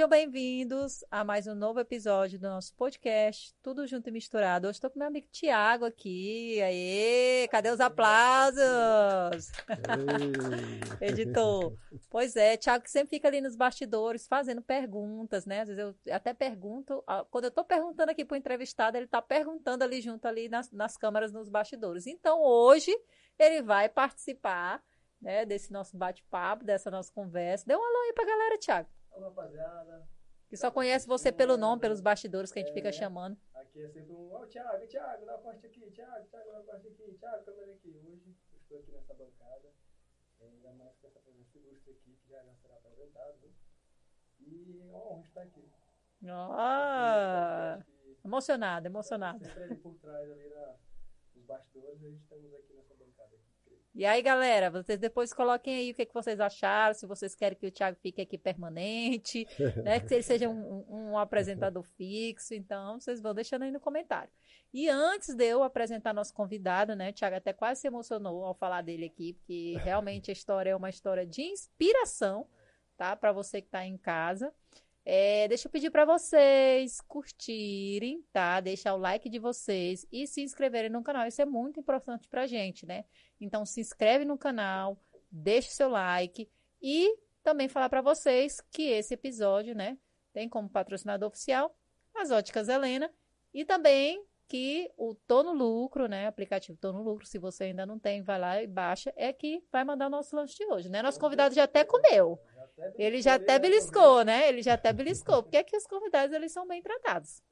Sejam bem-vindos a mais um novo episódio do nosso podcast, Tudo Junto e Misturado. Hoje estou com meu amigo Tiago aqui. Aê, cadê os aplausos? Editor. Pois é, Tiago que sempre fica ali nos bastidores fazendo perguntas, né? Às vezes eu até pergunto, quando eu estou perguntando aqui para o entrevistado, ele está perguntando ali junto ali nas, nas câmaras, nos bastidores. Então, hoje, ele vai participar né, desse nosso bate-papo, dessa nossa conversa. Dê um alô aí para a galera, Tiago. Olá, rapaziada. Que só conhece você pelo nome, pelos bastidores que a gente é, fica chamando. Aqui é sempre um, ó, oh, Thiago, Thiago, dá uma parte aqui, Thiago, Thiago, dá uma parte aqui, Thiago, câmera aqui. Hoje eu estou aqui nessa bancada, é, ainda mais com essa presença ilustre aqui, que já, já será apresentado, né? E é honra estar aqui. Ah, emocionado, emocionado. Sempre ali por trás, ali na, nos bastidores, a gente estamos aqui nessa. E aí, galera, vocês depois coloquem aí o que, que vocês acharam, se vocês querem que o Thiago fique aqui permanente, né? Que ele seja um, um, apresentador fixo. Então, vocês vão deixando aí no comentário. E antes de eu apresentar nosso convidado, né? O Thiago até quase se emocionou ao falar dele aqui, porque realmente a história é uma história de inspiração, tá? Para você que está em casa. É, deixa eu pedir para vocês curtirem, tá? Deixar o like de vocês e se inscreverem no canal. Isso é muito importante pra gente, né? Então se inscreve no canal, deixa o seu like e também falar para vocês que esse episódio, né, tem como patrocinador oficial as Óticas Helena e também que o Tô no Lucro, né, aplicativo Tô no Lucro, se você ainda não tem, vai lá e baixa, é que vai mandar o nosso lanche de hoje, né? Nosso convidado já até comeu. Ele já até beliscou, né? Ele já até beliscou, porque é que os convidados eles são bem tratados.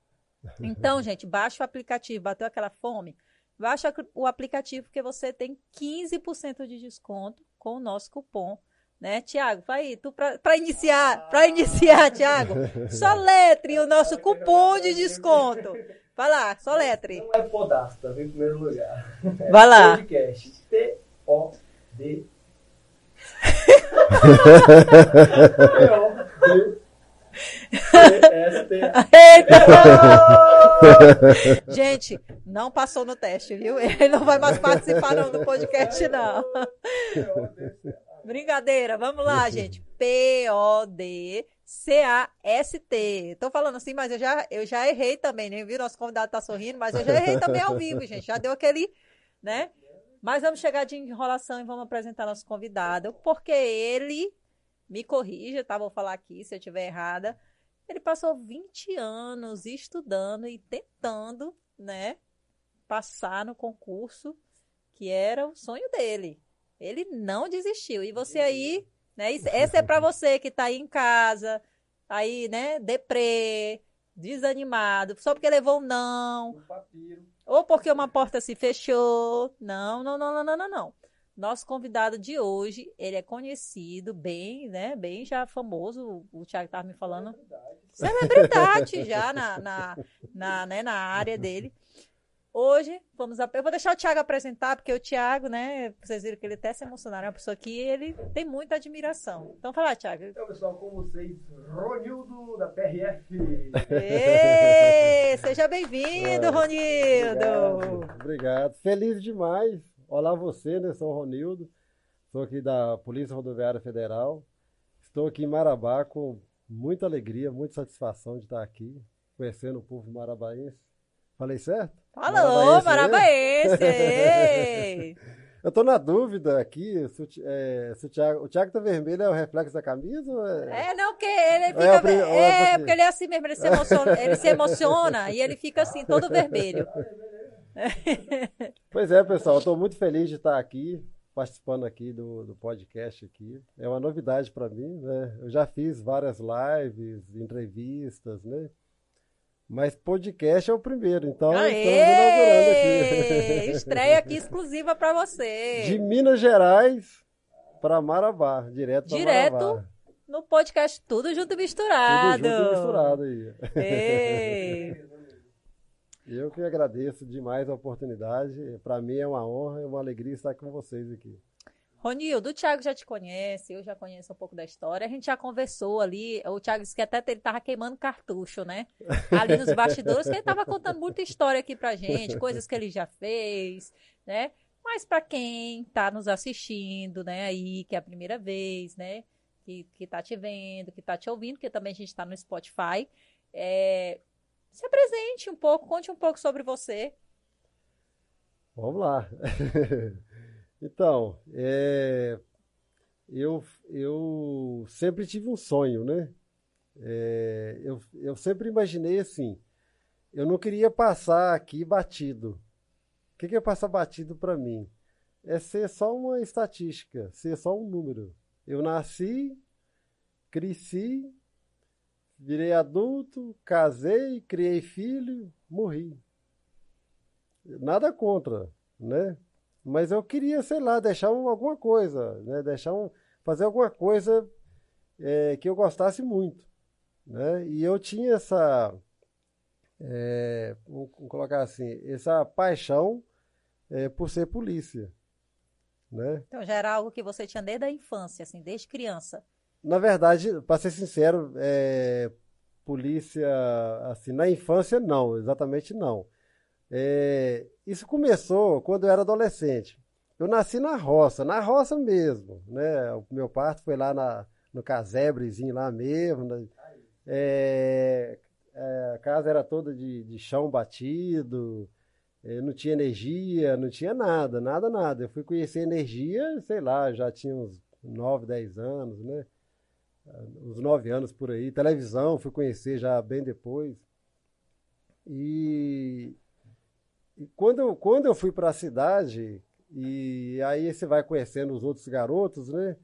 Então, gente, baixa o aplicativo, bateu aquela fome, baixa o aplicativo porque você tem 15% de desconto com o nosso cupom, né, Tiago? Vai, tu para iniciar, para iniciar, Tiago, só letre o nosso cupom de desconto. Vai lá, só letre. Não é podasta, em primeiro lugar. Vai lá. Podcast. P O D Eita! Gente, não passou no teste, viu? Ele não vai mais participar não, do podcast, não. Brincadeira, vamos lá, gente. P-O-D-C-A-S-T. Tô falando assim, mas eu já, eu já errei também, né? Viu? Nosso convidado tá sorrindo, mas eu já errei também ao vivo, gente. Já deu aquele, né? Mas vamos chegar de enrolação e vamos apresentar nosso convidado, porque ele, me corrija, tá? Vou falar aqui se eu estiver errada. Ele passou 20 anos estudando e tentando, né, passar no concurso que era o sonho dele. Ele não desistiu. E você aí, né, essa é para você que tá aí em casa, aí, né, deprê, desanimado, só porque levou um não. Um papiro ou porque uma porta se fechou. Não, não, não, não, não, não, não. Nosso convidado de hoje, ele é conhecido, bem, né, bem já famoso, o Thiago estava me falando. Celebridade já na, na, na, né, na área dele. Hoje, vamos a... eu vou deixar o Thiago apresentar, porque o Thiago, né, vocês viram que ele até se emocionaram, é uma pessoa que ele tem muita admiração. Então, fala, Thiago. Então, pessoal, com vocês, Ronildo, da PRF. Ê, seja bem-vindo, é, Ronildo. Obrigado, obrigado. Feliz demais. Olá você, né, sou o Ronildo, sou aqui da Polícia Rodoviária Federal. Estou aqui em Marabá com muita alegria, muita satisfação de estar aqui, conhecendo o povo marabaense Falei certo? Falou, Marabaense! Eu tô na dúvida aqui se o, é, se o Thiago. O Thiago tá vermelho, é o reflexo da camisa? É... é, não, porque ele fica. É, é, é porque ele é assim mesmo, ele se emociona, ele se emociona e ele fica assim, todo vermelho. Pois é, pessoal, eu tô muito feliz de estar aqui, participando aqui do, do podcast aqui. É uma novidade para mim, né? Eu já fiz várias lives, entrevistas, né? Mas podcast é o primeiro, então Aê! estamos inaugurando aqui. Estreia aqui exclusiva para você. De Minas Gerais para Marabá, direto para Direto Marabá. no podcast Tudo Junto Misturado. Tudo junto misturado aí. Ei. Eu que agradeço demais a oportunidade. Para mim é uma honra e uma alegria estar com vocês aqui. Ronildo, o Thiago já te conhece, eu já conheço um pouco da história. A gente já conversou ali. O Thiago disse que até ele estava queimando cartucho, né? Ali nos bastidores, que ele estava contando muita história aqui pra gente, coisas que ele já fez, né? Mas para quem está nos assistindo, né, aí, que é a primeira vez, né? que, que tá te vendo, que tá te ouvindo, porque também a gente está no Spotify. É, se apresente um pouco, conte um pouco sobre você. Vamos lá. então, é, eu, eu sempre tive um sonho, né? É, eu, eu sempre imaginei assim, eu não queria passar aqui batido. O que, que é passar batido para mim? É ser só uma estatística, ser só um número. Eu nasci, cresci, virei adulto, casei, criei filho, morri. Nada contra, né? Mas eu queria, sei lá, deixar um, alguma coisa, né? Deixar um, fazer alguma coisa é, que eu gostasse muito, né? E eu tinha essa, é, vamos colocar assim, essa paixão é, por ser polícia, né? Então já era algo que você tinha desde a infância, assim, desde criança. Na verdade, para ser sincero, é, polícia, assim, na infância não, exatamente não. É, isso começou quando eu era adolescente. Eu nasci na roça, na roça mesmo, né? O meu parto foi lá na, no casebrezinho lá mesmo. Né? É, é, a casa era toda de, de chão batido, é, não tinha energia, não tinha nada, nada, nada. Eu fui conhecer energia, sei lá, já tinha uns 9, 10 anos, né? Uns 9 anos por aí. Televisão, fui conhecer já bem depois. E, e quando, eu, quando eu fui para a cidade, e aí você vai conhecendo os outros garotos, né?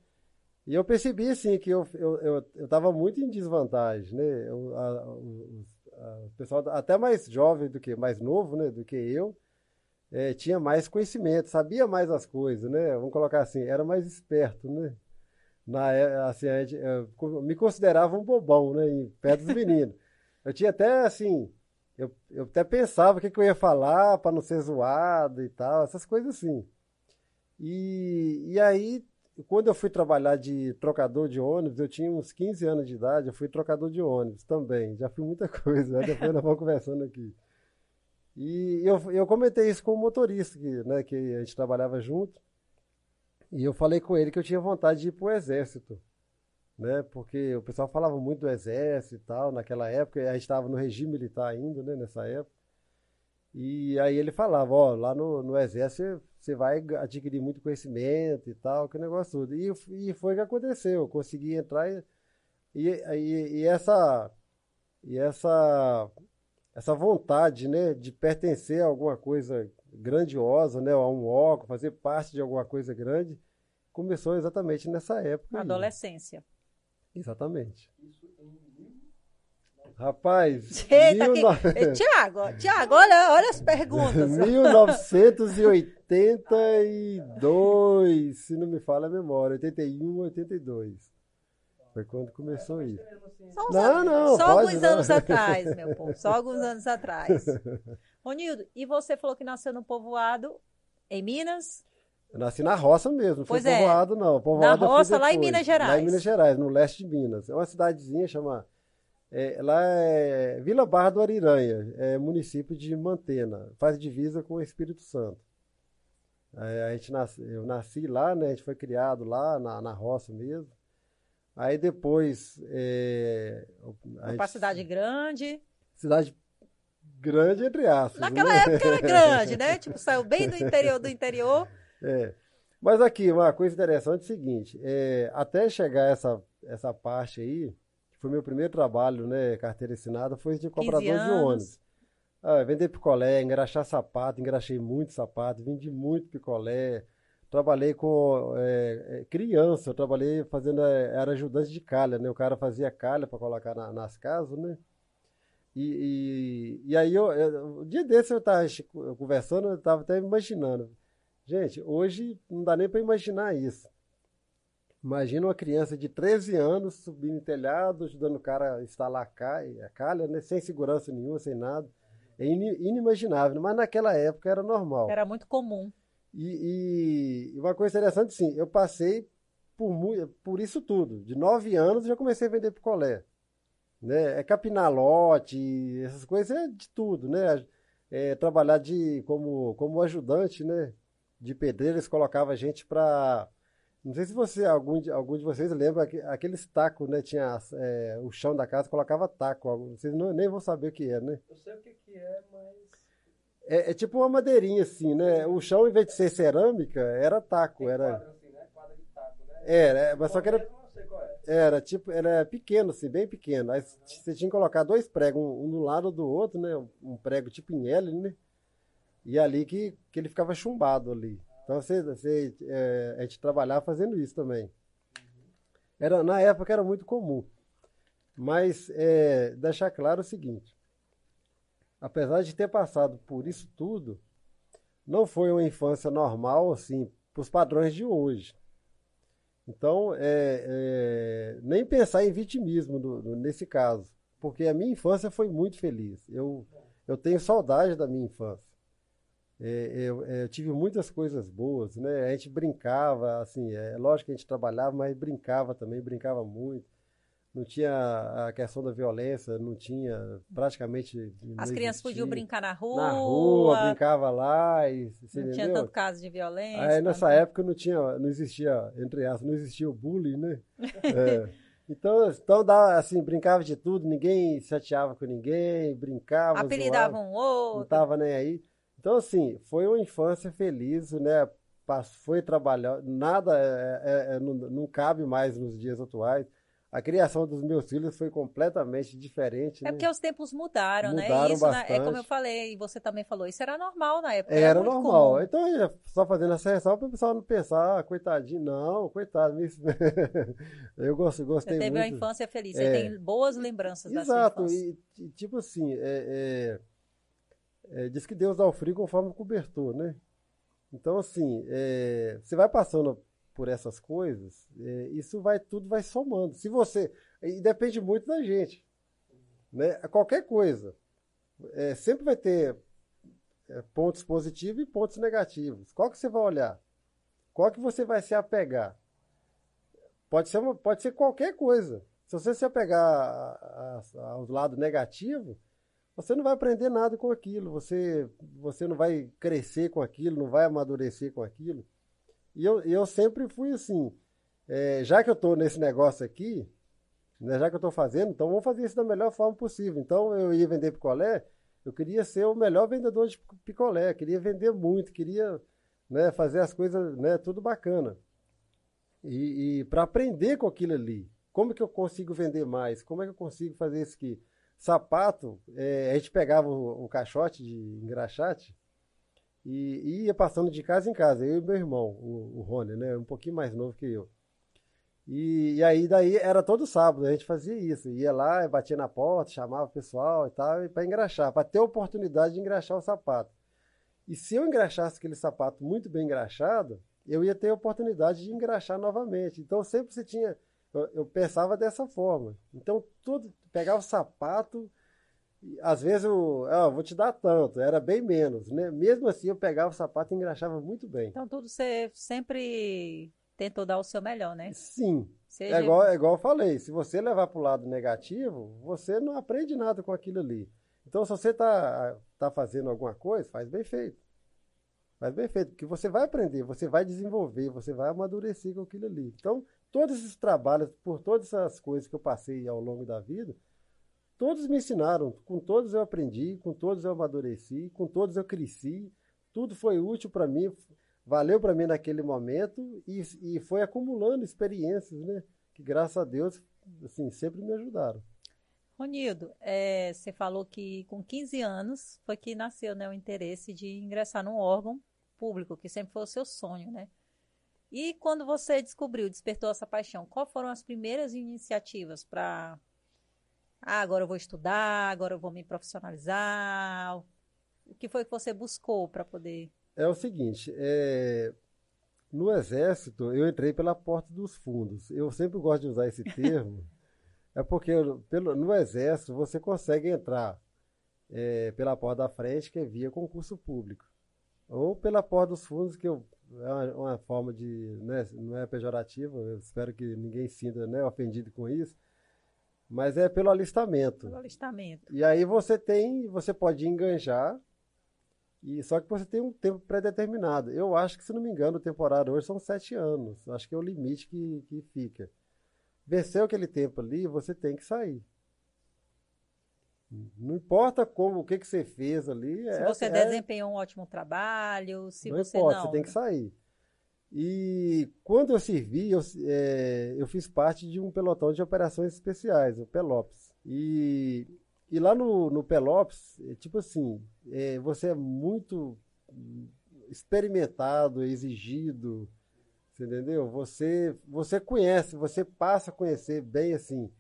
E eu percebi, assim, que eu eu, eu, eu tava muito em desvantagem, né? Eu, a, o, a, o pessoal até mais jovem do que, mais novo, né? Do que eu, é, tinha mais conhecimento, sabia mais as coisas, né? Vamos colocar assim, era mais esperto, né? Na, é, assim, gente, eu, me considerava um bobão, né? Em pé dos meninos. Eu tinha até, assim, eu, eu até pensava o que, que eu ia falar para não ser zoado e tal, essas coisas assim. E, e aí quando eu fui trabalhar de trocador de ônibus, eu tinha uns 15 anos de idade, eu fui trocador de ônibus também. Já fui muita coisa, né? depois nós vamos conversando aqui. E eu, eu comentei isso com o motorista, que, né, que a gente trabalhava junto. E eu falei com ele que eu tinha vontade de ir para o exército. Né, porque o pessoal falava muito do exército e tal, naquela época, a gente estava no regime militar ainda, né, nessa época. E aí ele falava, ó, lá no, no exército você vai adquirir muito conhecimento e tal, que negócio tudo. E, e foi o que aconteceu, eu consegui entrar e, e, e, essa e essa essa vontade, né, de pertencer a alguma coisa grandiosa, né, a um órgão, fazer parte de alguma coisa grande, começou exatamente nessa época. Adolescência. Aí. Exatamente. Isso em Rapaz. Eita, mil... que... Tiago, Tiago, olha, olha as perguntas. 1982, se não me falha a memória, 81, 82. Foi quando começou isso. Só não, não. Só alguns não. anos atrás, meu povo. Só alguns anos atrás. Ô, Nildo, e você falou que nasceu no povoado em Minas? Eu nasci na roça mesmo, não foi é. povoado, não. Povoado na roça, lá em Minas Gerais. Lá em Minas Gerais, no leste de Minas. É uma cidadezinha chamada é, lá é Vila Barra do Ariranha, é município de Mantena, faz divisa com o Espírito Santo. É, a gente nasce, eu nasci lá, né? A gente foi criado lá na, na roça mesmo. Aí depois. É, Uma cidade grande. Cidade grande, entre aspas. Naquela né? época era grande, né? Tipo, saiu bem do interior do interior. É. Mas aqui, uma coisa interessante é o seguinte: é, até chegar essa, essa parte aí, foi meu primeiro trabalho, né, carteira assinada, foi de cobrador de ônibus. Ah, vender picolé, engraxar sapato, engraxei muito sapato, vendi muito picolé. Trabalhei com é, criança, eu trabalhei fazendo, é, era ajudante de calha, né? O cara fazia calha para colocar na, nas casas, né? E, e, e aí, eu, eu, um dia desse eu estava conversando, eu estava até imaginando. Gente, hoje não dá nem para imaginar isso. Imagina uma criança de 13 anos subindo em telhado, ajudando o cara a instalar a calha, né? sem segurança nenhuma, sem nada. É inimaginável, mas naquela época era normal. Era muito comum. E, e uma coisa interessante, sim, eu passei por, por isso tudo. De 9 anos já comecei a vender picolé. Né? É capinar lote, essas coisas é de tudo, né? É, trabalhar de, como, como ajudante, né? De pedreiro, eles colocavam a gente para Não sei se você, algum de, algum de vocês lembra aque- aqueles tacos, né? Tinha é, o chão da casa, colocava taco. Vocês não, nem vão saber o que é, né? Eu sei o que, que é, mas. É, é tipo uma madeirinha assim, né? O chão, em vez de ser cerâmica, era taco. Tem Era, quadro assim, né? De taco, né? era, é, mas só que era, é. era tipo, era pequeno, assim, bem pequeno. Aí você tinha que colocar dois pregos, um, um do lado do outro, né? Um prego tipo em L, né? E ali que, que ele ficava chumbado ali. Então você, você, é, a gente trabalhava fazendo isso também. Era, na época era muito comum. Mas é, deixar claro o seguinte: apesar de ter passado por isso tudo, não foi uma infância normal, assim, para os padrões de hoje. Então, é, é, nem pensar em vitimismo nesse caso, porque a minha infância foi muito feliz. Eu, eu tenho saudade da minha infância. É, eu, é, eu tive muitas coisas boas, né? A gente brincava, assim, é lógico que a gente trabalhava, mas brincava também, brincava muito. Não tinha a questão da violência, não tinha praticamente. não As crianças podiam brincar na rua. Na rua, brincava lá, e, Não tinha entendeu? tanto caso de violência. Aí nessa tanto- época não tinha, não existia, entre aspas, não existia o bullying, né? É. Então, então dá, assim, brincava de tudo, ninguém chateava com ninguém, brincava, Apelidavam um não outro. tava nem aí. Então, assim, foi uma infância feliz, né? Foi trabalhar, nada é, é, é, não, não cabe mais nos dias atuais. A criação dos meus filhos foi completamente diferente, É né? porque os tempos mudaram, né? Mudaram Isso, né, é como bastante. eu falei, e você também falou, isso era normal na época. Era muito normal. comum. Então, só fazendo essa ressalva para o pessoal não pensar, ah, coitadinho, não, coitado. isso- eu gosto, Você gostei teve uma muito. infância feliz, É. você tem boas lembranças da sua Exato, infância. e, e, tipo assim, é, é, é, diz que Deus dá o frio conforme o cobertor, né? Então, assim, é, você vai passando por essas coisas, é, isso vai, tudo vai somando. Se você, e depende muito da gente, né? Qualquer coisa, é, sempre vai ter é, pontos positivos e pontos negativos. Qual que você vai olhar? Qual que você vai se apegar? Pode ser, uma, pode ser qualquer coisa. Se você se apegar ao lado negativo, você não vai aprender nada com aquilo, você, você não vai crescer com aquilo, não vai amadurecer com aquilo. E eu, eu sempre fui assim, é, já que eu estou nesse negócio aqui, né, já que eu estou fazendo, então vamos fazer isso da melhor forma possível. Então eu ia vender picolé, eu queria ser o melhor vendedor de picolé, queria vender muito, queria né, fazer as coisas, né, tudo bacana. E, e para aprender com aquilo ali, como que eu consigo vender mais? Como é que eu consigo fazer isso aqui? Sapato, é, a gente pegava o, o caixote de engraxate e, e ia passando de casa em casa, eu e meu irmão, o, o Rony, né, um pouquinho mais novo que eu. E, e aí daí era todo sábado, a gente fazia isso, ia lá, batia na porta, chamava o pessoal e tal, para engraxar, para ter a oportunidade de engraxar o sapato. E se eu engraxasse aquele sapato muito bem engraxado, eu ia ter a oportunidade de engraxar novamente. Então sempre você tinha, eu, eu pensava dessa forma. Então tudo, pegava o sapato, às vezes eu, ah, vou te dar tanto, era bem menos, né? Mesmo assim eu pegava o sapato e engraxava muito bem. Então tudo você sempre tentou dar o seu melhor, né? Sim, Seja é igual, é igual eu falei, se você levar para o lado negativo, você não aprende nada com aquilo ali. Então, se você está tá fazendo alguma coisa, faz bem feito. Faz bem feito, porque você vai aprender, você vai desenvolver, você vai amadurecer com aquilo ali. Então, todos esses trabalhos, por todas essas coisas que eu passei ao longo da vida, todos me ensinaram, com todos eu aprendi, com todos eu amadureci, com todos eu cresci, tudo foi útil para mim, valeu para mim naquele momento e, e foi acumulando experiências, né? Que graças a Deus, assim, sempre me ajudaram. Ronildo, é, você falou que com 15 anos foi que nasceu né, o interesse de ingressar num órgão público, que sempre foi o seu sonho, né? E quando você descobriu, despertou essa paixão, quais foram as primeiras iniciativas para. Ah, agora eu vou estudar, agora eu vou me profissionalizar. O que foi que você buscou para poder. É o seguinte, é, no Exército eu entrei pela porta dos fundos. Eu sempre gosto de usar esse termo. É porque pelo, no Exército você consegue entrar é, pela porta da frente, que é via concurso público, ou pela porta dos fundos, que eu, é uma, uma forma de. Né, não é pejorativa, eu espero que ninguém sinta né, ofendido com isso, mas é pelo alistamento. Pelo alistamento. E aí você tem, você pode enganjar E só que você tem um tempo pré-determinado. Eu acho que, se não me engano, o temporário hoje são sete anos. Acho que é o limite que, que fica. Venceu aquele tempo ali, você tem que sair. Não importa como, o que, que você fez ali. Se é, você é, desempenhou um ótimo trabalho, se não você importa, não. Você tem que sair. E quando eu servi, eu, é, eu fiz parte de um pelotão de operações especiais, o Pelops. E, e lá no, no Pelops, é, tipo assim, é, você é muito experimentado, exigido, você entendeu? Você, você conhece, você passa a conhecer bem assim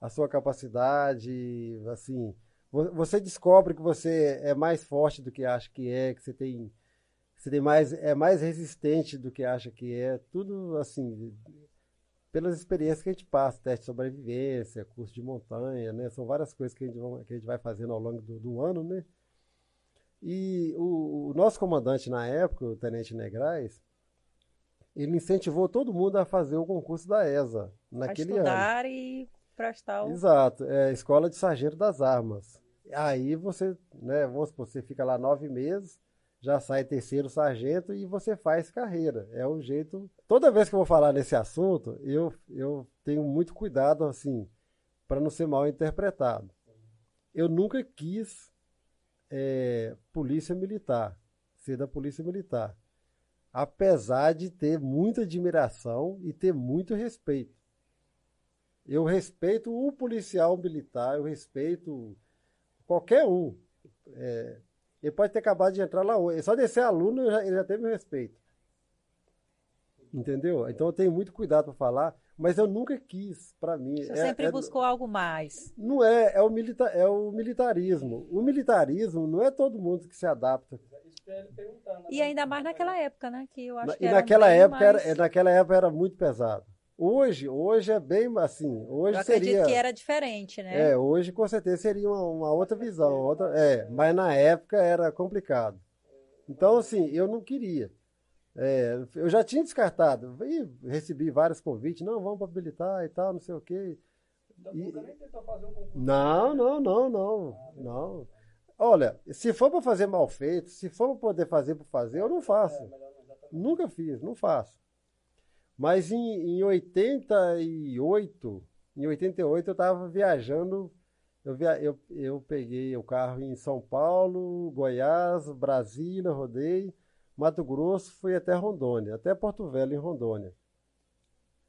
a sua capacidade, assim, você descobre que você é mais forte do que acha que é, que você tem você tem mais é mais resistente do que acha que é, tudo assim, pelas experiências que a gente passa, teste de sobrevivência, curso de montanha, né? São várias coisas que a gente, que a gente vai fazendo ao longo do, do ano, né? E o, o, nosso comandante na época, o Tenente Negrais, ele incentivou todo mundo a fazer o concurso da ESA naquele pra estudar ano. e prestar o... Exato, é Escola de Sargento das Armas. Aí você, né, você fica lá nove meses, já sai terceiro sargento e você faz carreira. É o jeito. Toda vez que eu vou falar nesse assunto, eu, eu tenho muito cuidado, assim, para não ser mal interpretado. Eu nunca quis é, polícia militar, ser da polícia militar. Apesar de ter muita admiração e ter muito respeito. Eu respeito o policial militar, eu respeito qualquer um. É, ele pode ter acabado de entrar lá hoje. Só descer aluno, ele já, ele já teve meu respeito. Entendeu? Então eu tenho muito cuidado para falar, mas eu nunca quis, para mim. Você é, sempre é, buscou algo mais. Não é, é o, milita, é o militarismo. O militarismo não é todo mundo que se adapta. E ainda mais naquela época, né? Que eu acho Na, que e naquela época, mais... era, naquela época era muito pesado. Hoje, hoje é bem assim. Hoje Eu acredito seria, que era diferente, né? É, hoje com certeza seria uma, uma outra visão, outra, é, mas na época era complicado. Então, assim, eu não queria. É, eu já tinha descartado, e recebi vários convites, não, vamos para habilitar e tal, não sei o quê. E, não, não, não, não, não. Olha, se for para fazer mal feito, se for para poder fazer por fazer, eu não faço. Nunca fiz, não faço. Mas em, em 88, em 88 eu estava viajando, eu, via, eu, eu peguei o carro em São Paulo, Goiás, Brasília, rodei, Mato Grosso, fui até Rondônia, até Porto Velho em Rondônia.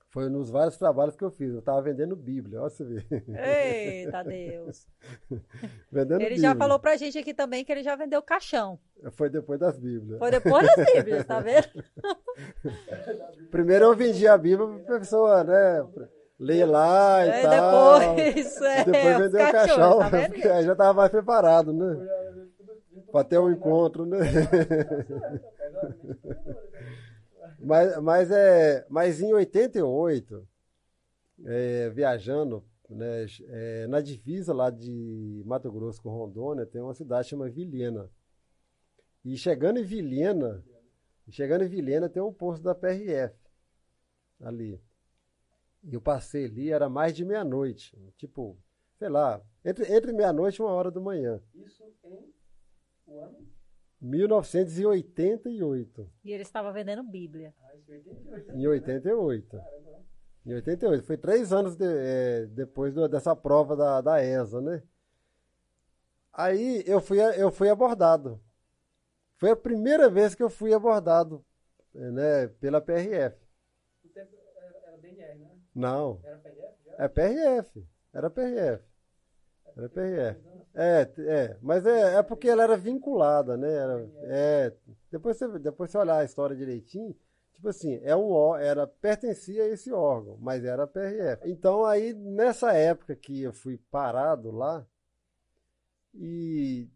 Foi nos vários trabalhos que eu fiz. Eu estava vendendo Bíblia, olha você ver. Eita Deus! vendendo ele Bíblia. já falou pra gente aqui também que ele já vendeu caixão. Foi depois das Bíblias. Foi depois das Bíblias, tá vendo? Primeiro eu vendi a Bíblia para a pessoa, né? Ler lá e é, tal. Depois, é, depois vendeu o caixão, tá porque aí já estava mais preparado, né? Para ter um encontro, né? Mas, mas, é, mas em 88, é, viajando, né, é, na divisa lá de Mato Grosso com Rondônia, tem uma cidade chamada Vilhena. E chegando em Vilhena, chegando em Vilhena tem um posto da PRF ali. E eu passei ali, era mais de meia-noite. Tipo, sei lá, entre, entre meia-noite e uma hora da manhã. Isso em o ano? 1988. E ele estava vendendo Bíblia. Ah, em 88. Em 88. Em 88. Foi três anos de, é, depois do, dessa prova da, da ESA, né? Aí eu fui, eu fui abordado. Foi a primeira vez que eu fui abordado né, pela PRF. O tempo era, era DNR, né? Não. Era PRF já? É PRF. Era PRF. Era PRF. É, é, mas é, é porque ela era vinculada, né? Era, é, depois, você, depois você olhar a história direitinho, tipo assim, é um, era, pertencia a esse órgão, mas era PRF. Então aí, nessa época que eu fui parado lá, e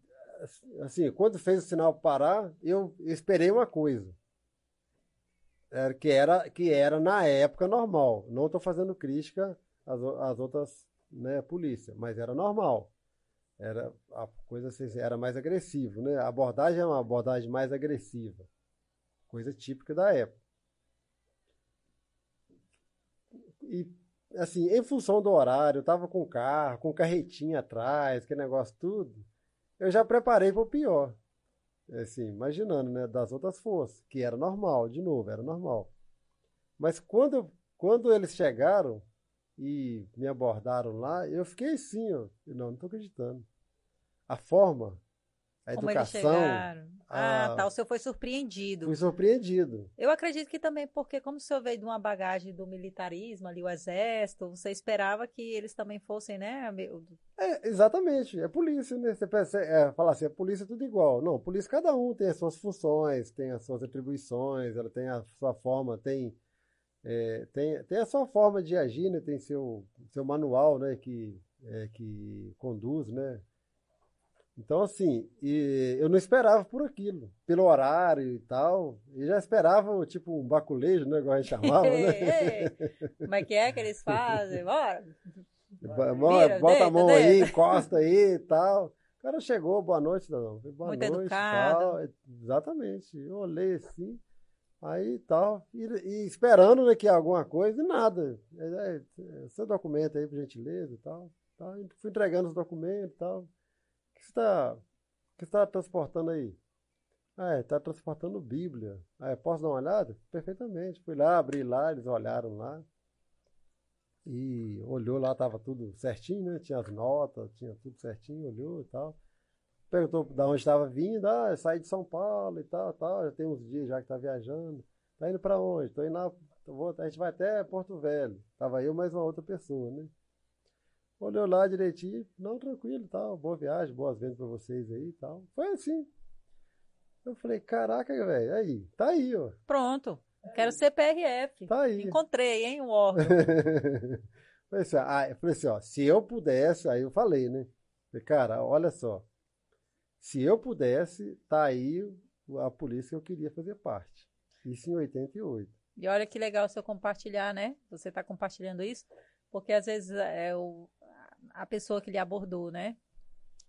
assim, quando fez o sinal parar, eu esperei uma coisa. Era, que, era, que era na época normal. Não estou fazendo crítica às, às outras né, polícia, mas era normal. Era a coisa assim, era mais agressivo, né? A abordagem é uma abordagem mais agressiva, coisa típica da época. E assim, em função do horário, eu tava com carro, com carretinha atrás, que negócio tudo, eu já preparei para o pior. assim, imaginando, né, das outras forças, que era normal, de novo, era normal. Mas quando, quando eles chegaram e me abordaram lá, eu fiquei assim, ó, não, não estou acreditando. A forma, a Como educação. eles chegaram. Ah, a- tá. O senhor foi surpreendido. Fui surpreendido. Eu acredito que também, porque como o senhor veio de uma bagagem do militarismo, ali o exército, você esperava que eles também fossem, né? É, exatamente, é polícia, né? Você pensa, é, falar assim, a polícia é tudo igual. Não, polícia cada um tem as suas funções, tem as suas atribuições, ela tem a sua forma, tem, é, tem, tem a sua forma de agir, né? Tem seu, seu manual, né? Que, é, que conduz, né? Então, assim, e eu não esperava por aquilo, pelo horário e tal. E já esperava, tipo, um baculejo, né? Igual a gente chamava, né? Como é que é que eles fazem? Bora! Mo- Vira, Bota deita, a mão aí, deita. encosta aí e tal. O cara chegou, boa noite, não. Boa Muito noite, educado. tal. Exatamente. Eu olhei assim, aí tal, e, e esperando né, que alguma coisa, e nada. É, é, seu documento aí, por gentileza e tal. tal. E Fui entregando os documentos e tal. Que está que você tá transportando aí? Ah, é, tá transportando Bíblia. Ah, é, posso dar uma olhada? Perfeitamente. Fui lá, abri lá, eles olharam lá. E olhou lá, tava tudo certinho, né? Tinha as notas, tinha tudo certinho, olhou e tal. Perguntou de onde estava vindo, ah, saí de São Paulo e tal, tal, já tem uns dias já que tá viajando. Tá indo para onde? Tô indo lá, a gente vai até Porto Velho. Tava eu mais uma outra pessoa, né? Olhou lá direitinho, não, tranquilo, tal, boa viagem, boas vendas para vocês aí e tal. Foi assim. Eu falei, caraca, velho, aí, tá aí, ó, Pronto. Quero ser PRF. tá aí. Encontrei, hein, o órgão. Falei assim, ah, eu falei assim, ó, se eu pudesse, aí eu falei, né? Falei, cara, olha só, se eu pudesse, tá aí a polícia que eu queria fazer parte. Isso em 88. E olha que legal senhor compartilhar, né? Você está compartilhando isso, porque às vezes é o, a pessoa que lhe abordou, né?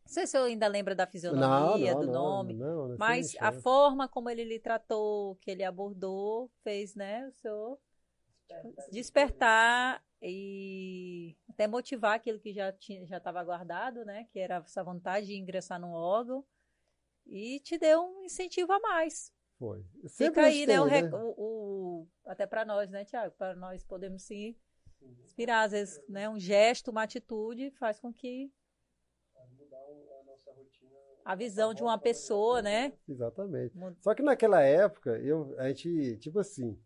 Não sei se o senhor ainda lembra da fisionomia, do nome, não, não, mas a chance. forma como ele lhe tratou, que ele abordou, fez, né, o senhor despertar e até motivar aquilo que já tinha, já estava guardado, né? Que era essa vontade de ingressar no órgão e te deu um incentivo a mais. Foi. Fica Sempre a aí, né, o, rec- o- o- até para nós, né, Tiago? Para nós podemos se inspirar, às vezes, né, um gesto, uma atitude faz com que a visão de uma pessoa, né? Exatamente. Só que naquela época, eu, a gente, tipo assim,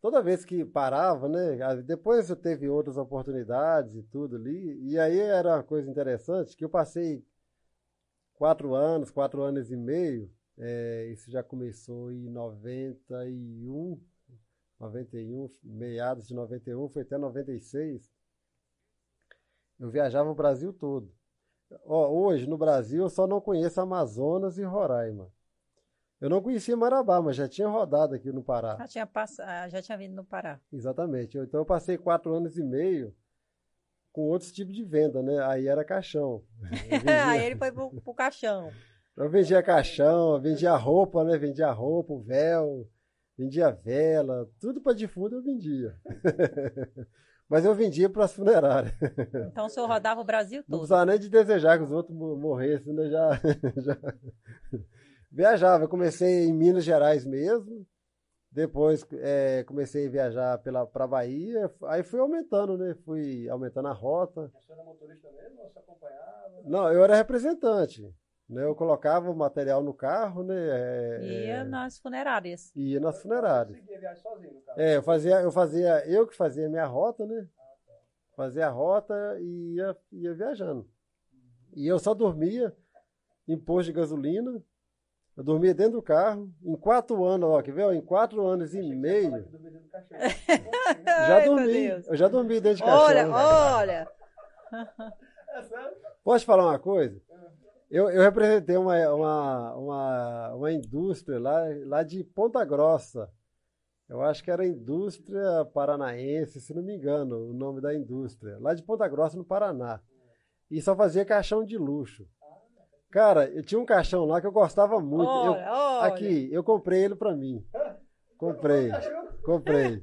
toda vez que parava, né? Depois eu teve outras oportunidades e tudo ali, e aí era uma coisa interessante, que eu passei quatro anos, quatro anos e meio, é, isso já começou em 91, 91, meados de 91, foi até 96. Eu viajava o Brasil todo. Ó, hoje, no Brasil, eu só não conheço Amazonas e Roraima. Eu não conhecia Marabá, mas já tinha rodado aqui no Pará. Já tinha, pass... ah, já tinha vindo no Pará. Exatamente. Eu- Então eu passei quatro anos e meio com outros tipos de venda, né? Aí era caixão. Aí ele foi pro, pro caixão. eu vendia caixão, eu vendia roupa, né? Vendia roupa, o véu, vendia vela, tudo para defunto eu vendia. Mas eu vendia para as funerárias. Então o senhor rodava o Brasil Não todo. precisava nem de desejar que os outros mo- morressem, né? Já, já viajava. Eu comecei em Minas Gerais mesmo. Depois eh, comecei a viajar pela para Bahia. Aí fui aumentando, né? Fui aumentando a rota. A senhora era motorista mesmo ou você acompanhava? Não, eu era representante. Né? Eu colocava o material no carro, né? eh, Ia eh, nas funerárias. e ia nas funerárias. Viagem sozinho, no carro? É, eu fazia, eu fazia, eu que fazia a minha rota, né? Fazia a rota e ia, ia viajando. E eu só dormia em posto de gasolina. Eu dormia dentro do carro. Em quatro anos, ó, quer ver? ó? Em quatro anos e meio, que dormia dentro do cachorro. já dormi. Eu já dormi dentro de caixão. Olha, olha. É sério? Posso te falar uma coisa? Eu, eu representei uma, uma, uma, uma indústria lá, lá de Ponta Grossa. Eu acho que era Indústria Paranaense, se não me engano, o nome da indústria. Lá de Ponta Grossa, no Paraná. E só fazia caixão de luxo. Cara, eu tinha um caixão lá que eu gostava muito. Eu- Olha, olha. aqui, eu comprei ele pra mim. Comprei, comprei.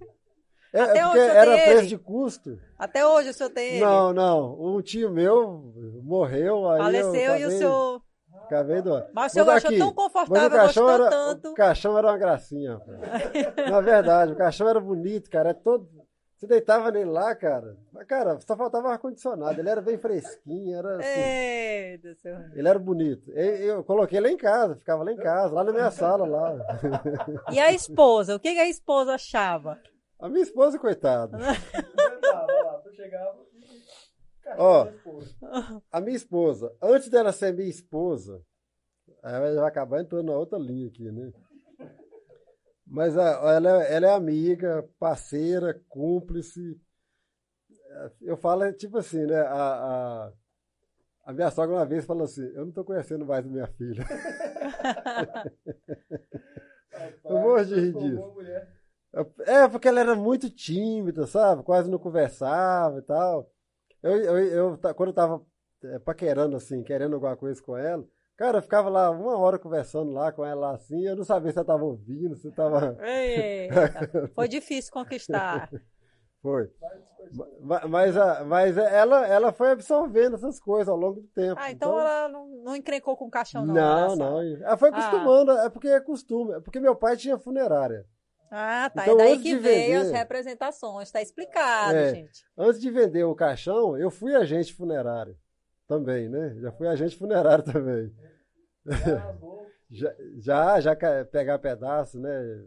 É, Até é hoje você era preço ele? de custo. Até hoje o senhor tem ele. Não, não. Um tio meu morreu, aí eu Faleceu e o acabei- senhor Ficava bem doido. Mas o senhor achou aqui, tão mas confortável, o caixão gostou era, tanto. O caixão era uma gracinha. Na verdade, o caixão era bonito, cara. É todo. Você deitava nele lá, cara. Mas, cara, só faltava ar-condicionado. Ele era bem fresquinho, era assim. Ei, do seu... Ele era bonito. Eu, eu coloquei lá em casa, ficava lá em casa, lá na minha sala lá. E a esposa? O que a esposa achava? A minha esposa, coitada. Inventava, lá, tu chegava e. Ó. A minha esposa, antes dela ser minha esposa, aí vai acabar entrando na outra linha aqui, né? Mas a- ela, é- ela é amiga, parceira, cúmplice. Eu falo, é tipo assim, né? A, a, a minha sogra uma vez falou assim: Eu não tô conhecendo mais a minha filha. Rapaz, Eu morro de rir disso. É, porque ela era muito tímida, sabe? Quase não conversava e tal. Eu, eu, eu quando eu tava é, paquerando, assim, querendo alguma coisa com ela, cara, eu ficava lá uma hora conversando lá com ela assim, eu não sabia se ela tava ouvindo, se tava. Eita, foi difícil conquistar. Foi. Mas, a- mas ela, ela foi absorvendo essas coisas ao longo do tempo. Ah, então ela não, não encrencou com o caixão, não. Não, não. Ela foi Ah. acostumando, é porque é costume. É porque meu pai tinha funerária. Ah, tá. Então, é daí que de veio vender- as representações. Tá explicado, É. gente. Antes de vender o caixão, eu fui agente funerário também, né? Já fui agente funerário também. Já Já, já, pegar pedaço, né?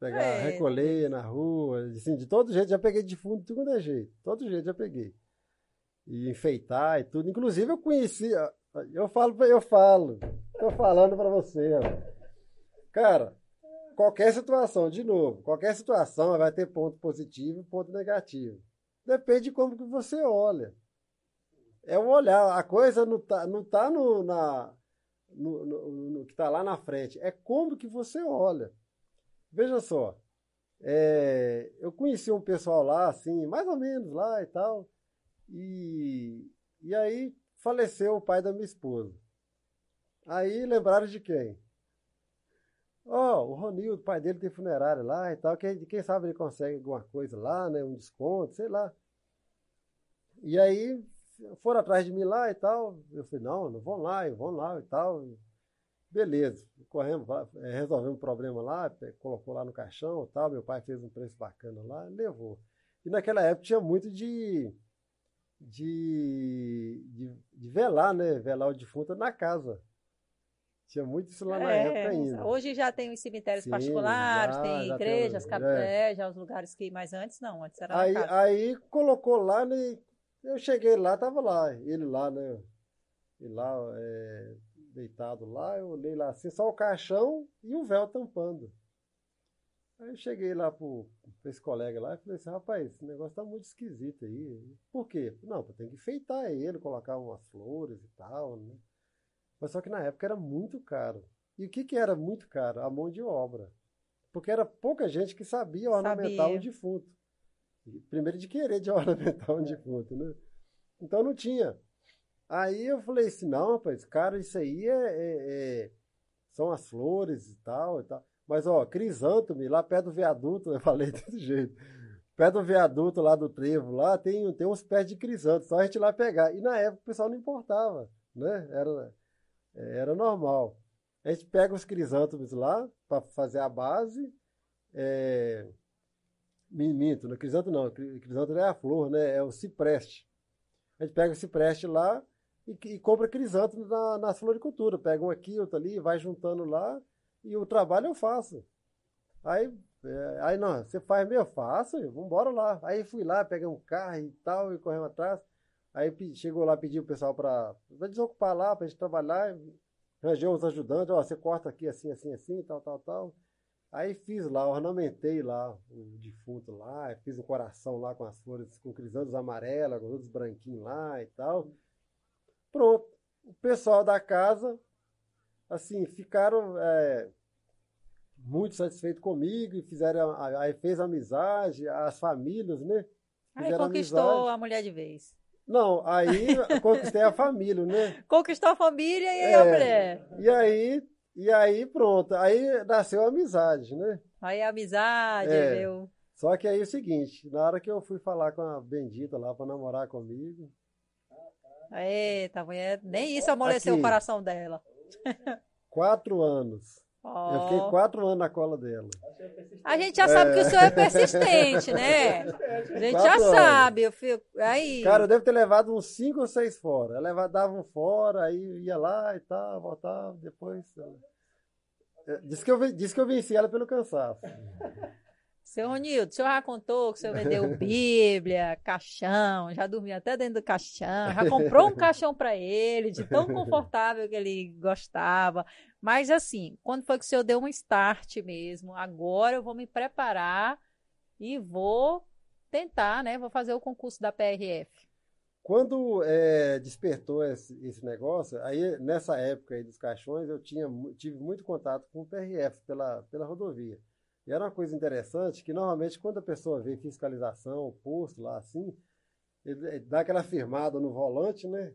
Pegar, É. recolher na rua, assim, de todo jeito, já peguei defunto de tudo é jeito. Todo jeito já peguei. E enfeitar e tudo. Inclusive eu conheci, eu falo, eu falo, tô falando pra você, ó. Cara, qualquer situação, de novo, qualquer situação vai ter ponto positivo e ponto negativo. Depende de como que você olha. É o olhar, a coisa não tá, não tá no, no, no- no que tá lá na frente, é como que você olha. Veja só, é, eu conheci um pessoal lá, assim, mais ou menos lá e tal, e, e aí faleceu o pai da minha esposa. Aí lembraram de quem? Ó, o Ronildo, o pai dele tem funerária lá e tal, quem, quem sabe ele consegue alguma coisa lá, né, um desconto, sei lá. E aí foram atrás de mim lá e tal, eu falei, não, não vão lá, vou lá e tal. Beleza, corremos, eh, resolvemos o problema lá, colocou lá no caixão e tal. Meu pai fez um preço bacana lá, levou. E naquela época tinha muito de, de, de, de velar, né? Velar o defunto na casa. Tinha muito isso lá na É, época ainda. Hoje já tem os cemitérios Sim, particulares, já- tem já igrejas, o- capés, já os lugares que mais antes não, antes era Aí, aí colocou lá, né? Eu cheguei lá, tava lá, ele lá, né? Ele lá, é, deitado lá, eu olhei lá assim, só o caixão e o véu tampando. Aí eu cheguei lá pro, pra esse colega lá e falei assim, rapaz, esse negócio tá muito esquisito aí. Por quê? Não, tem que enfeitar ele, colocar umas flores e tal, né? Mas só que na época era muito caro. E o que que era muito caro? A mão de obra. Porque era pouca gente que sabia ornamentar Sabia. um defunto. Primeiro de querer de ornamentar um defunto, né? Então não tinha. Aí eu falei assim, não, rapaz, cara, isso aí é, é- é- são as flores e tal e tal. Mas, ó, crisântome, lá perto do viaduto, eu falei desse jeito. Perto do viaduto lá do trevo, lá tem, tem uns pés de crisântemo, só a gente ir lá pegar. E na época o pessoal não importava, né? Era, era normal. A gente pega os crisântemos lá para fazer a base. É... mi- Minto, no crisântemo não, cri- crisântemo é a flor, né? É o cipreste. A gente pega o cipreste lá e, e compra crisântemo na, nas floriculturas. Pega um aqui, outro ali, vai juntando lá e o trabalho eu faço. Aí, é, aí não, você faz mesmo? Eu faço, vamos embora lá. Aí fui lá, peguei um carro e tal, e corremos atrás. Aí chegou lá, pediu o pessoal para desocupar lá, para a gente trabalhar. Arranjei uns ajudantes, ó, você corta aqui assim, assim, assim, tal, tal, tal. Aí fiz lá, ornamentei lá o defunto lá, fiz um coração lá com as flores, com crisântemos amarelas, com outros branquinhos lá e tal. Pronto. O pessoal da casa, assim, ficaram é, muito satisfeitos comigo e fizeram, a- aí fez amizade, as famílias, né? Aí conquistou amizade. a mulher de vez. Não, aí conquistei a família, né? Conquistou a família e aí É. a mulher. E aí, e aí pronto, aí nasceu a amizade, né? Aí a amizade, É. meu. Só que aí é o seguinte, na hora que eu fui falar com a bendita lá para namorar comigo, Eita, mulher, nem isso amoleceu Aqui. o coração dela. Quatro anos. Ó. Eu fiquei quatro anos na cola dela. A gente já sabe que o senhor é persistente, né? A gente já Quatro anos. sabe. Eu fico... Aí. Cara, eu devo ter levado uns cinco ou seis fora. Eu levava, dava um fora, aí ia lá e tal, voltava, depois. eh, Disse que, eu, disse que eu venci ela pelo cansaço. Seu Ronildo, o senhor já contou que o senhor vendeu Bíblia, caixão, já dormiu até dentro do caixão, já comprou um caixão para ele, de tão confortável que ele gostava. Mas assim, quando foi que o senhor deu um start mesmo? Agora eu vou me preparar e vou tentar, né? Vou fazer o concurso da PRF. Quando eh, despertou esse, esse negócio, aí nessa época aí dos caixões, eu tinha, tive muito contato com o PRF pela, pela rodovia. E era uma coisa interessante que normalmente quando a pessoa vê fiscalização, posto lá assim, ele, ele dá aquela firmada no volante, né?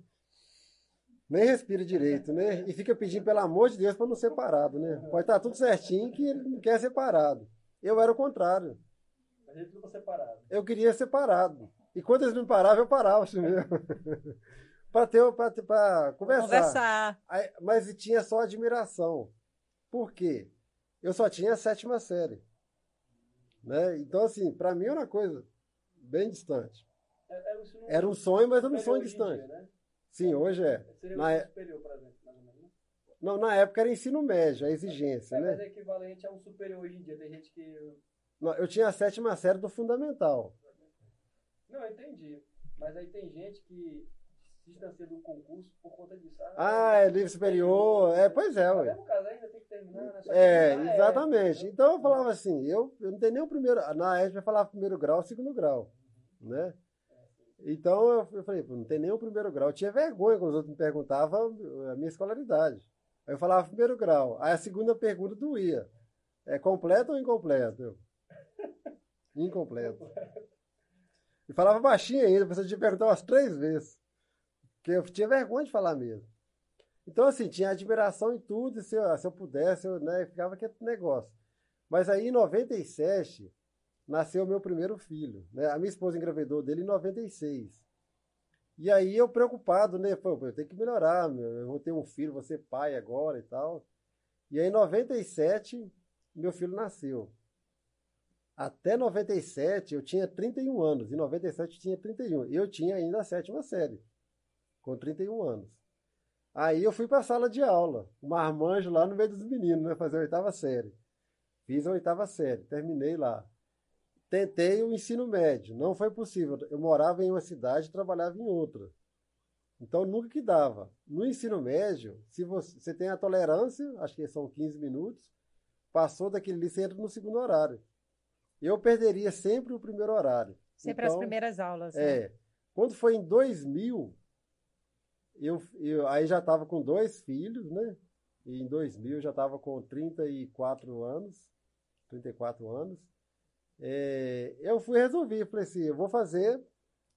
Nem respira direito, né? E fica pedindo pelo amor de Deus para não ser parado, né? Pode estar tudo certinho que ele não quer ser parado. Eu era o contrário. Eu queria ser parado. E quando eles me paravam, eu parava assim mesmo. para ter, pra conversar. Conversar. Aí- mas tinha só admiração. Por quê? Eu só tinha a sétima série. Né? Então, assim, para mim era uma coisa bem distante. É- Era um ensino Era um sonho, mas era um sonho distante. dia, né? Sim, hoje é. Seria Na um é- superior, por exemplo, mais ou menos. Não, na época era ensino médio, a exigência, É, mas né? é equivalente a um superior hoje em dia. Tem gente que. Não, Eu tinha a sétima série do fundamental. Não, eu entendi. Mas aí tem gente que se distancia do concurso por conta disso. Ah, é livre superior. É, pois é, No ué. caso, ainda tem que terminar, né? É, terminar exatamente. Então eu falava assim, eu, eu não tenho nem o primeiro. Na época eu falava primeiro grau, segundo grau. Né? Então eu, eu falei, não tem nem o primeiro grau. Eu tinha vergonha quando os outros me perguntavam a minha escolaridade. Aí eu falava primeiro grau. Aí a segunda pergunta doía. É completo ou incompleto? Incompleto. E falava baixinho ainda, você tinha que perguntar umas três vezes. Porque eu tinha vergonha de falar mesmo. Então, assim, tinha admiração em tudo, e se eu, se eu pudesse, eu né, ficava aquele negócio. Mas aí, em 97, nasceu o meu primeiro filho. Né? A minha esposa engravidou dele em 96. E aí, eu preocupado, né? Pô, eu tenho que melhorar, meu, eu vou ter um filho, vou ser pai agora e tal. E aí, em 97, meu filho nasceu. Até 97, eu tinha 31 anos. Em 97, eu tinha 31. Eu tinha ainda a sétima série, com 31 anos. Aí eu fui para a sala de aula, um marmanjo lá no meio dos meninos, né? Fazer a oitava série. Fiz a oitava série, terminei lá. Tentei o ensino médio, não foi possível. Eu morava em uma cidade e trabalhava em outra. Então nunca que dava. No ensino médio, se você, você tem a tolerância, acho que são 15 minutos, passou daquele ali, você entra no segundo horário. Eu perderia sempre o primeiro horário. Sempre as Então, primeiras aulas. né? é. Quando foi em 2000, eu, eu aí já estava com dois filhos, né? E em 2000 eu já estava com 34 anos, 34 anos. É, eu fui resolver, falei assim, eu vou fazer,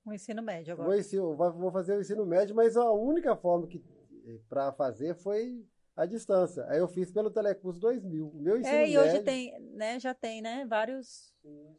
O ensino médio agora. vou, ensi- vou fazer o ensino médio, mas a única forma que para fazer foi a distância. Aí eu fiz pelo Telecurso 2000. O meu ensino É, e hoje médio- tem, né? Já tem, né? Vários. Sim.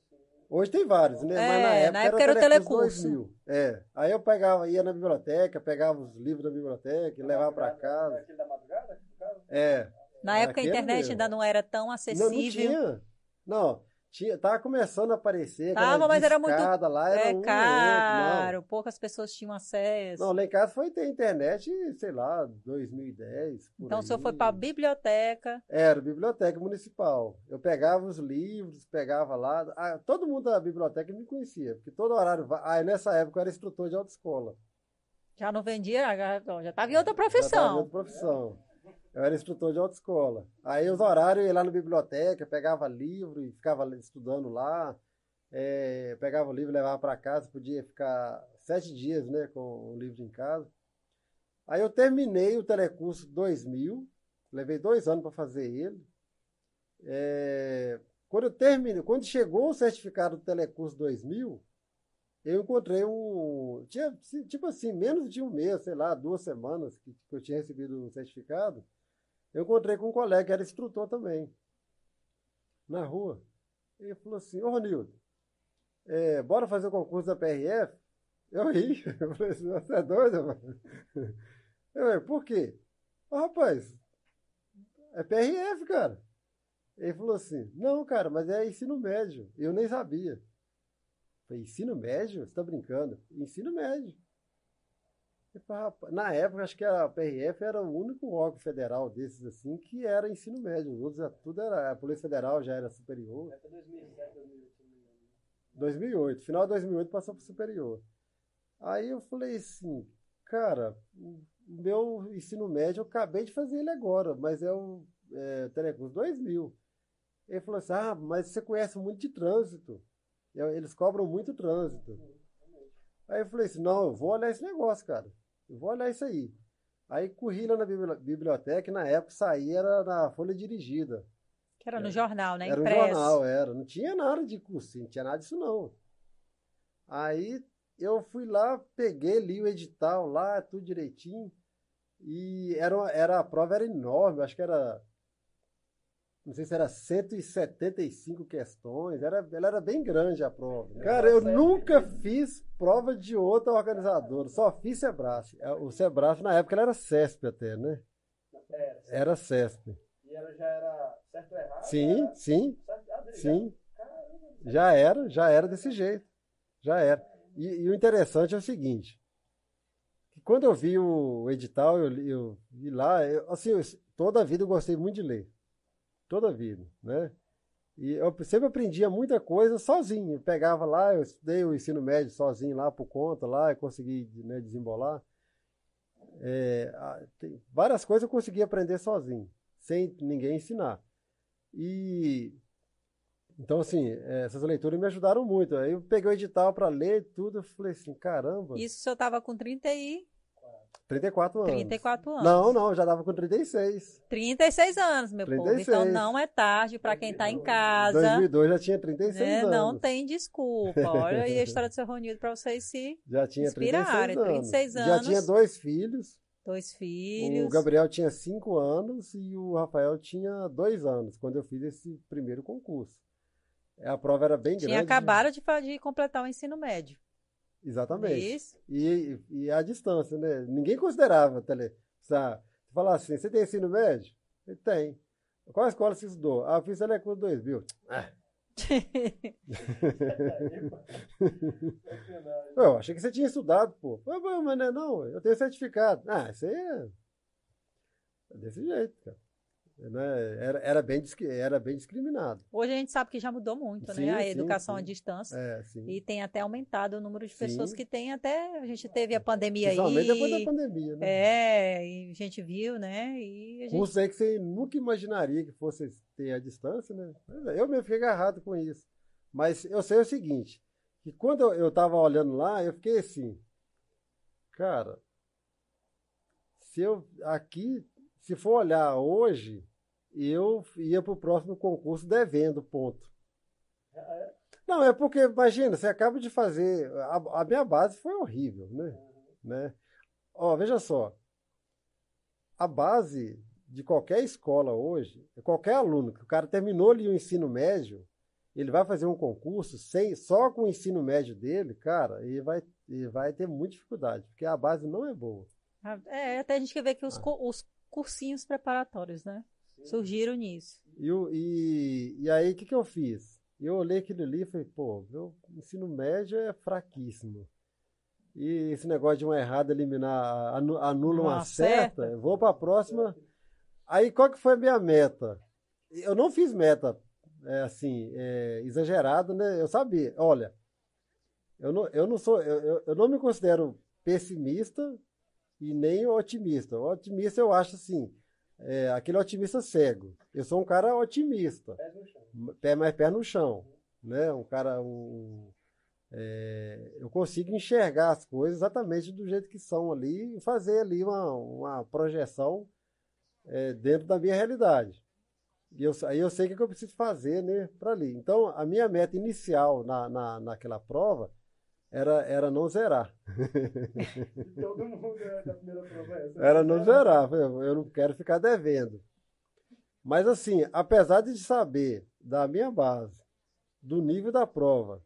Hoje tem vários, né? É, Mas na época, na época era o Telecurso. 2000. É. Aí eu pegava, ia na biblioteca, pegava os livros da biblioteca, e levava para casa. Aquele da madrugada, no caso? É. Na época a internet mesmo. ainda não era tão Não, não acessível. tinha. Não, tinha, tava começando a aparecer. Tava, mas era muito- Lá, era é um caro, outro, poucas pessoas tinham acesso. não. lá em casa foi ter internet, sei lá, 2010. por então o senhor aí. foi para a biblioteca. Era, biblioteca municipal. Eu pegava os livros, pegava lá. Ah, todo mundo da biblioteca me conhecia, porque todo horário. va- Ah, nessa época eu era instrutor de autoescola. Já não vendia, já, já estava em outra Já tava em profissão. outra profissão. Eu era instrutor de autoescola. Aí os horários eu ia lá na biblioteca, pegava livro e ficava estudando lá. É, pegava o livro levava para casa, podia ficar sete dias né, com o livro em casa. Aí eu terminei o telecurso 2000, levei dois anos para fazer ele. É, quando eu terminei, quando chegou o certificado do telecurso 2000, eu encontrei um. Tinha, tipo assim, menos de um mês, sei lá, duas semanas que, que eu tinha recebido o certificado. Eu encontrei com um colega que era instrutor também, na rua. Ele falou assim: Ô Ronildo, é, bora fazer o concurso da PRF? Eu ri. Eu falei assim, você é doido, mano? Eu falei, por quê? Ô, rapaz, é PRF, cara. Ele falou assim, não, cara, mas é ensino médio. Eu nem sabia. Eu falei, ensino médio? Você tá brincando? Ensino médio. Na época, acho que a PRF era o único órgão federal desses assim que era ensino médio. Os outros, tudo era. A Polícia Federal já era superior. Até 2007, 2008. 2008, final de 2008 passou para superior. Aí eu falei assim, cara, o meu ensino médio eu acabei de fazer ele agora, mas é o é, Telecurso 2000. Ele falou assim, ah, mas você conhece muito de trânsito. Eles cobram muito trânsito. Aí eu falei assim, não, eu vou olhar esse negócio, cara. Eu vou olhar isso aí. Aí corri lá na biblioteca, e na época saía era na folha dirigida. Que era no é. jornal, né? Era Impresso. no jornal, era. Não tinha nada de cursinho, não tinha nada disso não. Aí eu fui lá, peguei, li o edital lá, tudo direitinho. E era, era, a prova era enorme, acho que era. Não sei se era 175 questões, era, ela era bem grande a prova. Cara, eu nunca fiz prova de outra organizadora, só fiz Sebrae. É, o Sebrae, na época, ela era CESP até, né? Era, era CESP. E ela já era certo ou errado? Sim, era... sim. Ah, sim. Já era, já era desse jeito. Já era. E, e, o interessante é o seguinte: que quando eu vi o edital, eu, eu vi lá, eu, assim, eu, toda a vida eu gostei muito de ler. Toda a vida, né? E eu sempre aprendia muita coisa sozinho. Eu pegava lá, eu estudei o ensino médio sozinho lá por conta, lá, e consegui né, desembolar. É, várias coisas eu consegui aprender sozinho, sem ninguém ensinar. E então, assim, é, essas leituras me ajudaram muito. Aí eu peguei o edital para ler tudo, eu falei assim, caramba. Isso senhor estava com 30 e... 34 anos. 34 anos. Não, não, já dava com 36. 36 anos, meu 36. povo. Então não é tarde para quem está em casa. 2002 já tinha 36 né? anos. Não tem desculpa. Olha aí a história do seu Ronildo para vocês se já tinha inspirarem. 36 anos. Já tinha dois filhos. Dois filhos. O Gabriel tinha 5 anos e o Rafael tinha 2 anos, quando eu fiz esse primeiro concurso. A prova era bem Tinha grande. Tinha acabado de, de completar o ensino médio. Exatamente. Isso. E, e a distância, né? Ninguém considerava tele. Você falar assim, você tem ensino médio? Ele tem. Qual escola você estudou? Ah, eu fiz Telecurso 2000. Ah. eu achei que você tinha estudado, pô. Mas não, é não, eu tenho certificado. Ah, isso aí é, é desse jeito, cara. Né? Era, era, bem, era bem discriminado. Hoje a gente sabe que já mudou muito, sim, né? A sim, educação sim. à distância. É, e tem até aumentado o número de pessoas que tem até. A gente teve a pandemia Principalmente aí. depois da pandemia, né? É, e a gente viu, né? E a gente... Curso aí que você nunca imaginaria que fosse ter a distância, né? Eu mesmo fiquei agarrado com isso. Mas eu sei o seguinte: que quando eu estava olhando lá, eu fiquei assim, cara, se eu aqui, se for olhar hoje, eu ia para o próximo concurso devendo, ponto. Não, é porque, imagina, você acaba de fazer. A, a minha base foi horrível, né? né? Ó, veja só. A base de qualquer escola hoje, qualquer aluno, que o cara terminou ali o ensino médio, ele vai fazer um concurso sem, só com o ensino médio dele, cara, e vai, vai ter muita dificuldade, porque a base não é boa. É, até a gente quer ver que os, ah. os cursinhos preparatórios, né? Surgiram nisso. E, e, e aí, o que, que eu fiz? Eu olhei aquilo ali e falei, pô, meu ensino médio é fraquíssimo. E esse negócio de uma errada eliminar, anula uma, uma certa, certa, vou para a próxima. Aí, qual que foi a minha meta? Eu não fiz meta, é, assim, é, exagerada, né? Eu sabia, olha, eu não, eu não sou, eu, eu não me considero pessimista e nem otimista. O otimista eu acho assim, é, aquele otimista cego. Eu sou um cara otimista. Pé mais pé no chão. Né? Um cara. Um, é, eu consigo enxergar as coisas exatamente do jeito que são ali e fazer ali uma, uma projeção é, dentro da minha realidade. E eu, aí eu sei o que eu preciso fazer né, para ali. Então, a minha meta inicial na, na, naquela prova era, era não zerar. Todo mundo é da primeira. Era não zerar, eu não quero ficar devendo. Mas assim, apesar de saber da minha base, do nível da prova,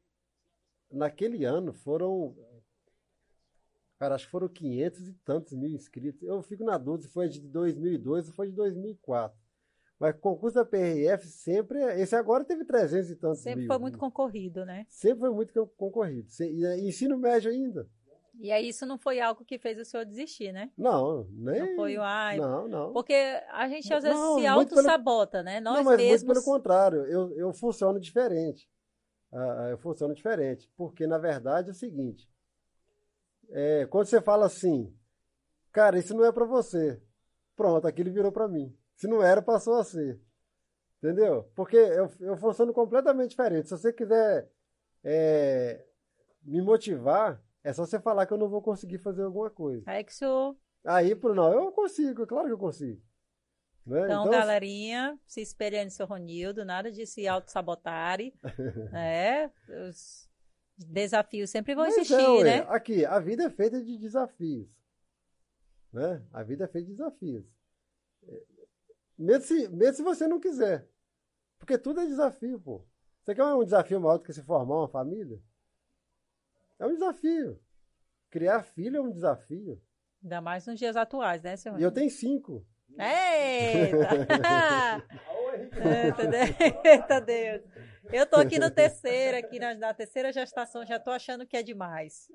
naquele ano foram Cara, acho que foram 500 e tantos mil inscritos. Eu fico na dúvida se foi de 2002 ou foi de 2004. Mas concurso da PRF sempre. Esse agora teve 300 e tantos Sempre mil. foi muito concorrido, né? Sempre foi muito co- concorrido. E, ensino médio ainda. E aí isso não foi algo que fez o senhor desistir, né? Não, nem. Não foi o ai. Não, não. Porque a gente às vezes Não, se muito pelo- auto-sabota, né? Nós não, mas mesmos. muito pelo contrário. Eu, eu funciono diferente. Ah, ah, eu funciono diferente. Porque, na verdade, é o seguinte. é, quando você fala assim, cara, isso não é pra você. Pronto, aquilo virou pra mim. Se não era, passou a ser. Entendeu? Porque eu, eu funciono completamente diferente. Se você quiser é, me motivar, é só você falar que eu não vou conseguir fazer alguma coisa. Aí que senhor. Aí, por não, eu consigo, é claro que eu consigo. Né? Então, galerinha, se espelhando no seu Ronildo, nada de se auto-sabotarem. né? Os desafios sempre vão Mas existir, é, né? Aqui, a vida é feita de desafios. Né? A vida é feita de desafios. Mesmo se, mesmo se você não quiser. Porque tudo é desafio, pô. Você quer um desafio maior do que se formar uma família? É um desafio. Criar filho é um desafio. Ainda mais nos dias atuais, né, seu E eu tenho cinco. Eita! Alô, Henrique. Eita, Deus. Eita Deus. Eu tô aqui no terceiro, aqui na, na terceira gestação, já tô achando que é demais.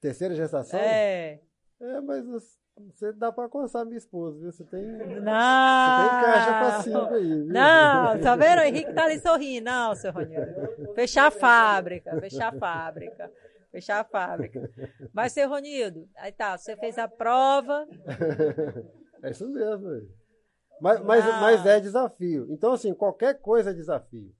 Terceira gestação? É. É, mas você dá pra alcançar minha esposa, viu? Você tem, você tem Não. caixa pra cinco aí, viu? Não, tá vendo? O Henrique tá ali sorrindo. Não, seu Ronildo. Fechar a fábrica, fechar a fábrica. Fechar a fábrica. Mas, seu Ronildo, aí tá, você fez a prova. É isso mesmo. Mas, mas, Ah. mas é desafio. Então, assim, qualquer coisa é desafio.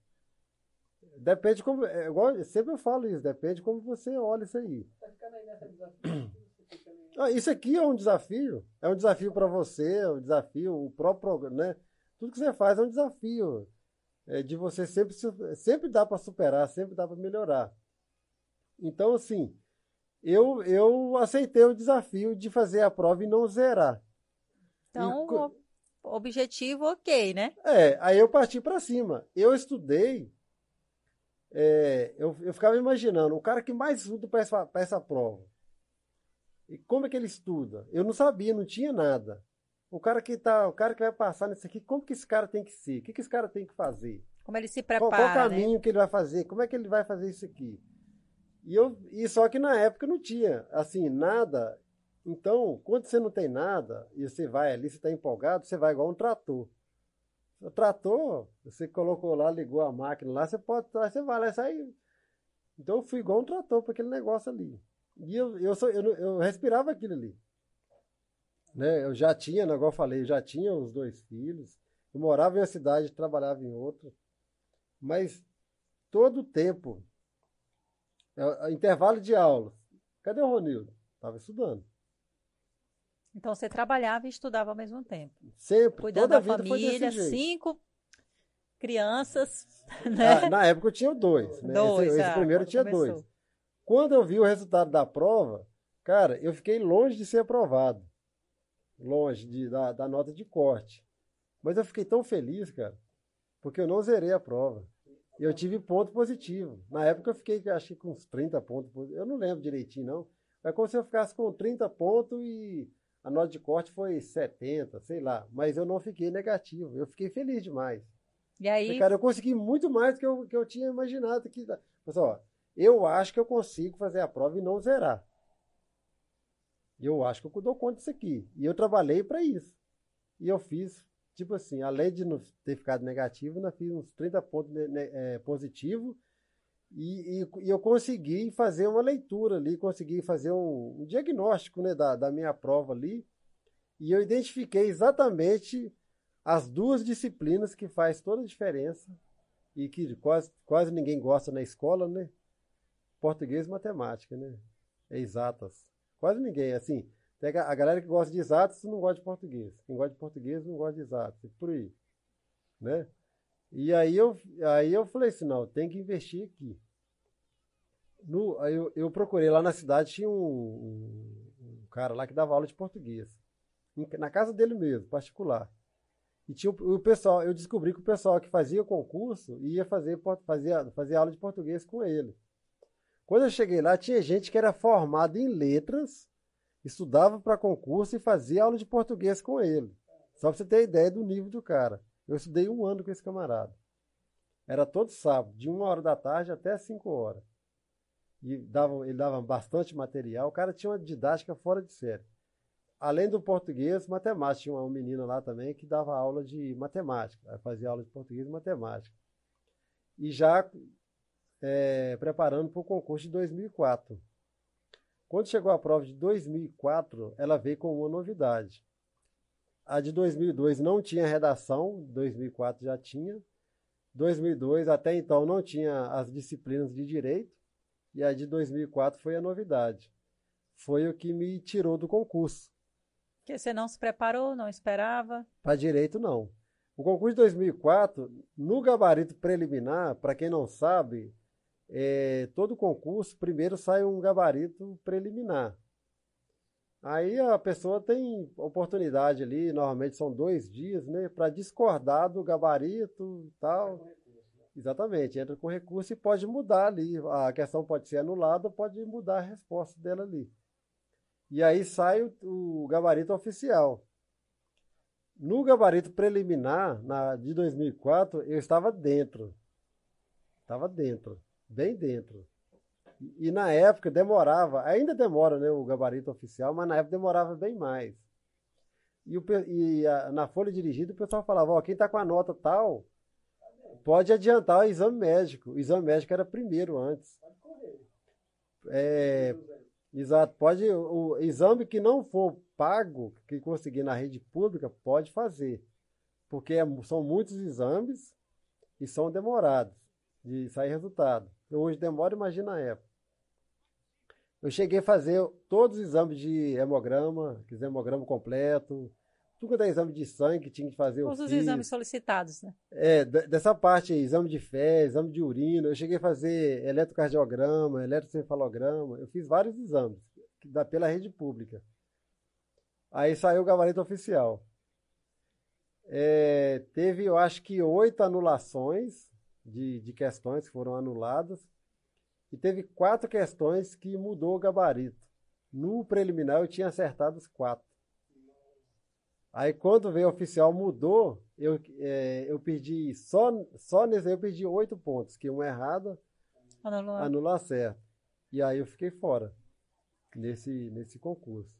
Depende como. É igual, sempre eu falo isso, depende como você olha isso aí. Tá ficando aí nessa desafio. Você fica meio- Ah, isso aqui é um desafio. É um desafio para você, é um desafio, o próprio programa, né? Tudo que você faz é um desafio. É de você sempre, sempre dá para superar, sempre dá para melhorar. Então, assim, eu, eu aceitei o desafio de fazer a prova e não zerar. Então, E o objetivo, ok, né? É, aí eu parti para cima. Eu estudei, é, eu, eu ficava imaginando, o cara que mais estuda para essa, pra essa prova. E como é que ele estuda? Eu não sabia, não tinha nada. O cara que tá, o cara que vai passar nisso aqui, como que esse cara tem que ser? O que, que esse cara tem que fazer? Como ele se Qual, qual prepara, né? caminho que ele vai fazer? Como é que ele vai fazer isso aqui? E, eu, e só que na época não tinha, assim, nada. Então, quando você não tem nada e você vai ali, você está empolgado, você vai igual um trator. O trator, você colocou lá, ligou a máquina lá, você pode, você vai lá e sai. Então eu fui igual um trator para aquele negócio ali. E eu, eu, sou, eu, eu respirava aquilo ali. Né? Eu já tinha, né, igual eu falei, eu já tinha os dois filhos. Eu morava em uma cidade, trabalhava em outra. Mas todo o tempo, é, é, intervalo de aula, cadê o Ronildo? Estava estudando. Então, você trabalhava e estudava ao mesmo tempo. Sempre, Cuidando toda a da família, cinco crianças, né? Ah, na época eu tinha dois. Né? Dois, esse, esse ah, primeiro tinha começou. dois. Quando eu vi o resultado da prova, cara, eu fiquei longe de ser aprovado. Longe de, da, da nota de corte. Mas eu fiquei tão feliz, cara, porque eu não zerei a prova. Eu tive ponto positivo. Na época eu fiquei, acho que com uns 30 pontos. Eu não lembro direitinho, não. É como se eu ficasse com 30 pontos e a nota de corte foi 70, sei lá. Mas eu não fiquei negativo. Eu fiquei feliz demais. E aí, Cara, eu consegui muito mais do que eu, que eu tinha imaginado. Que, pessoal, eu acho que eu consigo fazer a prova e não zerar. Eu acho que eu dou conta disso aqui. E eu trabalhei para isso. E eu fiz, tipo assim, além de não ter ficado negativo, eu fiz uns 30 pontos é, positivo. E, e- e eu consegui fazer uma leitura ali, consegui fazer um, um diagnóstico né, da, da minha prova ali. E eu identifiquei exatamente as duas disciplinas que faz toda a diferença e que quase, quase ninguém gosta na escola, né? Português e matemática, né? É exatas. Quase ninguém, assim. Tem a galera que gosta de exatas não gosta de português. Quem gosta de português não gosta de exatas. e Por aí, né? E aí eu, aí eu falei assim, não, tem que investir aqui. No, aí eu, eu procurei lá na cidade, tinha um, um- um cara lá que dava aula de português. Na casa dele mesmo, particular. E tinha o, o pessoal, eu descobri que o pessoal que fazia concurso ia fazer, fazia, fazia aula de português com ele. Quando eu cheguei lá, tinha gente que era formada em letras, estudava para concurso e fazia aula de português com ele. Só para você ter ideia do nível do cara. Eu estudei um ano com esse camarada. Era todo sábado, de uma hora da tarde até cinco horas. E dava, ele dava bastante material. O cara tinha uma didática fora de série. Além do português, matemática. Tinha uma menina lá também que dava aula de matemática. Fazia aula de português e matemática. E já é, preparando para o concurso de 2004. Quando chegou a prova de 2004, ela veio com uma novidade. A de 2002 não tinha redação, 2004 já tinha. 2002 até então não tinha as disciplinas de direito e a de 2004 foi a novidade. Foi o que me tirou do concurso. Que você não se preparou, não esperava? Para direito não. O concurso de 2004, no gabarito preliminar, para quem não sabe, é, todo concurso primeiro sai um gabarito preliminar. Aí a pessoa tem oportunidade ali, normalmente são dois dias, né, para discordar do gabarito e tal. Exatamente, entra com recurso e pode mudar ali. A questão pode ser anulada, pode mudar a resposta dela ali. E aí sai o, o gabarito oficial. No gabarito preliminar, na, de 2004, eu estava dentro. Estava dentro, bem dentro. E na época demorava, ainda demora né, o gabarito oficial, mas na época demorava bem mais. E, o, e a, na folha dirigida o pessoal falava, ó, quem está com a nota tal, pode adiantar o exame médico. O exame médico era primeiro antes. É, exato, pode, o exame que não for pago, que conseguir na rede pública, pode fazer. Porque é, são muitos exames e são demorados de sair resultado. Hoje demora, imagina a época. Eu cheguei a fazer todos os exames de hemograma, que hemograma completo, tudo da é exame de sangue que tinha que fazer. Todos os exames solicitados, né? É, dessa parte aí, exame de fé, exame de urina. Eu cheguei a fazer eletrocardiograma, eletrocefalograma. Eu fiz vários exames da, pela rede pública. Aí saiu o gabarito oficial. É, teve, eu acho que oito anulações de, de questões que foram anuladas. E teve quatro questões que mudou o gabarito. No preliminar eu tinha acertado os quatro. Aí quando veio oficial mudou, eu, é, eu perdi, só, só nesse aí eu perdi oito pontos, que uma errada anulou. anulou certo. E aí eu fiquei fora nesse, nesse concurso.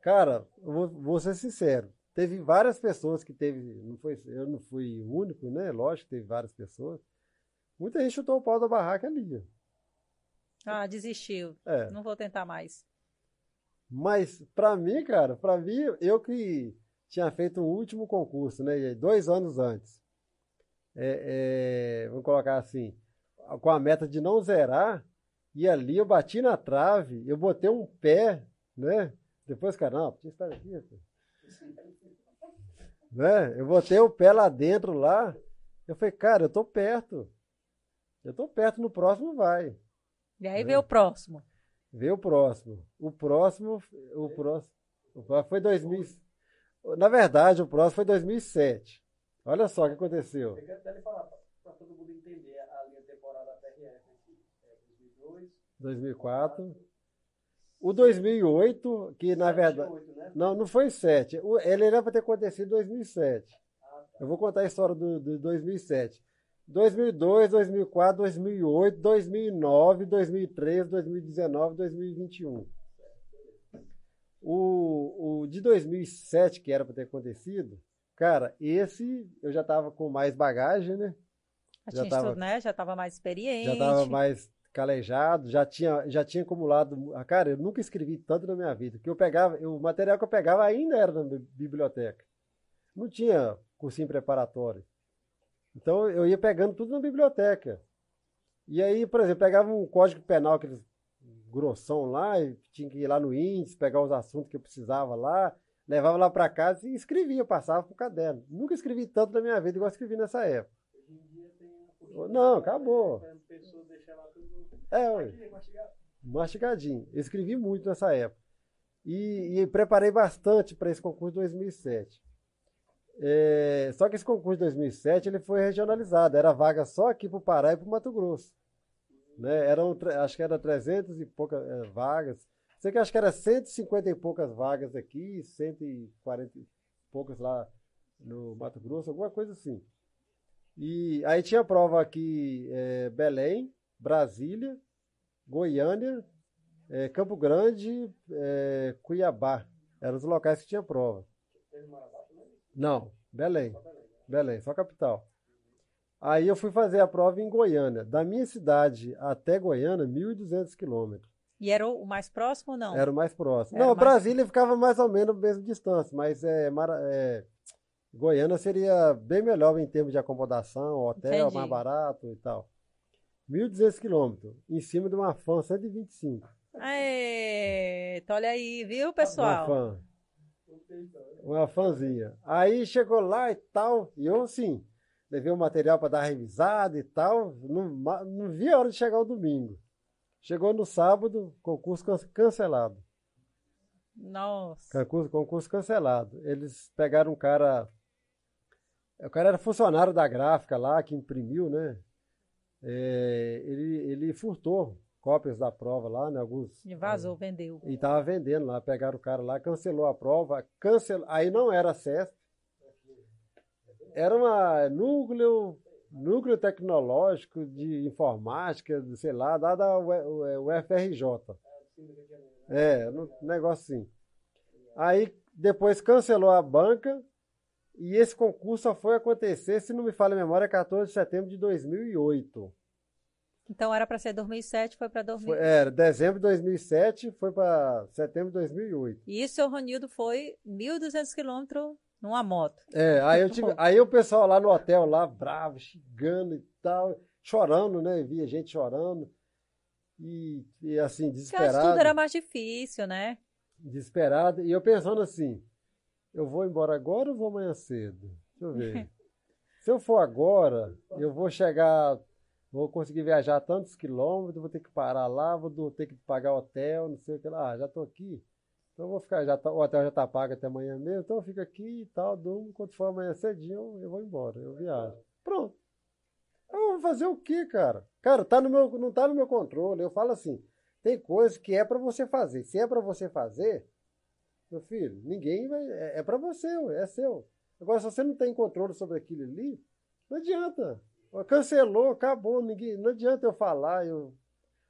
Cara, vou, vou ser sincero, teve várias pessoas que teve, não foi, eu não fui o único, né? Lógico que teve várias pessoas Muita gente chutou o pau da barraca ali. Ah, desistiu. É. Não vou tentar mais. Mas, para mim, cara, para mim, eu que tinha feito o último concurso, né? Dois anos antes. É, é, vamos colocar assim, com a meta de não zerar, e ali eu bati na trave, eu botei um pé, né? Depois, cara, não, tinha estar aqui. Né? Eu botei o pé lá dentro, lá. Eu falei, cara, eu tô perto. Eu estou perto, no próximo vai. E aí né? vê o próximo. Vê o próximo. O próximo, o próximo, o próximo foi 2000. Na verdade, o próximo foi 2007. Olha só o que aconteceu. Eu quero falar para todo mundo entender a linha temporal da PRF aqui. É 2002, 2004. O 2008, que na verdade. Né? Não, não foi 7. Ele era para ter acontecido em 2007. Ah, tá. Eu vou contar a história do, do 2007. 2002, 2004, 2008, 2009, 2013, 2019, 2021. O, o de 2007, que era para ter acontecido, cara, esse eu já tava com mais bagagem, né? Já, já tava, né? Já tava mais experiente. Já tava mais calejado, já tinha, já tinha acumulado. Cara, eu nunca escrevi tanto na minha vida. Que eu pegava, o material que eu pegava ainda era na biblioteca. Não tinha cursinho preparatório. Então eu ia pegando tudo na biblioteca. E aí, por exemplo, pegava um código penal, aqueles grossão lá, e tinha que ir lá no índice, pegar os assuntos que eu precisava lá, levava lá para casa e escrevia, passava pro caderno. Nunca escrevi tanto na minha vida igual escrevi nessa época. Hoje em dia tem Não, acabou. É, mastigadinho. Eu escrevi muito nessa época. E, e preparei bastante para esse concurso de 2007. É, só que esse concurso de 2007 ele foi regionalizado, era vaga só aqui para o Pará e para o Mato Grosso. Né? Eram, acho que era 300 e poucas é, vagas. Sei que acho que era 150 e poucas vagas aqui, 140 e poucas lá no Mato Grosso, alguma coisa assim. E aí tinha prova aqui é, Belém, Brasília, Goiânia, é, Campo Grande, é, Cuiabá. Eram os locais que tinha prova. Não, Belém. Belém, só capital. Aí eu fui fazer a prova em Goiânia. Da minha cidade até Goiânia, 1.200 quilômetros. E era o mais próximo ou não? Era o mais próximo. Era não, mais... Brasília ficava mais ou menos a mesma distância, mas é, é, Goiânia seria bem melhor em termos de acomodação, hotel, Entendi. mais barato e tal. 1.200 quilômetros, em cima de uma FAN 125. Eita, olha aí, viu, pessoal? Uma fã. Uma fãzinha. Aí chegou lá e tal, e eu assim, levei o material para dar revisada e tal, não, não vi a hora de chegar o domingo. Chegou no sábado, concurso cancelado. Nossa. Concurso, concurso cancelado. Eles pegaram um cara. O cara era funcionário da gráfica lá, que imprimiu, né? É, ele, ele furtou cópias da prova lá, né? Alguns. E vazou, é, vendeu. E tava vendendo lá, pegaram o cara lá, cancelou a prova, cancel, aí não era CESP, era uma núcleo, núcleo tecnológico de informática, sei lá, dada o, FRJ. É, um negócio assim. Aí depois cancelou a banca e esse concurso só foi acontecer, se não me falha a memória, 14 de setembro de 2008. Então era para ser 2007, foi para 2008. Era, dezembro de 2007, foi para setembro de 2008. E o seu Ronildo foi 1.200 quilômetros numa moto. É, aí eu tive, aí o pessoal lá no hotel, lá, bravo, xingando e tal, chorando, né? Via gente chorando. E, e assim, desesperado. Porque tudo era mais difícil, né? Desesperado. E eu pensando assim, eu vou embora agora ou vou amanhã cedo? Deixa eu ver. Se eu for agora, eu vou chegar, vou conseguir viajar tantos quilômetros, vou ter que parar lá, vou ter que pagar hotel, não sei o que lá. Ah, já tô aqui. Então eu vou ficar, já tá, o hotel já tá pago até amanhã mesmo, então eu fico aqui e tal, durmo, quando for amanhã cedinho, eu vou embora, eu viajo. Pronto. Eu vou fazer o quê, cara? Cara, tá no meu, não tá no meu controle. Eu falo assim, tem coisa que é para você fazer. Se é para você fazer, meu filho, ninguém vai, é, é para você, é seu. Agora, se você não tem controle sobre aquilo ali, não adianta. Cancelou, acabou, ninguém, não adianta eu falar, eu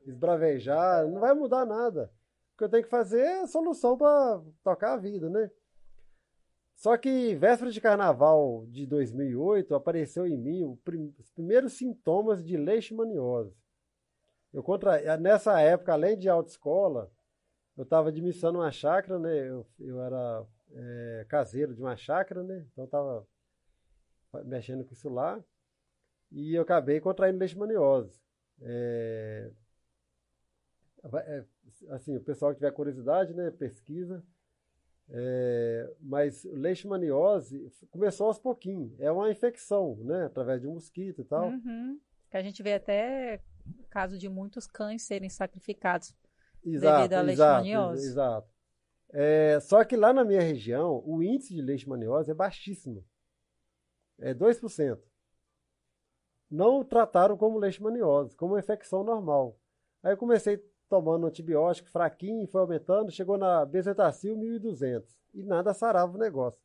esbravejar, não vai mudar nada. O que eu tenho que fazer é solução para tocar a vida, né? Só que véspera de carnaval de 2008 apareceu em mim os primeiros sintomas de leishmaniose. Eu contra, nessa época, além de autoescola, eu estava administrando uma chácara, né? Eu, eu era é, caseiro de uma chácara, né? Então estava mexendo com isso lá. E eu acabei contraindo leishmaniose. É, é, assim, o pessoal que tiver curiosidade, né, pesquisa. É, mas leishmaniose começou aos pouquinhos. É uma infecção, né, através de um mosquito e tal. Uhum. Que a gente vê até caso de muitos cães serem sacrificados exato, devido à leishmaniose. Exato. É, só que lá na minha região, o índice de leishmaniose é baixíssimo. É 2%. Não trataram como leishmaniose, como infecção normal. Aí eu comecei tomando antibiótico fraquinho, foi aumentando, chegou na bezetacil 1.200 e nada sarava o negócio.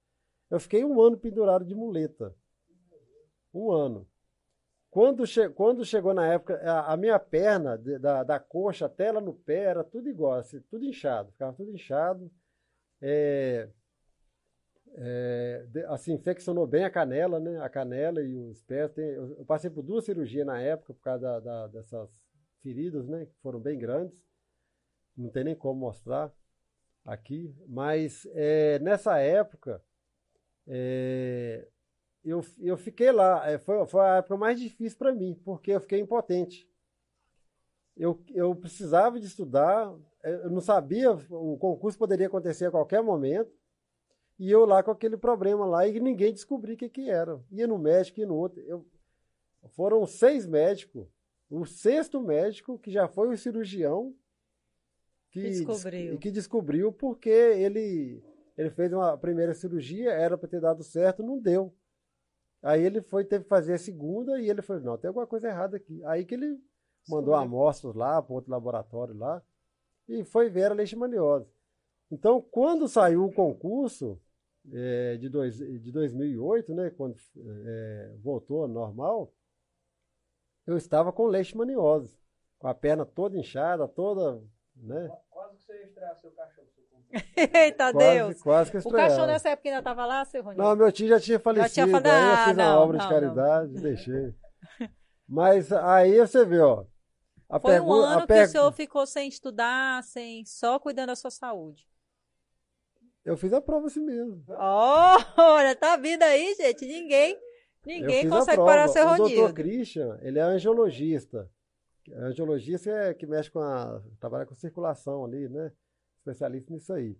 Eu fiquei um ano pendurado de muleta. Um ano. Quando, che quando chegou na época, a, a minha perna, de, da, da coxa até lá no pé, era tudo igual, assim, tudo inchado, ficava tudo inchado. É, é, assim, infeccionou bem a canela, né? A canela e os pés. Tem, eu, eu, passei por duas cirurgias na época por causa da, da, dessas feridas, né, que foram bem grandes. Não tem nem como mostrar aqui, mas é, nessa época é, eu, eu fiquei lá. É, foi, foi a época mais difícil para mim, porque eu fiquei impotente. Eu, eu precisava de estudar, é, eu não sabia, o concurso poderia acontecer a qualquer momento, e eu lá com aquele problema lá, e ninguém descobria o que, que era. Ia no médico, ia no outro. Eu, foram seis médicos o sexto médico, que já foi o cirurgião, que descobriu, que descobriu porque ele, ele fez uma primeira cirurgia, era para ter dado certo, não deu. Aí ele foi, teve que fazer a segunda e ele falou, não, tem alguma coisa errada aqui. Aí que ele mandou Foi. amostras lá para outro laboratório lá, e foi ver a leishmaniose. Então, quando saiu o concurso eh, de, dois, de 2008, né, quando eh, voltou ao normal, eu estava com leishmaniose, com a perna toda inchada, toda, né, Quase que você ia estrear seu cachorro. Eita quase, Deus! quase que O estreava. cachorro nessa época ainda estava lá, seu Ronildo? Não, meu tio já tinha falecido, tinha falado, aí eu ah, fiz uma não, obra não, de não. caridade, deixei. Mas aí você vê, ó. A Foi um ano que per- o senhor ficou sem estudar, sem só cuidando da sua saúde. Eu fiz a prova assim mesmo. Olha, tá vindo aí, gente. Ninguém, Eu ninguém consegue parar seu O doutor Ronildo. Christian, ele é angiologista. Angiologista é que mexe com a. trabalha com circulação ali, né? Especialista nisso aí.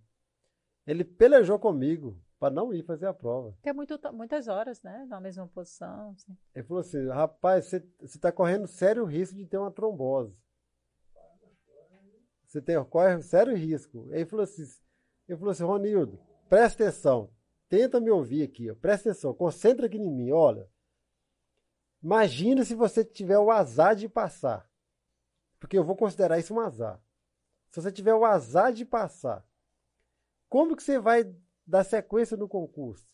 Ele pelejou comigo para não ir fazer a prova. Porque é muito, muitas horas, né? Na mesma posição. assim. Ele falou assim: rapaz, você está correndo sério risco de ter uma trombose. Você tem, corre sério risco. Ele falou assim: ele falou assim, Ronildo, presta atenção, tenta me ouvir aqui, ó, presta atenção, concentra aqui em mim, olha. Imagina se você tiver o azar de passar. Porque eu vou considerar isso um azar. Se você tiver o azar de passar, como que você vai dar sequência no concurso?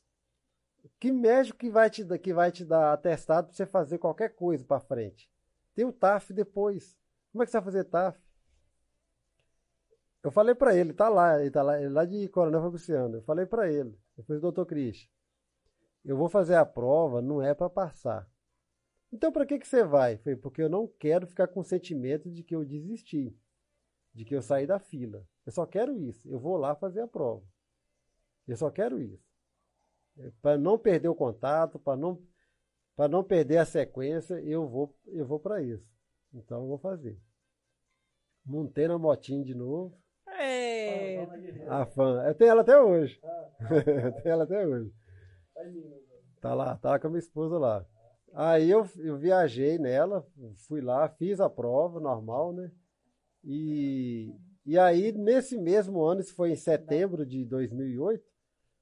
Que médico que vai te, que vai te dar atestado para você fazer qualquer coisa para frente? Tem o TAF depois. Como é que você vai fazer TAF? Eu falei para ele, tá lá, ele tá lá, ele é lá de Coronel Fabriciano. Eu falei para ele, falei, doutor Cris, eu vou fazer a prova, não é para passar. Então para que que você vai? Falei, porque eu não quero ficar com o sentimento de que eu desisti, de que eu saí da fila. Eu só quero isso. Eu vou lá fazer a prova. Eu só quero isso para não perder o contato, para não para não perder a sequência, eu vou eu vou para isso. Então eu vou fazer. Montei na motinha de novo. É. A fã, eu tenho ela até hoje. Ah, Eu tenho ela até hoje. tá né? Tá lá, tá com a minha esposa lá. Aí eu, eu viajei nela, fui lá, fiz a prova normal, né? E, e aí, nesse mesmo ano, isso foi em setembro de 2008,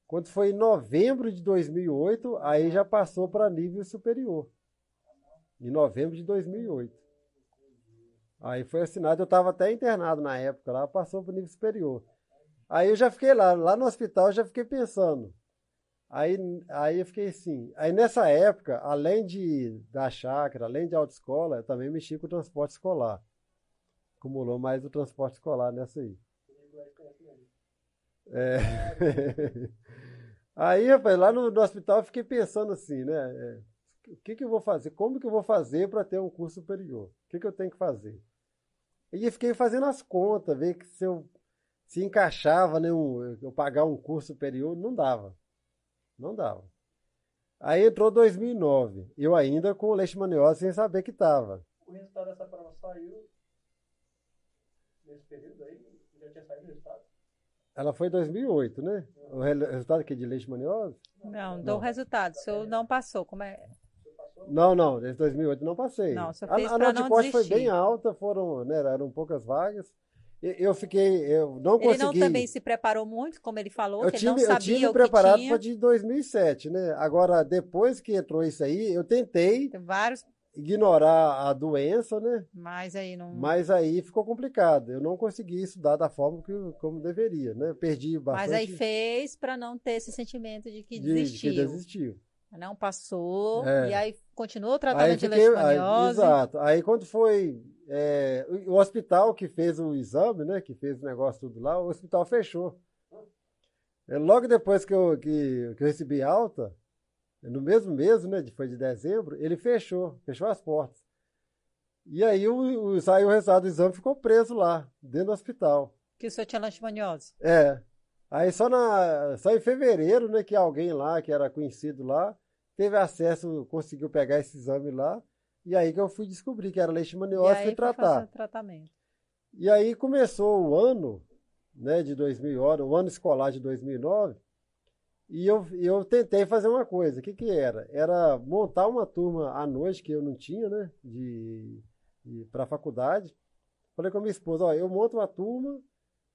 quando foi em novembro de 2008, aí já passou para nível superior. Em novembro de 2008. Aí foi assinado, eu estava até internado na época lá, passou para o nível superior. Aí eu já fiquei lá, lá no hospital, eu já fiquei pensando. Aí, aí eu fiquei assim. Aí nessa época, além de da chácara, além de autoescola, eu também mexi com o transporte escolar. Acumulou mais o transporte escolar nessa aí. Mesmo. É. Aí, rapaz, lá no, no hospital eu fiquei pensando assim, né? é, o que que eu vou fazer? Como que eu vou fazer para ter um curso superior? O que que eu tenho que fazer? E eu fiquei fazendo as contas, ver que se eu se encaixava, né, um, eu pagar um curso superior, não dava. Não dava. Aí entrou 2009, eu ainda com leishmaniose sem saber que estava. O resultado dessa prova saiu nesse período aí? Já tinha saído o resultado? Ela foi em 2008, né? O re- resultado aqui de leishmaniose? não, dou Não. o resultado. O senhor não passou. Como é? Não, não, desde 2008 não passei. Não, só a, fez a pra nota não de corte foi bem alta, foram, né, eram poucas vagas. Eu fiquei, eu não Ele consegui. não também se preparou muito, como ele falou, eu que tive, ele não eu sabia tive o preparado para de 2007, né? Agora, depois que entrou isso aí, eu tentei Tem vários, ignorar a doença, né? mas aí não. Mas aí ficou complicado. Eu não consegui estudar da forma que como deveria, né? Eu perdi bastante. Mas aí fez para não ter esse sentimento de que de- de desistiu. que desistiu. Não passou. É. E aí continuou o tratamento Aí de fiquei, aí, leishmaniose. exato. Aí quando foi é, o o hospital que fez o exame, né, que fez o negócio tudo lá, o hospital fechou. É, logo depois que eu, que, que eu recebi alta, no mesmo mês, né, de- foi de dezembro, ele fechou, fechou as portas. E aí o, o, saiu o resultado do exame, ficou preso lá, dentro do hospital. Que o senhor tinha leishmaniose. É. Aí só, na, só em fevereiro, né, que alguém lá, que era conhecido lá, teve acesso, conseguiu pegar esse exame lá, e aí que eu fui descobrir que era leishmaniose e fui tratar. tratamento. E aí começou o ano, né, de 2000, o ano escolar de 2009, e eu, eu tentei fazer uma coisa. O que que era? Era montar uma turma à noite que eu não tinha, né, de, de para a faculdade. Falei com a minha esposa, ó, eu monto uma turma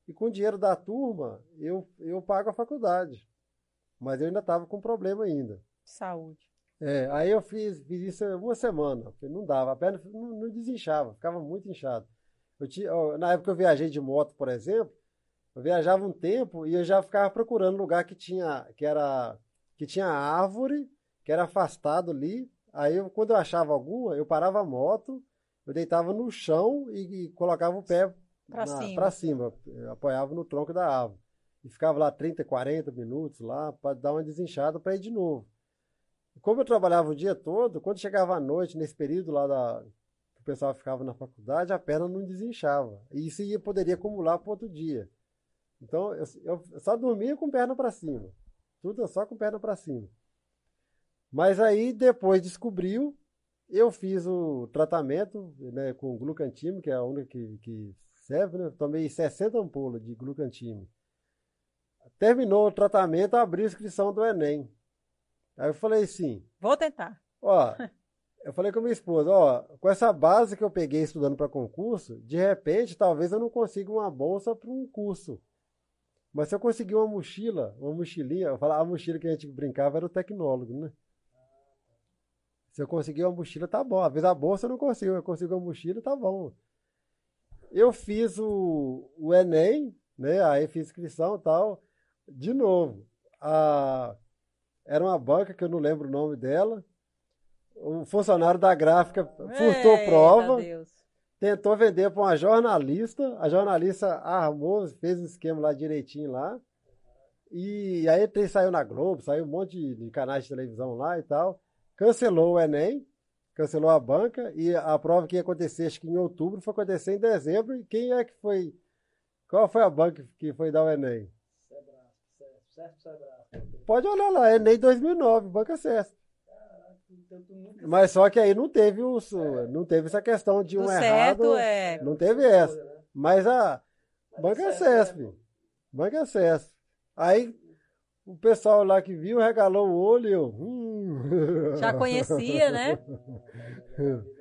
e com o dinheiro da turma eu, eu pago a faculdade. Mas eu ainda estava com problema ainda. Saúde. É, aí eu fiz, fiz isso uma semana, porque não dava, a perna não, não desinchava, ficava muito inchado. Eu tinha, na época que eu viajei de moto, por exemplo, eu viajava um tempo e eu já ficava procurando lugar que tinha, que era, que tinha árvore, que era afastado ali. Aí eu, quando eu achava alguma, eu parava a moto, eu deitava no chão e, e colocava o pé Pra na- cima. cima, apoiava no tronco da árvore. E ficava lá 30, 40 minutos lá para dar uma desinchada para ir de novo. E Como eu trabalhava o dia todo, quando chegava à noite, nesse período lá da, que o pessoal ficava na faculdade, a perna não desinchava. E isso ia, poderia acumular para outro dia. Então eu, eu só dormia com perna para cima. Tudo só com perna para cima. Mas aí depois descobriu, eu fiz o tratamento né, com glucantime, que é a única que, que serve, né? Tomei 60 ampolas de glucantime. Terminou o tratamento, abri a inscrição do Enem. Aí eu falei assim, Vou tentar. ó, eu falei com a minha esposa, ó, com essa base que eu peguei estudando para concurso, de repente talvez eu não consiga uma bolsa para um curso. Mas se eu conseguir uma mochila, uma mochilinha, eu falava, a mochila que a gente brincava era o tecnólogo, né? Se eu conseguir uma mochila, tá bom. Às vezes a bolsa eu não consigo, eu consigo uma mochila, tá bom. Eu fiz o, o Enem, né? Aí fiz inscrição e tal. De novo, a, era uma banca que eu não lembro o nome dela. O funcionário da gráfica furtou Eita prova, Deus. Tentou vender para uma jornalista. A jornalista armou, fez o esquema lá direitinho lá. E aí ele saiu na Globo, saiu um monte de, de canais de televisão lá e tal. Cancelou o Enem, cancelou a banca e a prova que ia acontecer, acho que em outubro, foi acontecer em dezembro. E quem é que foi? Qual foi a banca que foi dar o Enem? Pode olhar lá, Enem 2009, Banca Cesta. Tu nunca Mas só que aí não teve, os, não teve essa questão de um Do errado. certo é. Não teve essa. né? Mas a Banca Mas certo, CESP. né, Banca CESP. Aí o pessoal lá que viu regalou o olho e eu. hum. Já conhecia, né? O.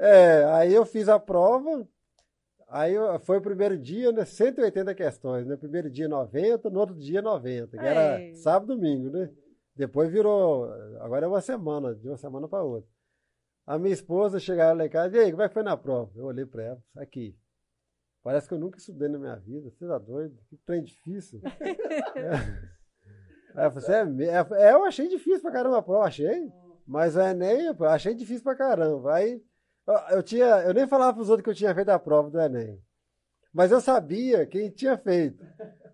É, aí eu fiz a prova. Aí foi o primeiro dia, né? 180 questões, né? Primeiro dia 90, no outro dia 90, que era Ei. sábado e domingo, né? Depois virou, agora é uma semana, de uma semana para outra. A minha esposa chegava lá em casa, e aí, como é que foi na prova? Eu olhei para ela, aqui. Parece que eu nunca estudei na minha vida, você tá doido? Que trem difícil. é. Aí eu falei, "Você é, é, é, eu achei difícil pra caramba a prova, achei. Mas o Enem, eu achei difícil pra caramba. Aí eu, eu tinha, eu nem falava pros outros que eu tinha feito a prova do Enem. Mas eu sabia quem tinha feito.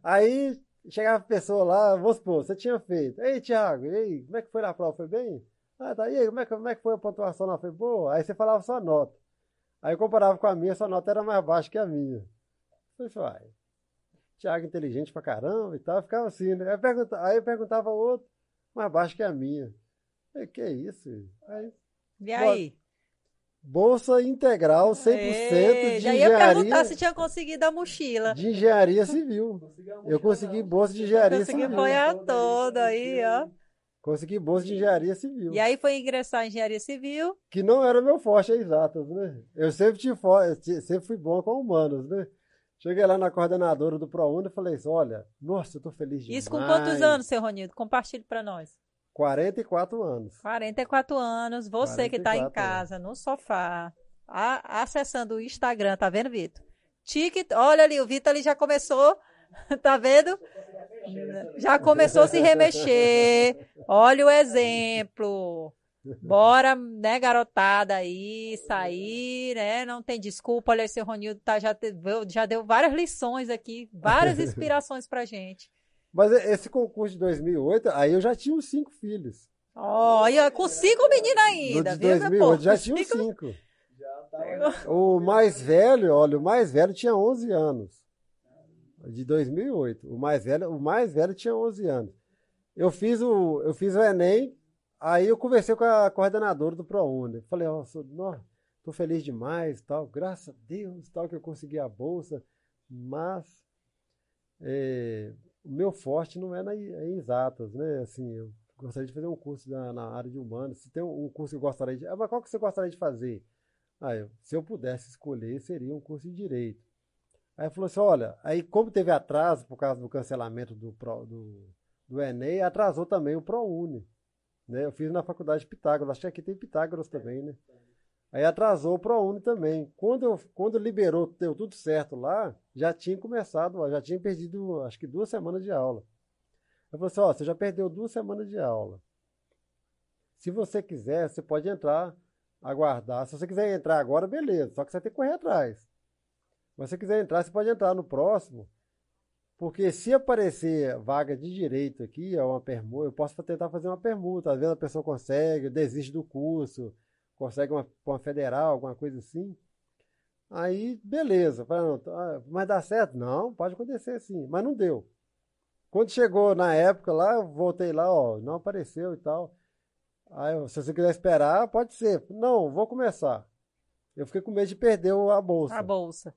Aí chegava a pessoa lá, vamos supor, você tinha feito. Ei, Thiago, e aí, como é que foi na prova? Foi bem? Ah, tá. E aí, como é que, como é que foi a pontuação lá? Foi boa? Aí você falava sua nota. Aí eu comparava com a minha, sua nota era mais baixa que a minha. Eu falei, uai, Thiago inteligente pra caramba e tal. Ficava assim, né? Aí eu perguntava, aí eu perguntava outro, mais baixo que a minha. Eu falei, que isso? Aí, E aí? Bolsa integral 100% Ei, de já ia perguntar engenharia, se tinha conseguido a mochila. de engenharia civil. Consegui Eu consegui bolsa de engenharia Consegui civil. apoiar toda aí, ó. Consegui bolsa de engenharia civil. E aí foi ingressar em engenharia civil. Que não era meu forte, é exatas, né? Eu sempre, tive, sempre fui bom com humanos, né? Cheguei lá na coordenadora do ProUni e falei assim, olha, nossa, eu tô feliz demais. Isso com quantos anos, seu Ronildo? Compartilhe para nós. 44 anos. 44 anos, você que está em 44 casa, no sofá, a- acessando o Instagram, tá vendo, Vitor? TikTok, olha ali, o Vitor ali já começou, tá vendo? Já começou a se remexer. Olha o exemplo. Bora, né, garotada aí, sair, né? Não tem desculpa. Olha, seu Ronildo tá, já, te- já deu várias lições aqui, várias inspirações pra gente. Mas esse concurso de 2008, aí eu já tinha uns cinco filhos. Olha, com cinco meninas ainda, de viu, meu 2008 povo? já tinha uns Cinco-. O mais velho, olha, o mais velho tinha 11 anos. De 2008. O mais velho, o mais velho tinha 11 anos. Eu fiz o, eu fiz o Enem, aí eu conversei com a coordenadora do ProUni. Falei, ó, nó, tô feliz demais, tal, graças a Deus, tal, que eu consegui a bolsa, mas é, o meu forte não é na, em exatas, né? Assim, eu gostaria de fazer um curso na, na área de humanos. Se tem um, curso que eu gostaria de. Ah, mas qual que você gostaria de fazer? Ah, eu- se eu pudesse escolher, seria um curso de direito. Aí falou assim: olha, aí como teve atraso por causa do cancelamento do, do, do Enem, atrasou também o ProUni. Né? Eu fiz na faculdade de Pitágoras, acho que aqui tem Pitágoras também, né? Aí atrasou o ProUni também. Quando, eu, quando liberou, deu tudo certo lá, já tinha começado, já tinha perdido acho que duas semanas de aula. Eu falei assim, ó, você já perdeu duas semanas de aula. Se você quiser, você pode entrar, aguardar. Se você quiser entrar agora, beleza, só que você tem que correr atrás. Mas se você quiser entrar, você pode entrar no próximo, porque se aparecer vaga de direito aqui, é uma permuta, eu posso tentar fazer uma permuta. Às vezes a pessoa consegue, desiste do curso, consegue uma, uma federal, alguma coisa assim. Aí, beleza. Tá, mas dá certo? Não, pode acontecer sim. Mas não deu. Quando chegou na época lá, eu voltei lá, ó, não apareceu e tal. Aí, se você quiser esperar, pode ser. Não, vou começar. Eu fiquei com medo de perder a bolsa. A bolsa.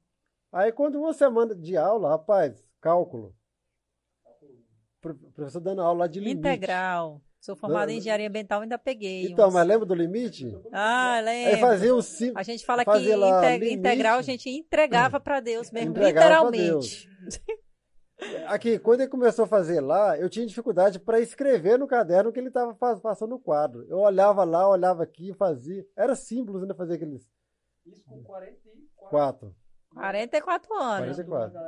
Aí, quando uma semana de aula, rapaz, cálculo. Professor dando aula lá de limite. Integral. Sou formada em engenharia ambiental, ainda peguei. Então, uns... mas lembra do limite? Ah, lembro. Aí fazia o sim... A gente fala que integ... integral a gente entregava para Deus mesmo, entregava literalmente. Deus. Aqui, quando ele começou a fazer lá, eu tinha dificuldade para escrever no caderno que ele estava passando no quadro. Eu olhava lá, olhava aqui, fazia. Era simples ainda fazer aqueles. Isso com 44. 4. 44 anos. 44.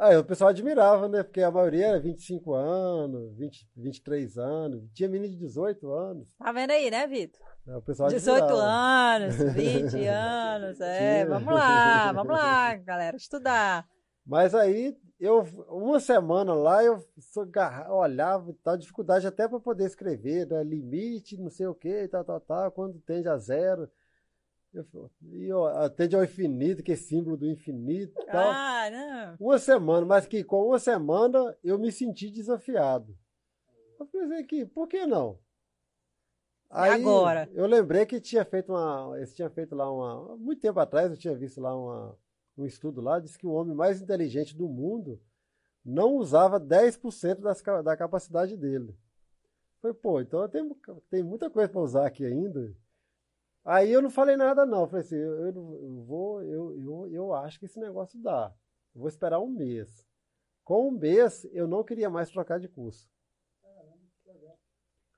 Aí o pessoal admirava, né? Porque a maioria era 25 anos, 20, 23 anos. Tinha menino de 18 anos. Tá vendo aí, né, Vitor? É, o pessoal 18 admirava. anos, 20 anos. É, vamos lá, vamos lá, galera, estudar. Mas aí, eu, uma semana lá, eu olhava e tal, dificuldade até para poder escrever, né? Limite, não sei o que, tal, tal, tal, quando tende a zero. E atende ao infinito, que é símbolo do infinito e tal. Ah, não. Uma semana, mas que com uma semana eu me senti desafiado. Eu pensei que, por que não? Aí, agora? Eu lembrei que tinha feito uma. Eles tinham feito lá uma. Muito tempo atrás eu tinha visto lá uma, um estudo lá, disse que o homem mais inteligente do mundo não usava 10% das, da capacidade dele. Foi, pô, então tem, tem muita coisa para usar aqui ainda. Aí eu não falei nada, não. Eu falei assim, eu, eu vou, eu, eu, eu acho que esse negócio dá. Eu vou esperar um mês. Com um mês, eu não queria mais trocar de curso.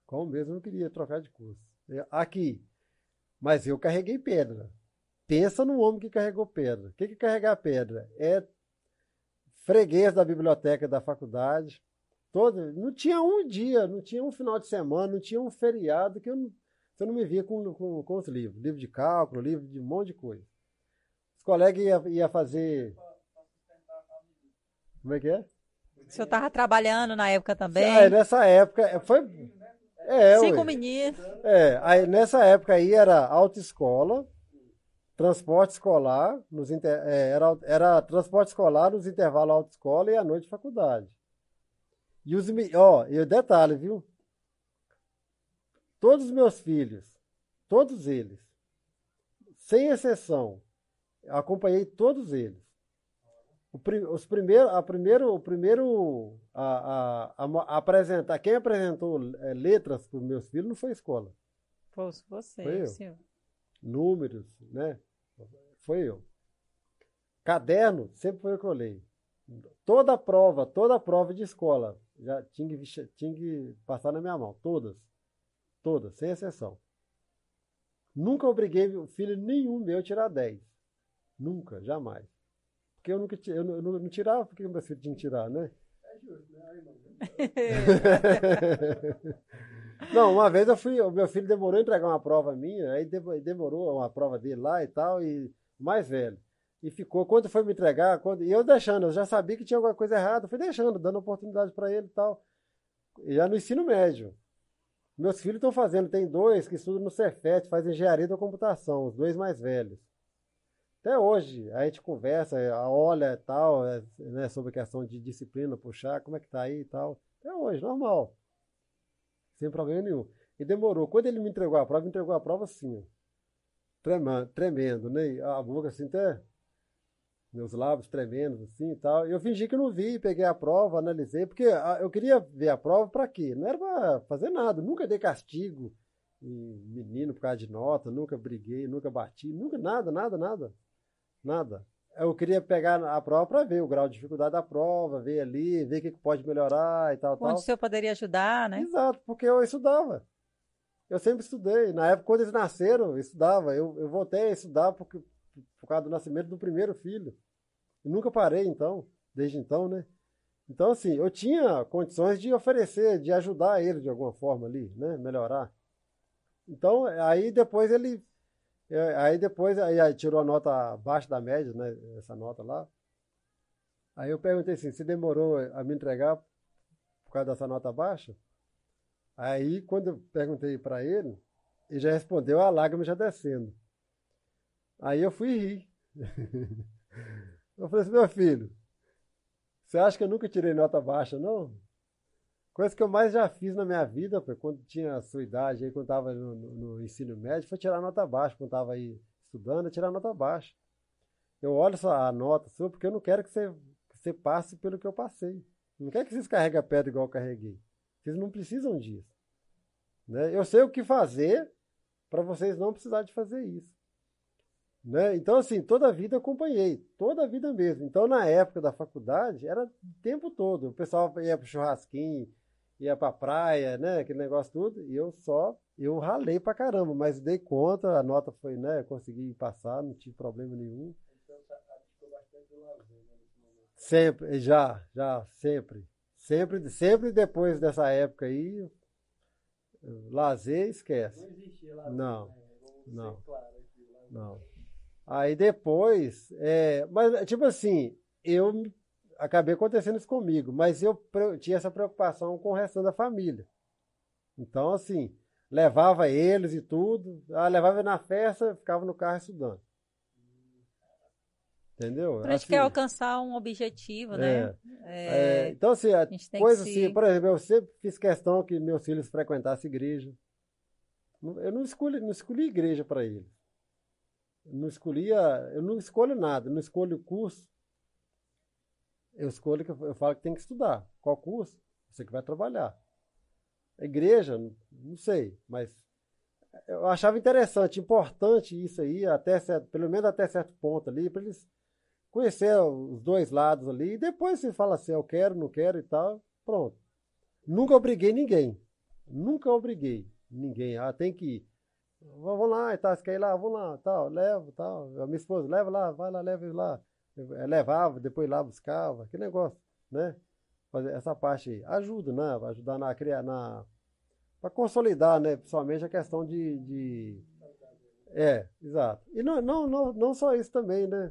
Com um mês, eu não queria trocar de curso. Aqui. Mas eu carreguei pedra. Pensa no homem que carregou pedra. O que é carregar pedra? É freguês da biblioteca da faculdade. Todo, não tinha um dia, não tinha um final de semana, não tinha um feriado que eu não você não me via com, com, com os livros. Livro de cálculo, livro de um monte de coisa. Os colegas iam ia fazer. Como é que é? O senhor estava trabalhando na época também? É, nessa época. Foi. É, Cinco ué. meninos. É, aí nessa época aí era autoescola, transporte escolar, nos inter, é, era, era transporte escolar nos intervalos autoescola e à noite faculdade. E os, ó, e o detalhe, viu? Todos os meus filhos, todos eles, sem exceção, acompanhei todos eles. O, os primeiro, a primeiro, o primeiro a, a, a, apresentar, quem apresentou é, letras para os meus filhos não foi a escola. Foi você, foi eu. Senhor. Números, né? Foi eu. Caderno, sempre foi eu que olhei. Toda a prova, toda a prova de escola, já tinha que, tinha que passar na minha mão, todas. Todas, sem exceção. Nunca obriguei filho nenhum meu a tirar 10. Nunca, jamais. Porque eu nunca eu não, eu não, tirava, porque meu filho tinha que tirar, né? É justo, né? não, uma vez eu fui, o meu filho demorou a entregar uma prova minha, aí demorou uma prova dele lá e tal, e mais velho. E ficou, quando foi me entregar, quando, e eu deixando, eu já sabia que tinha alguma coisa errada, fui deixando, dando oportunidade para ele e tal. E já no ensino médio. Meus filhos estão fazendo, tem dois que estudam no Cefet, fazem engenharia da computação, os dois mais velhos. Até hoje, a gente conversa, olha e tal, é, né, sobre a questão de disciplina, puxar, como é que tá aí e tal. Até hoje, normal. Sem problema nenhum. E demorou. Quando ele me entregou a prova, me entregou a prova assim, tremendo, tremendo né? A boca assim até meus lábios tremendo assim e tal. Eu fingi que não vi, peguei a prova, analisei, porque eu queria ver a prova para quê? Não era para fazer nada, nunca dei castigo em menino por causa de nota, nunca briguei, nunca bati, nunca nada, nada, nada. Nada. eu queria pegar a prova para ver o grau de dificuldade da prova, ver ali, ver o que pode melhorar e tal, Onde tal. o senhor poderia ajudar, né? Exato, porque eu estudava. Eu sempre estudei. Na época, quando eles nasceram, eu estudava. Eu, eu voltei a estudar porque, por causa do nascimento do primeiro filho. E nunca parei, então, desde então, né? Então, assim, eu tinha condições de oferecer, de ajudar ele de alguma forma ali, né? Melhorar. Então, aí depois ele. é, Aí depois aí, aí tirou a nota abaixo da média, né? Essa nota lá. Aí eu perguntei assim, se demorou a me entregar por causa dessa nota baixa? Aí, quando eu perguntei para ele, ele já respondeu a lágrima já descendo. Aí eu fui rir. Eu falei assim, meu filho, você acha que eu nunca tirei nota baixa, não? Coisa que eu mais já fiz na minha vida, quando tinha a sua idade, aí, quando estava no, no- no ensino médio, foi tirar nota baixa. Quando estava aí estudando, tirar nota baixa. Eu olho só a nota sua porque eu não quero que você, que você passe pelo que eu passei. Não quero que vocês carreguem a pedra igual eu carreguei. Vocês não precisam disso. Né? Eu sei o que fazer para vocês não precisarem de fazer isso. Né? Então, assim, toda a vida eu acompanhei, toda a vida mesmo. Então, na época da faculdade, era o tempo todo. O pessoal ia para churrasquinho, ia para praia, né? Aquele negócio tudo. E eu só, eu ralei pra caramba, mas dei conta, a nota foi, né? Consegui passar, não tive problema nenhum. Então, tá- bastante lazer, né. Sempre, já, já, sempre. Sempre, sempre depois dessa época aí, lazer, esquece. Não existia lazer, Não, né? Não. ser claro aqui, lazer. Não. Aí depois, é, mas tipo assim, eu acabei acontecendo isso comigo, mas eu tinha essa preocupação com o restante da família. Então, assim, levava eles e tudo, ah, levava na festa, ficava no carro estudando. Entendeu? A gente Assim, quer alcançar um objetivo, né? é, É, então, assim, coisa se- assim, por exemplo, eu sempre fiz questão que meus filhos frequentassem igreja. Eu não escolhi, não escolhi igreja para eles. Eu não escolhia, eu não escolho nada, não escolho curso. Eu escolho que eu falo que tem que estudar. Qual curso? Você que vai trabalhar. A igreja, não- sei, mas eu achava interessante, importante isso aí, até certo, pelo menos até certo ponto ali, para eles conhecer os dois lados ali, e depois você fala assim, eu quero, não quero e tal, pronto. Nunca obriguei ninguém. Nunca obriguei ninguém. Ah, tem que ir. Vamos lá, e tal, você quer ir lá? Vamos lá, tal, levo, tal. A minha esposa, leva lá, vai lá, leva lá. Eu, eh, levava, depois lá buscava, que negócio, né? Fazer essa parte aí. Ajuda, né? Vai Ajudar na criar, na... Para consolidar, né? Principalmente a questão de... de... É, exato. E não, não, não, não só isso também, né?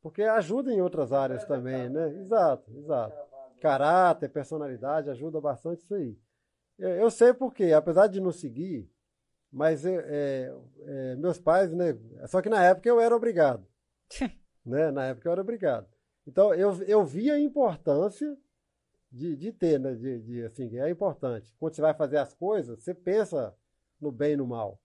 Porque ajuda em outras áreas também, né? Exato, exato caráter, personalidade, ajuda bastante isso aí. Eu, eu sei porque, apesar de não seguir, mas é, é, é, meus pais, né? Só que na época eu era obrigado. né? Na época eu era obrigado. Então eu, eu vi a importância de, de ter, né? De, de, assim, é importante. Quando você vai fazer as coisas, você pensa no bem e no mal.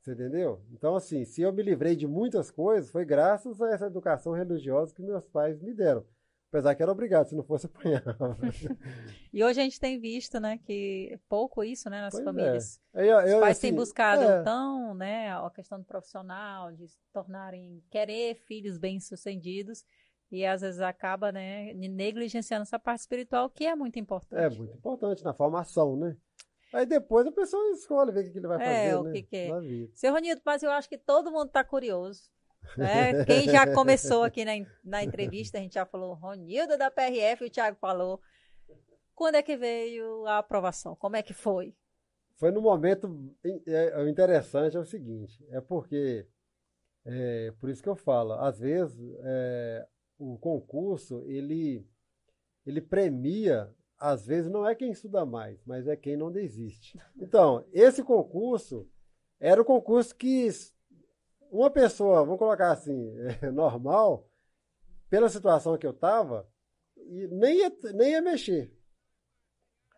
Você entendeu? Então, assim, se eu me livrei de muitas coisas, foi graças a essa educação religiosa que meus pais me deram. Apesar que era obrigado, se não fosse apanhava. E hoje a gente tem visto, né, que é pouco isso, né, nas Pois é. famílias. Aí, eu- eu, Os pais têm assim, buscado é, tão, né, a questão do profissional, de se tornarem, querer filhos bem-sucedidos, e às vezes acaba, né, negligenciando essa parte espiritual, que é muito importante. É muito importante na formação, né? Aí depois a pessoa escolhe ver o que ele vai É, fazer, o né? que que é. Na vida. Seu Ronildo, mas eu acho que todo mundo está curioso. Né? Quem já começou aqui na, na entrevista, a gente já falou Ronildo da PRF, o Thiago falou. Quando é que veio a aprovação? Como é que foi? Foi no momento. é, interessante é o seguinte: é porque. É, por isso que eu falo, às vezes é, o concurso ele, ele premia, às vezes não é quem estuda mais, mas é quem não desiste. Então, esse concurso era o concurso que uma pessoa, vamos colocar assim, é, normal, pela situação que eu estava, nem ia, nem ia mexer.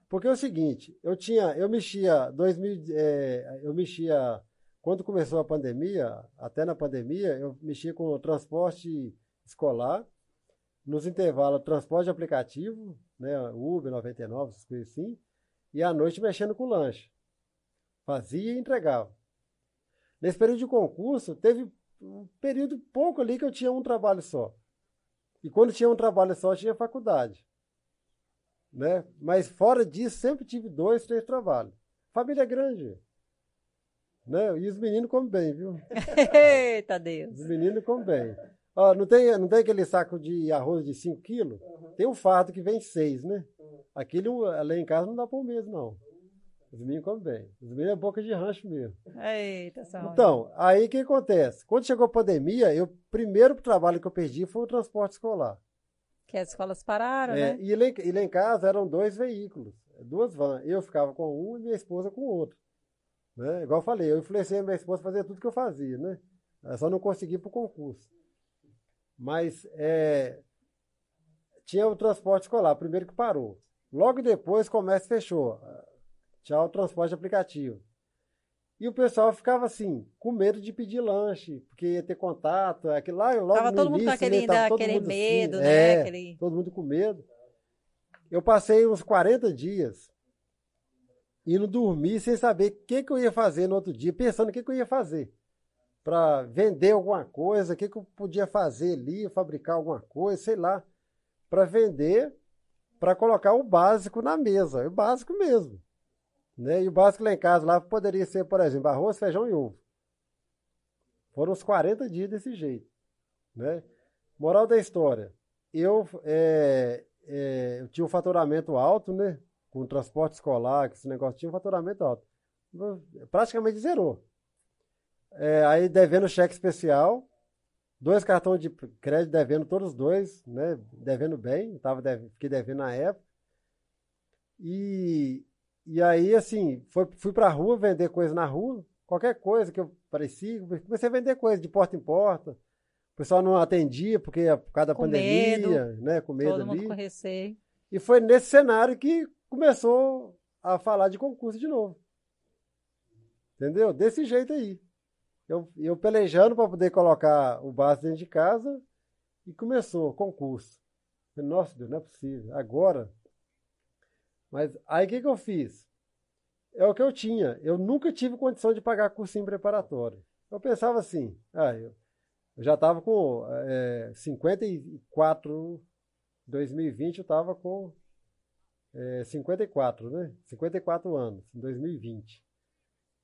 Porque é o seguinte, eu tinha, eu mexia 2000, é, eu mexia quando começou a pandemia, até na pandemia, eu mexia com o transporte escolar, nos intervalos transporte aplicativo, né, Uber 99, essas coisas assim, e à noite mexendo com lanche. Fazia e entregava. Nesse período de concurso, teve um período pouco ali que eu tinha um trabalho só. E quando tinha um trabalho só, tinha faculdade. Né? Mas fora disso, sempre tive dois, três trabalhos. Família grande. Né? E os meninos comem bem, viu? Eita Deus. Os meninos comem bem. Ó, não, tem, não tem aquele saco de arroz de 5 quilos? Uhum. Tem um fardo que vem 6, né? Uhum. Aquele lá em casa não dá para o mesmo, não. Os meninos comem bem. Os meninos é boca de rancho mesmo. Eita, São Então, aí o que acontece? Quando chegou a pandemia, eu, o primeiro trabalho que eu perdi foi o transporte escolar. Que as escolas pararam, É, né? e, lá, em- e lá em casa eram dois veículos, duas vans. Eu ficava com um e minha esposa com o outro. Né? Igual eu falei, eu influenciei a minha esposa a fazer tudo que eu fazia, né? Eu só não consegui para o concurso. Mas é, tinha o transporte escolar, primeiro que parou. Logo depois o comércio fechou. Tchau, transporte aplicativo. E o pessoal ficava assim, com medo de pedir lanche, porque ia ter contato. Aquilo lá, logo Tava no todo mundo com início, aquele, né, aquele assim, medo, né? é, Aquele... todo mundo com medo. Eu passei uns 40 dias indo dormir sem saber o que, que eu ia fazer no outro dia, pensando o que, que eu ia fazer. Para vender alguma coisa, o que, que eu podia fazer ali, fabricar alguma coisa, sei lá. Para vender, para colocar o básico na mesa, o básico mesmo. Né? E o básico lá em casa lá poderia ser, por exemplo, arroz, feijão e ovo. Foram uns 40 dias desse jeito. Né? Moral da história. Eu, é, é, eu tinha um faturamento alto, né? Com transporte escolar, que esse negócio tinha um faturamento alto. Praticamente zerou. É, aí devendo cheque especial, dois cartões de crédito devendo todos os dois, né? Devendo bem, tava deve, fiquei devendo na época. E, e aí, assim, foi, fui pra rua vender coisa na rua, qualquer coisa que eu parecia, comecei a vender coisa de porta em porta. O pessoal não atendia porque por causa da Com pandemia, né? Com medo Todo ali. mundo com receio. E foi nesse cenário que começou a falar de concurso de novo. Entendeu? Desse jeito aí. Eu, eu pelejando para poder colocar o básico dentro de casa e começou concurso. Nossa, Deus, não é possível. Agora. Mas aí o que, que eu fiz? É o que eu tinha. Eu nunca tive condição de pagar cursinho preparatório. Eu pensava assim, ah, eu, eu já estava com é, 54, 2020 eu estava com é, 54, né? 54 anos, em 2020.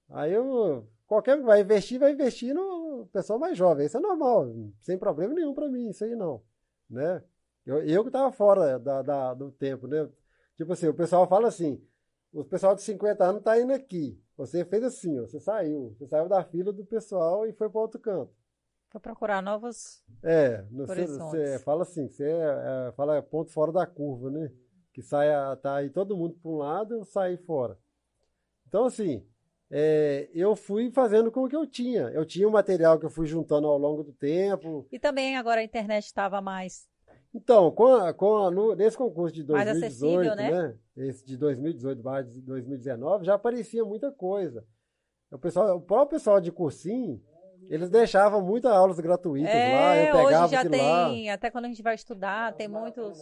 Aí eu, qualquer que vai investir, vai investir no pessoal mais jovem. Isso é normal, sem problema nenhum para mim, isso aí não, né? Eu, eu que estava fora da, da, do tempo, né? Tipo assim, o pessoal fala assim, o pessoal de 50 anos está indo aqui. Você fez assim, ó, você saiu. Você saiu da fila do pessoal e foi para outro canto. Para procurar novos. É, você, você fala assim, você é, fala ponto fora da curva, né? Que sai, tá aí todo mundo para um lado, eu saí fora. Então, assim, é, eu fui fazendo com o que eu tinha. Eu tinha o material que eu fui juntando ao longo do tempo. E também agora a internet estava mais. Então, com a- com a- no- nesse concurso de Mais 2018, acessível, né? Esse de 2018 barra de 2019, já aparecia muita coisa. O, pessoal, o próprio pessoal de cursinho, eles deixavam muitas aulas gratuitas lá, É, eu pegava hoje já aquilo lá. tem, até quando a gente vai estudar, tem muitos.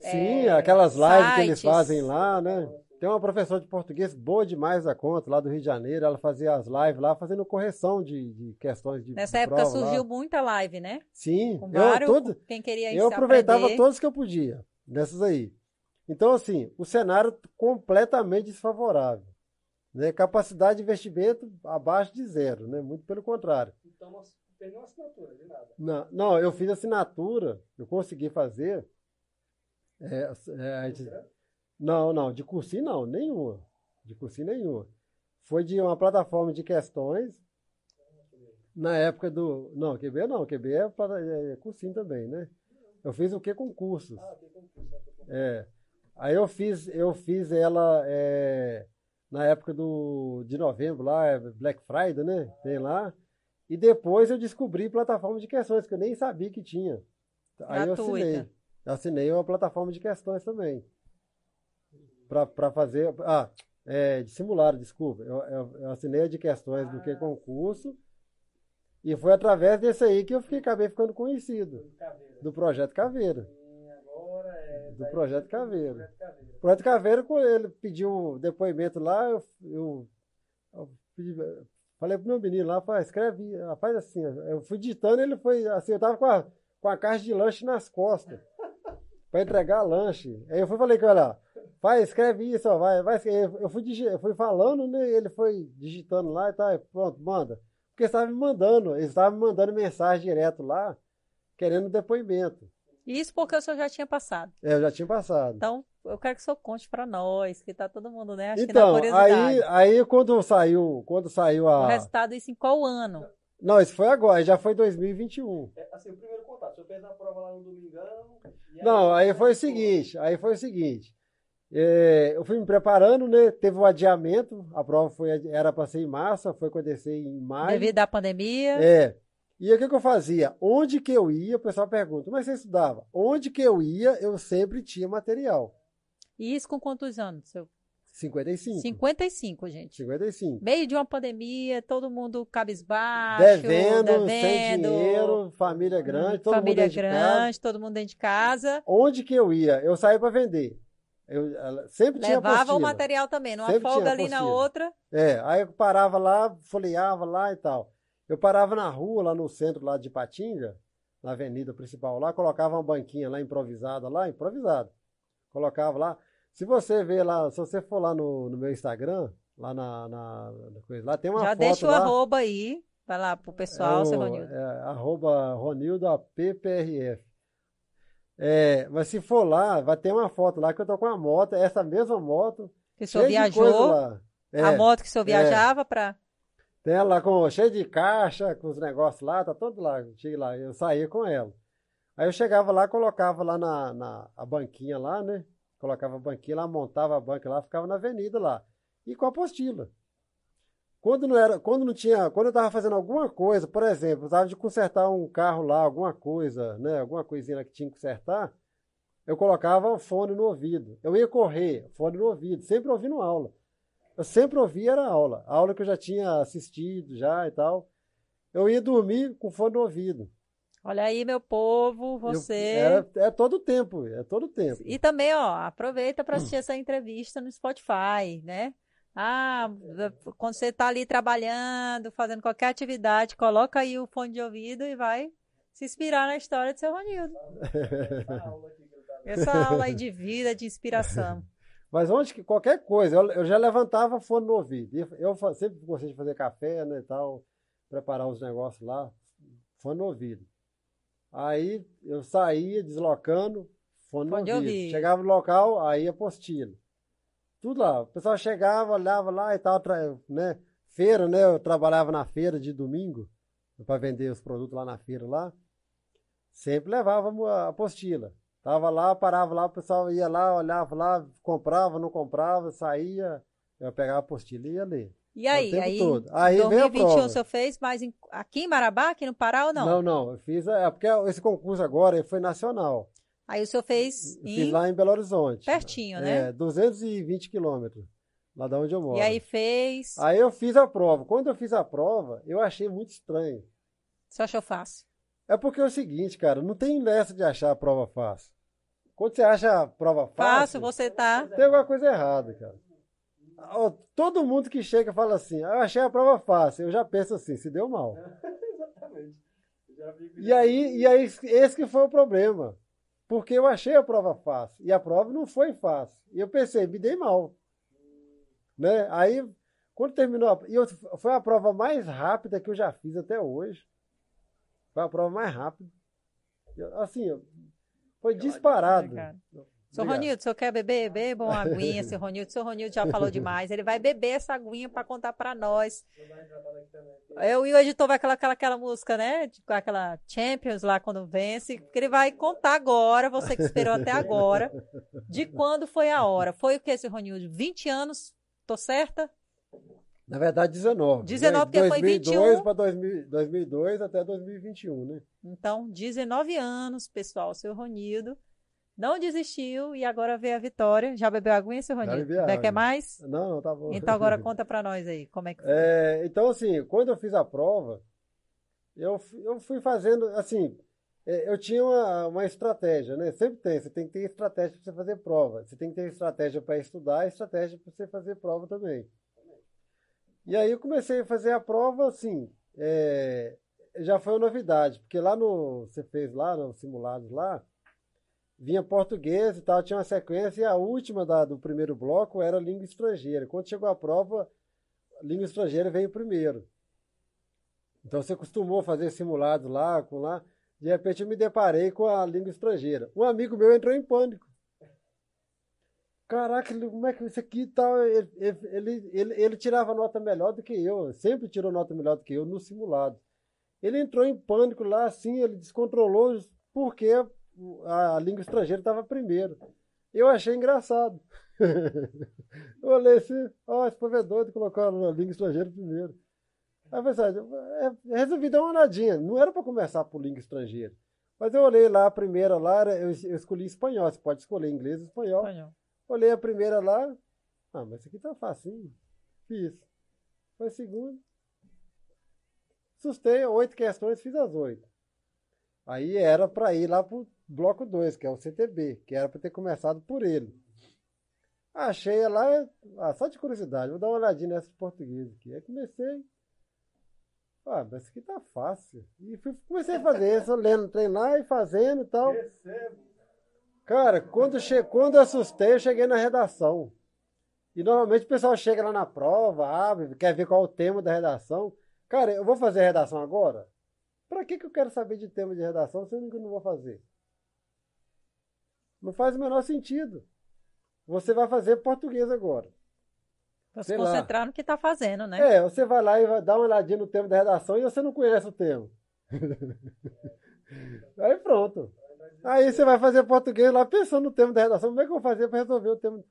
Sim, é, aquelas lives que eles sites. fazem lá, né? Tem uma professora de português boa demais da conta, lá do Rio de Janeiro. Ela fazia as lives lá, fazendo correção de, de questões de Nessa de época prova lá. surgiu muita live, né? Sim, Com eu, vários. todo, quem queria eu aproveitava aprender. todos que eu podia, dessas aí. Então, assim, o cenário completamente desfavorável. Né? Capacidade de investimento abaixo de zero, né? Muito pelo contrário. Então, nós perdeu uma assinatura, de nada. Não, não, eu fiz assinatura, eu consegui fazer. É, é, a gente- não, não, de cursinho não, nenhuma. De cursinho nenhuma. Foi de uma plataforma de questões. Na época do. Não, QB não, QB é, plata- é cursinho também, né? Eu fiz o que? Concursos. Ah, tem concurso. né? É. Aí eu fiz, eu fiz ela é, na época do, de novembro lá, é Black Friday, né? Tem lá. E depois eu descobri plataforma de questões, que eu nem sabia que tinha. Aí eu assinei. Gratuita. Eu assinei uma plataforma de questões também. Para fazer. Ah, é, de simulado, desculpa. Eu, eu, eu assinei a de questões do que concurso. E foi através desse aí que eu fiquei, acabei ficando conhecido. Do Caveira. Do Projeto Caveira. E agora é. Do Projeto Caveira. Projeto Caveira. Projeto Caveira, quando ele pediu depoimento lá, eu, eu, eu pedi- Falei pro meu menino lá, falei, escreve, faz assim. Eu fui digitando, ele foi assim, eu tava com a, com a caixa de lanche nas costas. para entregar lanche. Aí eu fui falei com ela, vai, escreve isso, ó, vai, vai. Eu fui, eu fui falando, né? Ele foi digitando lá e tal, pronto, manda. Porque estava me mandando, eles estavam me mandando mensagem direto lá, querendo depoimento. Isso porque o senhor já tinha passado. É, eu já tinha passado. Então, eu quero que o senhor conte para nós, que tá todo mundo, né? Acho então, aí, aí quando saiu, quando saiu a... O resultado, isso em qual ano? Não, isso foi agora, já foi 2021. É, assim, o primeiro contato, o senhor fez a prova lá no domingão... Não, aí foi o seguinte, aí foi o seguinte, é, eu fui me preparando, né? Teve um adiamento, a prova foi, era para ser em março, foi acontecer em maio. Devido à pandemia. É. E o que, que, eu fazia? Onde que eu ia, o pessoal pergunta, mas você estudava? Onde que eu ia, eu sempre tinha material. E isso com quantos anos? Seu... 55. 55, gente. 55. Meio de uma pandemia, todo mundo cabisbaixo, devendo, devendo sem dinheiro, família grande, todo família mundo grande, casa. todo mundo dentro de casa. Onde que eu ia? Eu saía para vender. Eu sempre tinha Levava o material também, numa sempre folga ali na outra. É, aí eu parava lá, folheava lá e tal. Eu parava na rua, lá no centro lá de Patinga, na avenida principal lá, colocava uma banquinha lá improvisada lá, improvisada. Colocava lá. Se você ver lá, se você for lá no, no meu Instagram, lá na, na, na, coisa, lá tem uma Já foto deixa o lá, arroba aí, vai lá pro pessoal, é seu Ronildo. É, arroba Ronildo APPRF. É, mas se for lá, vai ter uma foto lá que eu tô com a moto, essa mesma moto. Que o senhor viajou. É, a moto que o senhor é. viajava é. para. Tem ela lá com, cheia de caixa, com os negócios lá, tá todo lá. Cheguei lá, eu saía com ela. Aí eu chegava lá, colocava lá na, na a banquinha lá, né? Colocava a banquinha lá, montava a banca lá, ficava na avenida lá. E com a apostila. Quando não era, quando não tinha, quando eu estava fazendo alguma coisa, por exemplo, eu estava de consertar um carro lá, alguma coisa, né, alguma coisinha que tinha que consertar, eu colocava o fone no ouvido. Eu ia correr, fone no ouvido, sempre ouvindo aula. Eu sempre ouvia era aula, aula que eu já tinha assistido já e tal. Eu ia dormir com fone no ouvido. Olha aí, meu povo, você. Eu, é, é todo tempo, é todo tempo. E também, ó, aproveita para assistir essa entrevista no Spotify, né? Ah, quando você está ali trabalhando, fazendo qualquer atividade, coloca aí o fone de ouvido e vai se inspirar na história de seu Ronildo. Essa aula aí de vida, de inspiração. Mas onde que qualquer coisa, eu, eu já levantava fone no ouvido. Eu, eu sempre gostei de fazer café, né, e tal, preparar os negócios lá, fone no ouvido. Aí eu saía deslocando, fone, fone no ouvido. Ouvir. Chegava no local, aí apostila tudo lá. O pessoal chegava, olhava lá e tal, né? Feira, né? Eu trabalhava na feira de domingo para vender os produtos lá na feira lá. Sempre levávamos a apostila. Tava lá, parava lá, o pessoal ia lá, olhava lá, comprava, não comprava, saía, eu pegava a apostila e ia ler. E aí, aí, todo. aí 2021 o senhor fez, mas em, aqui em Marabá, aqui no Pará ou não? Não, não, eu fiz, é porque esse concurso agora foi nacional. Aí o senhor fez em... Fiz lá em Belo Horizonte. Pertinho, né? É, 220 quilômetros, lá da onde eu moro. E aí fez... Aí eu fiz a prova. Quando eu fiz a prova, eu achei muito estranho. Você achou fácil? É porque é o seguinte, cara, não tem dessa de achar a prova fácil. Quando você acha a prova fácil... Fácil, você tá... Tem alguma coisa errada, cara. Todo mundo que chega fala assim, ah, eu achei a prova fácil. Eu já penso assim, se deu mal. Exatamente. E aí, e aí, esse que foi o problema. Porque eu achei a prova fácil. E a prova não foi fácil. E eu pensei, me dei mal. Né? Aí, quando terminou, a, e eu, foi a prova mais rápida que eu já fiz até hoje. Foi a prova mais rápida. Eu, assim, foi disparado. Seu Ronildo, o senhor quer beber? Beba uma aguinha, seu Ronildo. Seu Ronildo já falou demais. Ele vai beber essa aguinha para contar para nós. Eu e o editor vai colocar aquela música, né? Com aquela Champions lá quando vence. Que ele vai contar agora, você que esperou até agora, de quando foi a hora. Foi o que, seu Ronildo? 20 anos? Tô certa? Na verdade, 19. 19, porque 2002 foi 21. para 2002 até 2021, né? Então, 19 anos, pessoal, seu Ronildo. Não desistiu e agora vê a vitória. Já bebeu aguinha, seu Ronildo? Já quer mais? Não, não, tá bom. Então agora conta para nós aí, como é que foi. É, então, assim, quando eu fiz a prova, eu, eu fui fazendo, assim, é, eu tinha uma, uma estratégia, né? Sempre tem, você tem que ter estratégia para você fazer prova. Você tem que ter estratégia para estudar e estratégia para você fazer prova também. E aí eu comecei a fazer a prova, assim, é, já foi uma novidade, porque lá no, você fez lá, nos simulados lá, vinha português e tal, tinha uma sequência, e a última da, do primeiro bloco era língua estrangeira. Quando chegou a prova, língua estrangeira veio primeiro. Então você costumou fazer simulados lá, com lá, de repente eu me deparei com a língua estrangeira. Um amigo meu entrou em pânico. Caraca, como é que isso aqui tal? Ele, ele, ele, ele, tirava nota melhor do que eu, sempre tirou nota melhor do que eu no simulado. Ele entrou em pânico lá, assim, ele descontrolou porque a língua estrangeira estava primeiro. Eu achei engraçado. eu olhei assim, ó, oh, esse povo é doido, colocou a língua estrangeira primeiro. Aí eu pensei, é, resolvi dar uma olhadinha. Não era para começar por língua estrangeira. Mas eu olhei lá, a primeira lá, eu, eu escolhi espanhol. Você pode escolher inglês ou espanhol. espanhol. Olhei a primeira lá. Ah, mas isso aqui tá facinho. Fiz. Foi a segunda. Sustei oito questões, fiz as oito. Aí era para ir lá pro bloco 2, que é o CTB, que era para ter começado por ele. Achei lá, ah, só de curiosidade, vou dar uma olhadinha nessa português aqui. Aí comecei. Ah, mas isso aqui tá fácil. E fui, comecei a fazer isso, lendo, treinar e fazendo e tal. Recebo. Cara, quando, che quando eu assustei, eu cheguei na redação. E normalmente o pessoal chega lá na prova, abre, quer ver qual é o tema da redação. Cara, eu vou fazer a redação agora? Pra que, que eu quero saber de tema de redação se eu não vou fazer? Não faz o menor sentido. Você vai fazer português agora. Pra se concentrar lá. no que está fazendo, né? É, você vai lá e vai dar uma olhadinha no tema da redação e você não conhece o tema. Aí pronto. Aí você vai fazer português lá pensando no tema da redação. Como é que eu vou fazer para resolver o tema?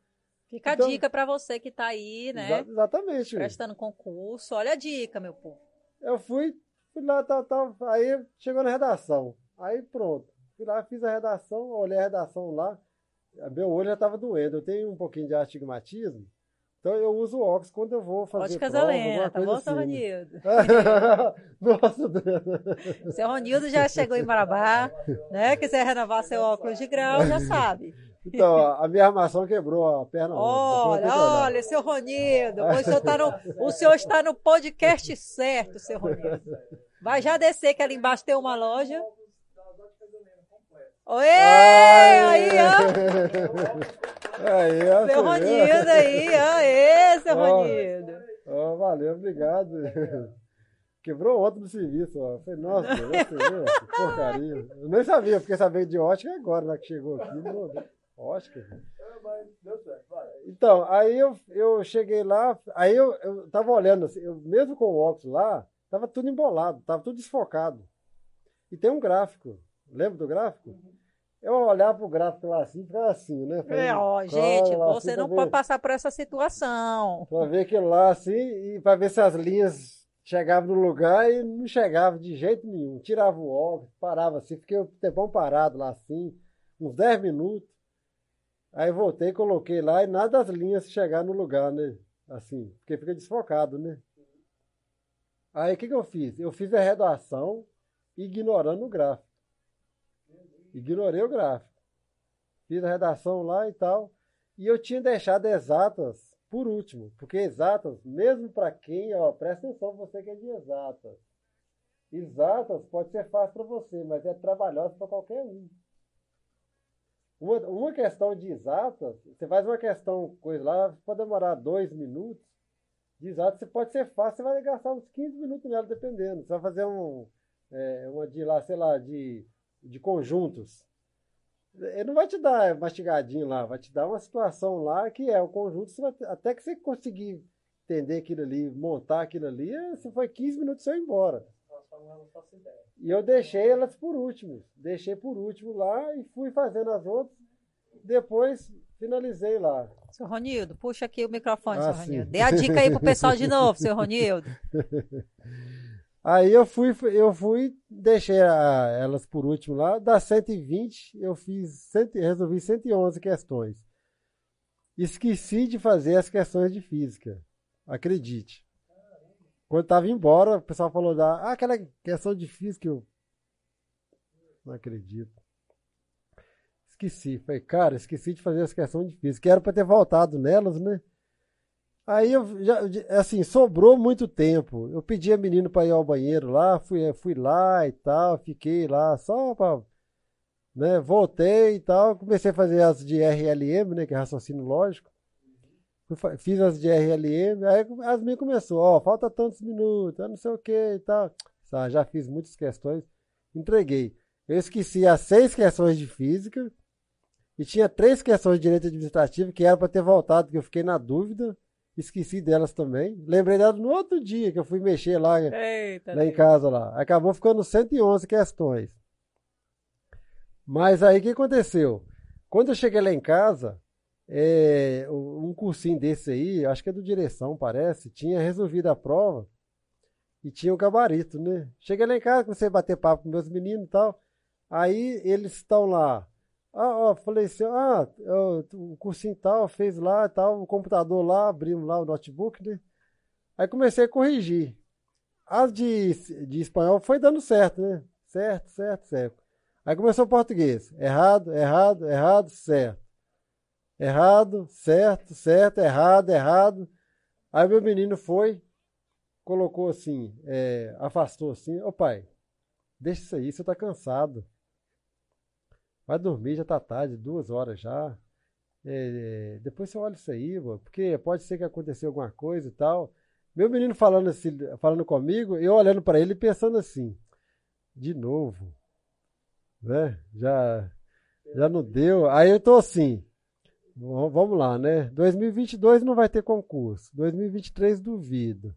Fica então, a dica para você que está aí, né? Exa exatamente. Prestando concurso. Olha a dica, meu povo. Eu fui, fui lá, tal, tal. Aí chegou na redação. Aí pronto. Fui lá, fiz a redação, olhei a redação lá. Meu olho já estava doendo. Eu tenho um pouquinho de astigmatismo. Então eu uso óculos quando eu vou fazer Óticas prova, Helena, tá bom, assim. seu Ronildo? Nossa Deus. Seu Ronildo já chegou em Marabá, né? Quiser renovar seu óculos de grau, já sabe. Então, a minha armação quebrou a perna. Olha, olha, seu Ronildo, o senhor, tá no, o senhor está no podcast certo, seu Ronildo. Vai já descer que ali embaixo tem uma loja. Oi! Aí, ó! Aí, ó! Seu Ronildo aí, ó! Ê, seu Ronildo! Ó, valeu, obrigado. Quebrou outro do serviço, ó. Falei, nossa, que porcaria. Eu nem sabia, porque sabia de ótica agora, lá que chegou aqui. Ótica. Então, aí eu, eu cheguei lá, aí eu, eu tava olhando assim, eu, mesmo com o óculos lá, tava tudo embolado, tava tudo desfocado. E tem um gráfico. Lembra do gráfico? Uhum. Eu olhar pro gráfico lá assim, ficar assim, né? Falei, é, ó, gente, você assim, não pode ver, passar por essa situação. Pra ver aquilo lá assim e pra ver se as linhas chegavam no lugar e não chegavam de jeito nenhum. Tirava o óculos, parava assim, fiquei um tempão parado lá assim, uns 10 minutos. Aí voltei, coloquei lá e nada das linhas chegar no lugar, né? Assim, porque fica desfocado, né? Aí o que, que eu fiz? Eu fiz a redação ignorando o gráfico. Ignorei o gráfico. Fiz a redação lá e tal. E eu tinha deixado exatas por último. Porque exatas, mesmo para quem, ó, presta atenção você que é de exatas. Exatas pode ser fácil para você, mas é trabalhosa para qualquer um. Uma, uma questão de exatas, você faz uma questão, coisa lá, pode demorar dois minutos. De exatas, você pode ser fácil, você vai gastar uns 15 minutos nela, dependendo. Você vai fazer um, é, uma de lá, sei lá, de de conjuntos. Ele não vai te dar mastigadinho lá, vai te dar uma situação lá que é o conjunto, vai, até que você conseguir entender aquilo ali, montar aquilo ali, é, se foi 15 minutos você vai embora. E eu deixei elas por último. Deixei por último lá e fui fazendo as outras. Depois finalizei lá. Seu Ronildo, puxa aqui o microfone, ah, seu Ronildo. Dê a dica aí pro pessoal de novo, seu Ronildo. Aí eu fui, eu fui, deixei a, elas por último lá. Das 120, eu fiz, resolvi 111 questões. Esqueci de fazer as questões de física. Acredite. Quando estava embora, o pessoal falou da, ah, aquela questão de física, eu não acredito. Esqueci. Falei, cara, esqueci de fazer as questões de física. Era para ter voltado nelas, né? Aí eu já, assim, sobrou muito tempo. Eu pedi a menino para ir ao banheiro lá, fui, fui lá e tal, fiquei lá só para, né, voltei e tal, comecei a fazer as de RLM, né, que é raciocínio lógico. Fiz as de RLM, aí as minhas começou, ó, falta tantos minutos, não sei o que e tal. Ah, já fiz muitas questões, entreguei. Eu esqueci as seis questões de física e tinha três questões de direito administrativo que era para ter voltado, que eu fiquei na dúvida. Esqueci delas também. Lembrei dela no outro dia que eu fui mexer lá, Eita, lá em casa lá. Acabou ficando 111 questões. Mas aí o que aconteceu? Quando eu cheguei lá em casa, é, um cursinho desse aí, acho que é do direção, parece, tinha resolvido a prova e tinha o gabarito, né? Cheguei lá em casa, comecei a bater papo com meus meninos e tal. Aí eles estão lá. Ah, ó, falei assim, ah, eu, o cursinho tal, fez lá tal, o computador lá, abrimos lá o notebook, né? Aí comecei a corrigir. As de, de espanhol foi dando certo, né? Certo, certo, certo. Aí começou o português. Errado, errado, errado, certo. Errado, certo, certo, errado, errado. Aí meu menino foi, colocou assim, é, afastou assim, ô pai, deixa isso aí, você tá cansado. Vai dormir, já tá tarde, duas horas já. É, depois você olha isso aí, porque pode ser que aconteceu alguma coisa e tal. Meu menino falando assim, falando comigo, eu olhando para ele pensando assim, de novo, né? Já, já não deu. Aí eu tô assim, vamos lá, né? 2022 não vai ter concurso. 2023 duvido.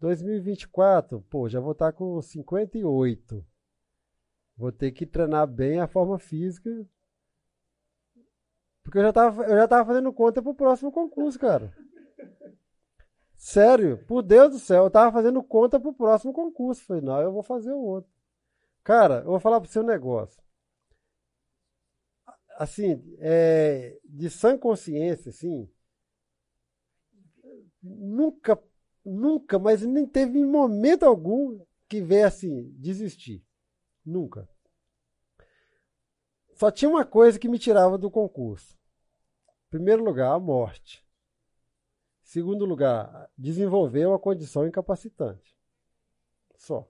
2024, pô, já vou estar tá com 58. Vou ter que treinar bem a forma física. Porque eu já tava, eu já tava fazendo conta pro próximo concurso, cara. Sério, por Deus do céu, eu tava fazendo conta pro próximo concurso. Falei, não, eu vou fazer o outro. Cara, eu vou falar pro seu negócio. Assim, é, de sã consciência, assim, nunca, nunca, mas nem teve momento algum que veio assim, desistir. Nunca. Só tinha uma coisa que me tirava do concurso. Primeiro lugar, a morte. Segundo lugar, desenvolver uma condição incapacitante. Só.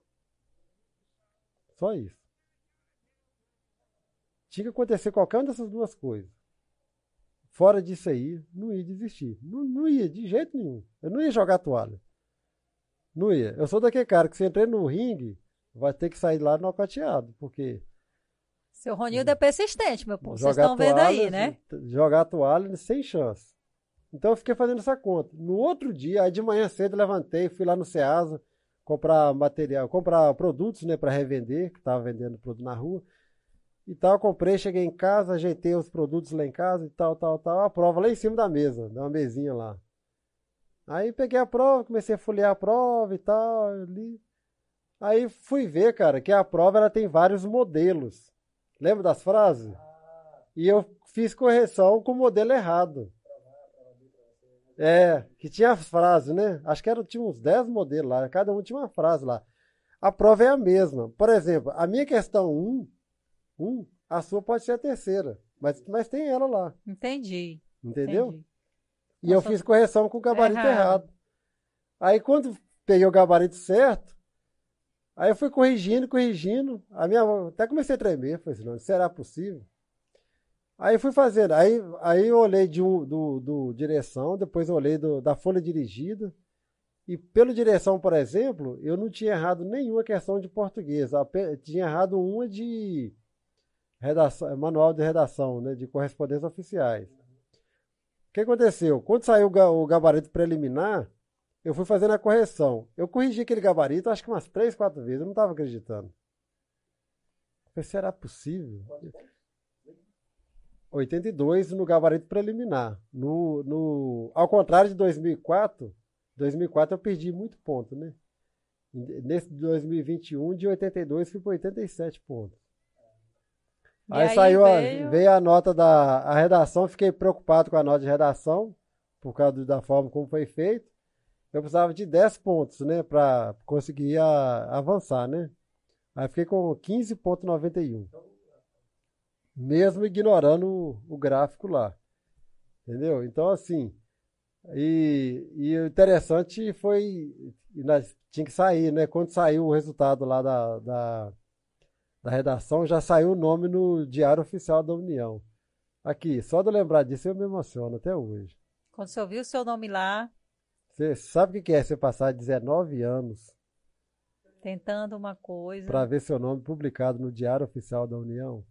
Só isso. Tinha que acontecer qualquer uma dessas duas coisas. Fora disso aí, não ia desistir. Não, não ia, de jeito nenhum. Eu não ia jogar toalha. Não ia. Eu sou daquele cara que se entrei no ringue, vai ter que sair lá nocauteado, porque. Seu Ronildo é persistente, meu povo. Vocês estão vendo aí, né? Jogar a toalha sem chance. Então eu fiquei fazendo essa conta. No outro dia, aí de manhã cedo, levantei, fui lá no Ceasa comprar material, comprar produtos, né, para revender, que estava vendendo produto na rua. E tal, comprei, cheguei em casa, ajeitei os produtos lá em casa e tal, tal, tal. A prova lá em cima da mesa, uma mesinha lá. Aí peguei a prova, comecei a folhear a prova e tal, ali. Aí fui ver, cara, que a prova ela tem vários modelos. Lembra das frases? E eu fiz correção com o modelo errado. É, que tinha as frases, né? Acho que era, tinha uns 10 modelos lá, cada um tinha uma frase lá. A prova é a mesma. Por exemplo, a minha questão 1, 1 a sua pode ser a terceira, mas, mas tem ela lá. Entendi. Entendeu? Entendi. E Nossa, eu fiz correção com o gabarito errado. errado. Aí quando peguei o gabarito certo, Aí eu fui corrigindo, corrigindo. A minha até comecei a tremer. Falei assim, não, será possível? Aí fui fazendo. Aí, aí eu olhei de um, do, do direção, depois eu olhei do, da folha dirigida. E pelo direção, por exemplo, eu não tinha errado nenhuma questão de português. Tinha errado uma de redação, manual de redação, né, de correspondências oficiais. O que aconteceu? Quando saiu o gabarito preliminar, eu fui fazendo a correção. Eu corrigi aquele gabarito, acho que umas três, quatro vezes. Eu não estava acreditando. Eu falei, será possível? 82 no gabarito preliminar. No, no, ao contrário de 2004, 2004 eu perdi muito ponto, né? Nesse 2021, de 82, fui para 87 pontos. Aí, aí, saiu veio... A, veio a nota da a redação, fiquei preocupado com a nota de redação, por causa da forma como foi feito eu precisava de 10 pontos, né, para conseguir a, avançar, né? Aí fiquei com 15.91. Mesmo ignorando o, o, gráfico lá. Entendeu? Então, assim, E, e o interessante foi, nós tinha que sair, né? Quando saiu o resultado lá da, da, da redação, já saiu o nome no Diário Oficial da União. Aqui, só de lembrar disso eu me emociono até hoje. Quando você ouviu o seu nome lá. Você sabe o que é você passar 19 anos tentando uma coisa. Para ver seu nome publicado no Diário Oficial da União?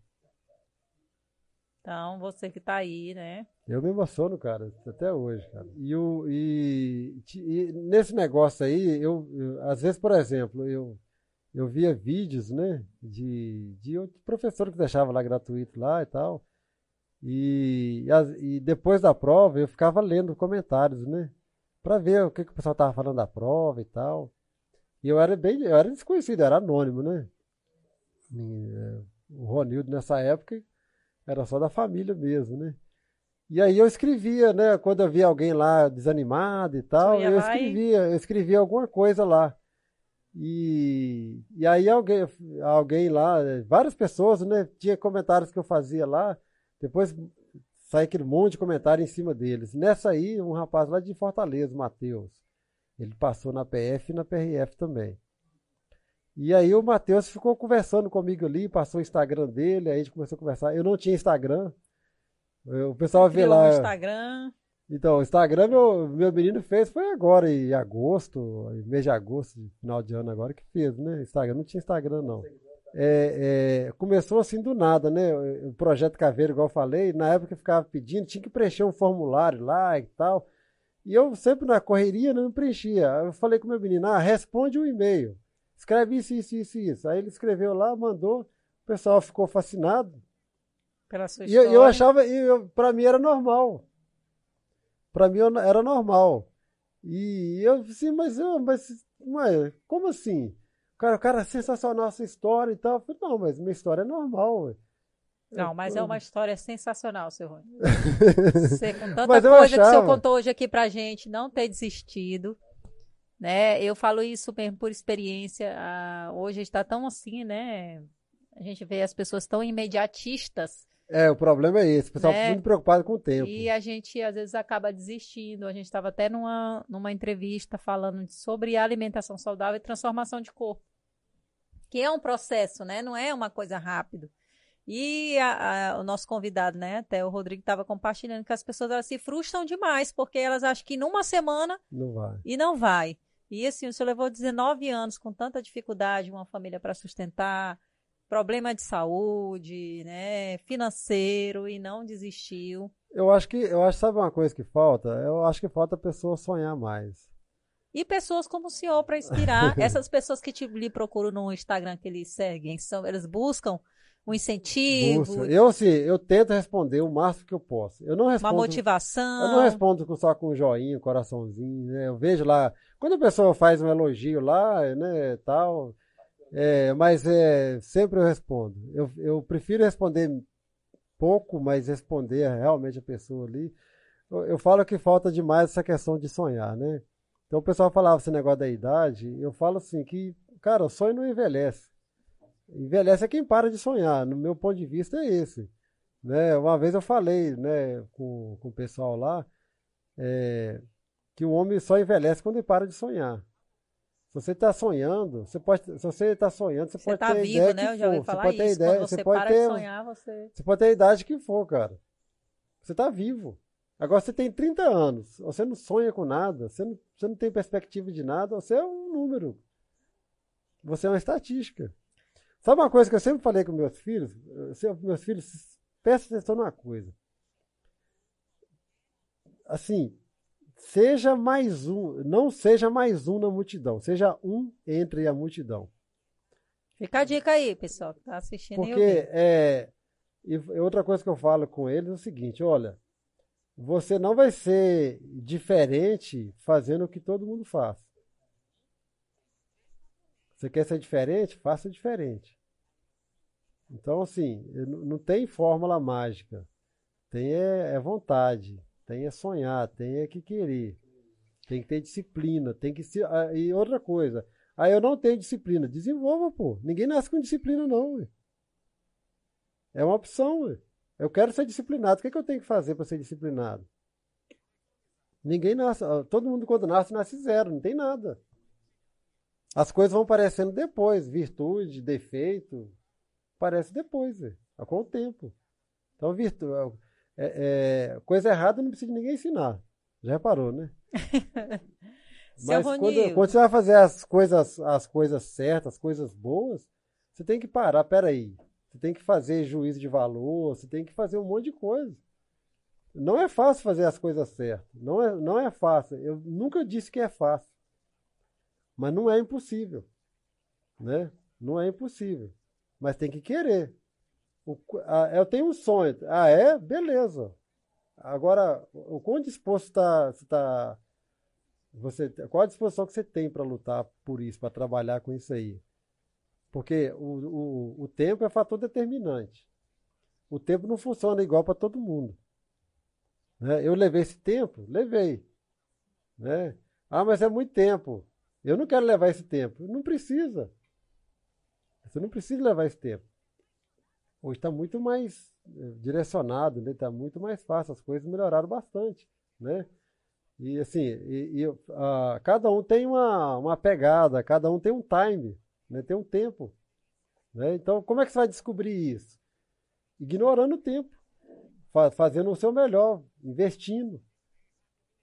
Então, você que está aí, né? Eu me emociono, cara, até hoje, cara. E, o, e, e nesse negócio aí, eu, eu, às vezes, por exemplo, eu, eu via vídeos, né, de, de professor que deixava lá gratuito lá e tal. E, e depois da prova eu ficava lendo comentários, né? Pra ver o que, que o pessoal tava falando da prova e tal. E eu era bem, eu era desconhecido, eu era anônimo, né? E, é, o Ronildo nessa época era só da família mesmo, né? E aí eu escrevia, né? Quando eu via alguém lá desanimado e tal, eu escrevia, eu escrevia alguma coisa lá. E, e aí alguém, alguém lá, várias pessoas, né? Tinha comentários que eu fazia lá. Depois sai aquele monte de comentário em cima deles. Nessa aí, um rapaz lá de Fortaleza, Matheus. Ele passou na PF e na PRF também. E aí o Matheus ficou conversando comigo ali, passou o Instagram dele, aí a gente começou a conversar. Eu não tinha Instagram. o pessoal vê lá. Um Instagram. Então, o Instagram meu, meu menino fez foi agora, em agosto, em mês de agosto, final de ano agora que fez, né? Instagram, não tinha Instagram não é, é, começou assim do nada, né? O projeto Caveiro, igual eu falei, na época eu ficava pedindo, tinha que preencher um formulário lá e tal. E eu sempre na correria não preenchia. Eu falei com meu menino, ah, responde um e-mail. Escreve isso, isso, isso, isso. Aí ele escreveu lá, mandou, o pessoal ficou fascinado. Pela sua história. E eu, eu achava, e para mim era normal. Para mim era normal. E eu assim, mas, eu, mas, mas como assim? Cara, cara, é sensacional essa história e tal. Eu falei, não, mas minha história é normal. Ué. Não, mas é uma história sensacional, seu Rony. Você, com tanta coisa achava... que o senhor contou hoje aqui pra gente, não ter desistido. Né? Eu falo isso mesmo por experiência. Ah, hoje está tão assim, né? A gente vê as pessoas tão imediatistas. É, o problema é esse. O pessoal né? muito preocupado com o tempo. E a gente, às vezes, acaba desistindo. A gente estava até numa, numa entrevista falando sobre alimentação saudável e transformação de corpo que é um processo, né? Não é uma coisa rápida. E a, a, o nosso convidado, né, até o Rodrigo estava compartilhando que as pessoas elas se frustram demais, porque elas acham que numa semana não vai. e não vai. E assim, o senhor levou 19 anos com tanta dificuldade, uma família para sustentar, problema de saúde, né, financeiro e não desistiu. Eu acho que, eu acho, sabe uma coisa que falta? Eu acho que falta a pessoa sonhar mais e pessoas como o senhor para inspirar. Essas pessoas que te, lhe procuram no Instagram que eles seguem, são, eles buscam um incentivo. Busca. Eu sim, eu tento responder o máximo que eu posso. Eu não respondo. Uma motivação. Eu não respondo só com um joinha, um coraçãozinho, né? Eu vejo lá, quando a pessoa faz um elogio lá, né, tal, é, mas é, sempre eu respondo. Eu, eu prefiro responder pouco, mas responder realmente a pessoa ali. Eu, eu falo que falta demais essa questão de sonhar, né? Então o pessoal falava esse negócio da idade, eu falo assim que, cara, o sonho não envelhece. Envelhece é quem para de sonhar, no meu ponto de vista é esse. Né? Uma vez eu falei né, com, com o pessoal lá é, que o homem só envelhece quando ele para de sonhar. Se você está sonhando, você pode, se você está sonhando, você, você pode tá ter vivo, ideia né? Eu já ouvi falar você pode isso. ter ideia, você, você pode ter, sonhar, você... você pode ter a idade que for, cara. Você está vivo. Agora você tem 30 anos, você não sonha com nada, você não, você não tem perspectiva de nada, você é um número. Você é uma estatística. Sabe uma coisa que eu sempre falei com meus filhos? Meus filhos, presta atenção numa coisa. Assim, seja mais um, não seja mais um na multidão, seja um entre a multidão. Fica a dica aí, pessoal, que está assistindo. Porque é, e outra coisa que eu falo com eles é o seguinte: olha, você não vai ser diferente fazendo o que todo mundo faz. Você quer ser diferente? Faça diferente. Então, assim, não tem fórmula mágica. Tem é, é vontade, tem é sonhar, tem é que querer. Tem que ter disciplina, tem que se. Ah, e outra coisa, aí eu não tenho disciplina. Desenvolva, pô. Ninguém nasce com disciplina, não. Ué. É uma opção, ué. Eu quero ser disciplinado. O que, é que eu tenho que fazer para ser disciplinado? Ninguém nasce, todo mundo quando nasce, nasce zero, não tem nada. As coisas vão aparecendo depois, virtude, defeito, aparece depois, é, com o tempo. Então, virtude, é, é, coisa errada não precisa de ninguém ensinar. Já reparou, né? Mas quando, quando, você vai fazer as coisas, as coisas certas, as coisas boas, você tem que parar, peraí. Você tem que fazer juízo de valor, você tem que fazer um monte de coisa. Não é fácil fazer as coisas certas. Não é, não é fácil. Eu nunca disse que é fácil. Mas não é impossível. Né? Não é impossível. Mas tem que querer. O, a, eu tenho um sonho. Ah, é? Beleza. Agora, o quão disposto está. Tá, você, qual a disposição que você tem para lutar por isso, para trabalhar com isso aí? Porque o, o, o tempo é fator determinante. O tempo não funciona igual para todo mundo. Né? Eu levei esse tempo? Levei. Né? Ah, mas é muito tempo. Eu não quero levar esse tempo. Não precisa. Você não precisa levar esse tempo. Hoje está muito mais eh, direcionado, está né? Tá muito mais fácil, as coisas melhoraram bastante. Né? E assim, e, e, uh, cada um tem uma, uma pegada, cada um tem um time, né? tem um tempo. Né? Então, como é que você vai descobrir isso? Ignorando o tempo fazendo o seu melhor, investindo.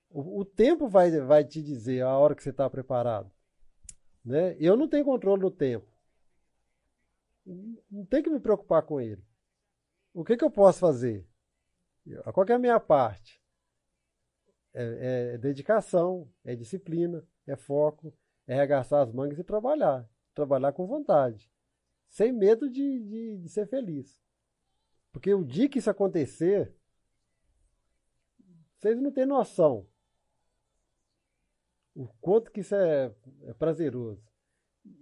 O, o, tempo vai, vai te dizer a hora que você está preparado. Né? Eu não tenho controle do tempo. Não tem que me preocupar com ele. O que, que eu posso fazer? Qual é a minha parte? É, é, dedicação, é disciplina, é foco, é arregaçar as mangas e trabalhar. Trabalhar com vontade. Sem medo de, de, de ser feliz. Porque o dia que isso acontecer, vocês não têm noção o quanto que isso é, é prazeroso.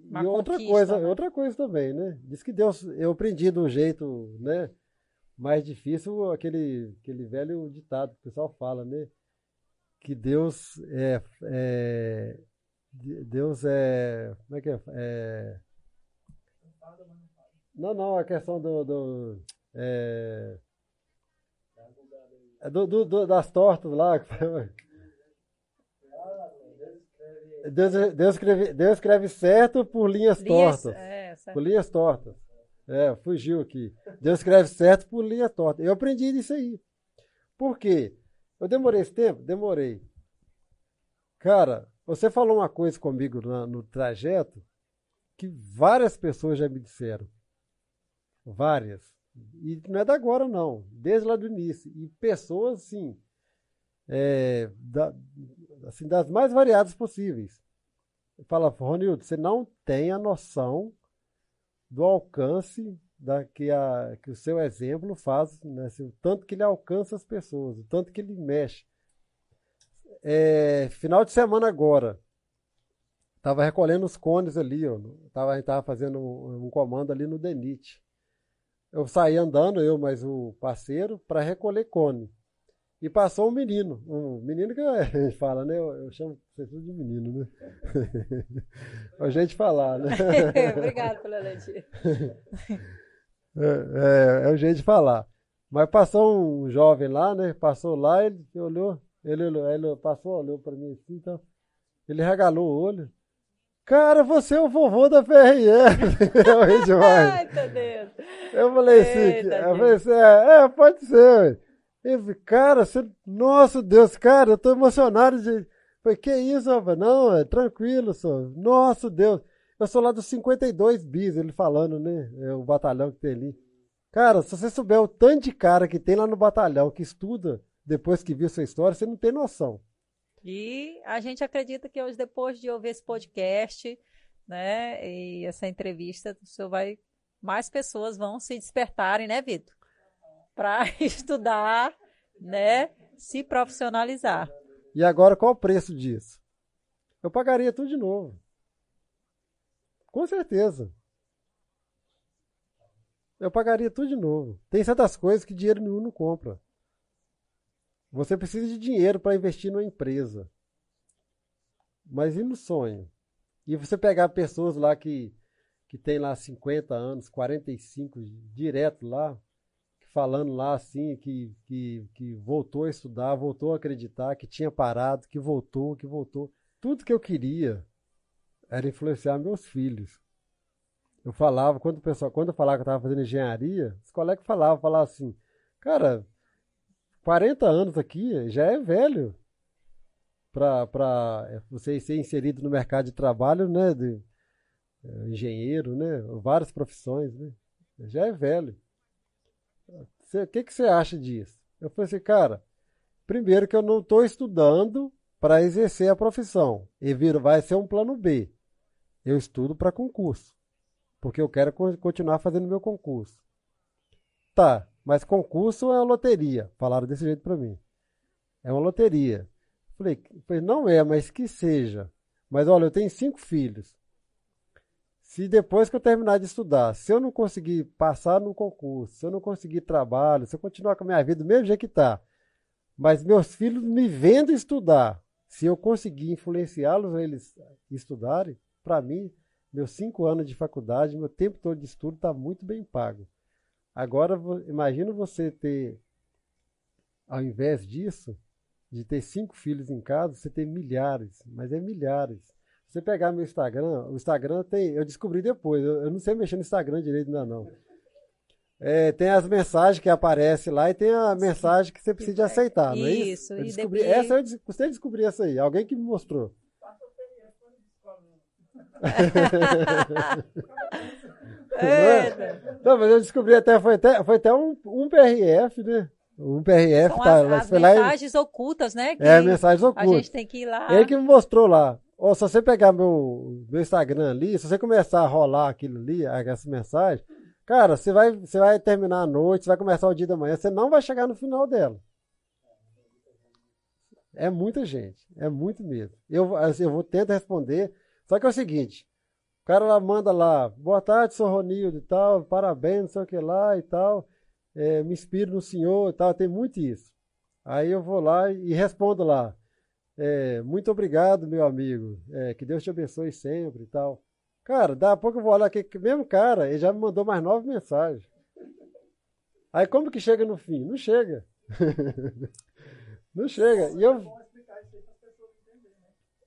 Uma e outra coisa, né? outra coisa também, né? Diz que Deus, eu aprendi de um jeito, né, mais difícil aquele aquele velho ditado que o pessoal fala, né? Que Deus é, é Deus é, como é que é? é não, não, a questão do, do é, é do, do, do, das tortas lá. Deus, Deus, escreve, Deus escreve certo por linhas, linhas tortas. É, por linhas tortas. É, fugiu aqui. Deus escreve certo por linhas tortas. Eu aprendi isso aí. Por quê? Eu demorei esse tempo? Demorei. Cara, você falou uma coisa comigo no, trajeto que várias pessoas já me disseram. Várias. E não é da agora, não. Desde lá do início. E pessoas, assim, é, da, assim das mais variadas possíveis. Fala, Ronildo, você não tem a noção do alcance da, que, a, que o seu exemplo faz, né? assim, o tanto que ele alcança as pessoas, o tanto que ele mexe. É, final de semana agora, estava recolhendo os cones ali, ó, tava, a gente estava fazendo um, um comando ali no Denit eu saí andando, eu mais o parceiro, para recolher cone. E passou um menino, um menino que a gente fala, né? Eu, eu chamo vocês de menino, né? é o jeito de falar, né? Obrigado pela. É, é, é, o jeito de falar. Mas passou um jovem lá, né? Passou lá, ele olhou, ele, olhou, ele passou, olhou para mim assim, então, ele regalou o olho. Cara, você é o vovô da PRF. eu ri demais. Ai, meu Deus. Eu falei assim, eu falei assim, é, é, pode ser. Ele falou, cara, você, nossa Deus, cara, eu tô emocionado de. Falei, que isso, rapaz? Não, é tranquilo, só. Nossa Deus. Eu sou lá dos 52 bis, ele falando, né? É o batalhão que tem ali. Cara, se você souber o tanto de cara que tem lá no batalhão que estuda depois que viu sua história, você não tem noção. E a gente acredita que hoje, depois de ouvir esse podcast, né, e essa entrevista, o senhor vai, mais pessoas vão se despertarem, né, Vitor? Para estudar, né, se profissionalizar. E agora, qual o preço disso? Eu pagaria tudo de novo. Com certeza. Eu pagaria tudo de novo. Tem certas coisas que dinheiro nenhum não compra. Você precisa de dinheiro para investir numa empresa. Mas e no sonho? E você pegar pessoas lá que, que tem lá 50 anos, 45, direto lá, falando lá assim, que, que, que voltou a estudar, voltou a acreditar, que tinha parado, que voltou, que voltou. Tudo que eu queria era influenciar meus filhos. Eu falava, quando o pessoal, quando eu falava que eu estava fazendo engenharia, os colegas falavam, falavam assim, cara, 40 anos aqui já é velho para você ser inserido no mercado de trabalho, né? De, é, engenheiro, né? Várias profissões, né? Já é velho. O que, que você acha disso? Eu falei assim, cara, primeiro que eu não estou estudando para exercer a profissão. E vira, vai ser um plano B. Eu estudo para concurso. Porque eu quero continuar fazendo meu concurso. Tá, mas concurso é uma loteria. Falaram desse jeito para mim. É uma loteria. Falei, falei, não é, mas que seja. Mas olha, eu tenho cinco filhos. Se depois que eu terminar de estudar, se eu não conseguir passar no concurso, se eu não conseguir trabalho, se eu continuar com a minha vida do mesmo jeito que está, mas meus filhos me vendo estudar, se eu conseguir influenciá-los a eles estudarem, para mim, meus cinco anos de faculdade, meu tempo todo de estudo está muito bem pago. Agora, imagina você ter, ao invés disso, de ter cinco filhos em casa, você ter milhares, mas é milhares você pegar meu Instagram, o Instagram tem. Eu descobri depois, eu, eu não sei mexer no Instagram direito ainda não. É, tem as mensagens que aparecem lá e tem a mensagem que você precisa de aceitar, não é isso? Eu descobri, depois... essa eu você descobri essa aí, alguém que me mostrou. é, não, mas eu descobri até, foi até, foi até um, um PRF, né? Um PRF São tá, as, as mensagens lá, ocultas, né? é, mensagens ocultas. A gente tem que ir lá. Ele que me mostrou lá. Ou se você pegar meu, meu Instagram ali, se você começar a rolar aquilo ali, essa mensagem, cara, você vai, você vai terminar a noite, você vai começar o dia da manhã, você não vai chegar no final dela. É muita gente, é muito mesmo. Eu, assim, eu vou tentar responder, só que é o seguinte, cara lá manda lá, boa tarde, sou Ronildo e tal, parabéns, não sei o que lá e tal, é, me inspiro no senhor e tal, tem muito isso. Aí eu vou lá e respondo lá. É, muito obrigado, meu amigo. É, que Deus te abençoe sempre e tal. Cara, daqui a pouco eu vou olhar que mesmo cara, ele já me mandou mais nove mensagens. Aí como que chega no fim? Não chega. Não chega. E eu...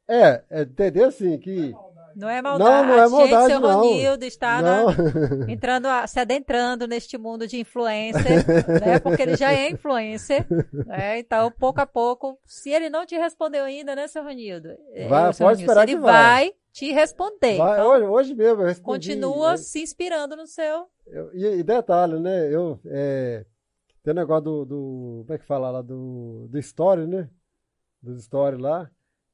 É, é entendeu assim, que não é maldade. Não, não é maldade, Gente, seu não. Ronildo está na, entrando, se adentrando neste mundo de influencer, né? Porque ele já é influencer, né? Então, pouco a pouco, se ele não te respondeu ainda, né, seu Ronildo? É, vai, seu pode Ronildo, esperar ele que vai. vai te responder. Vai, então, hoje, hoje mesmo eu respondi. Continua se inspirando no seu... Eu, e, e, detalhe, né? Eu, é, tem o negócio do, do, como é que fala lá, do, do story, né? Dos stories lá.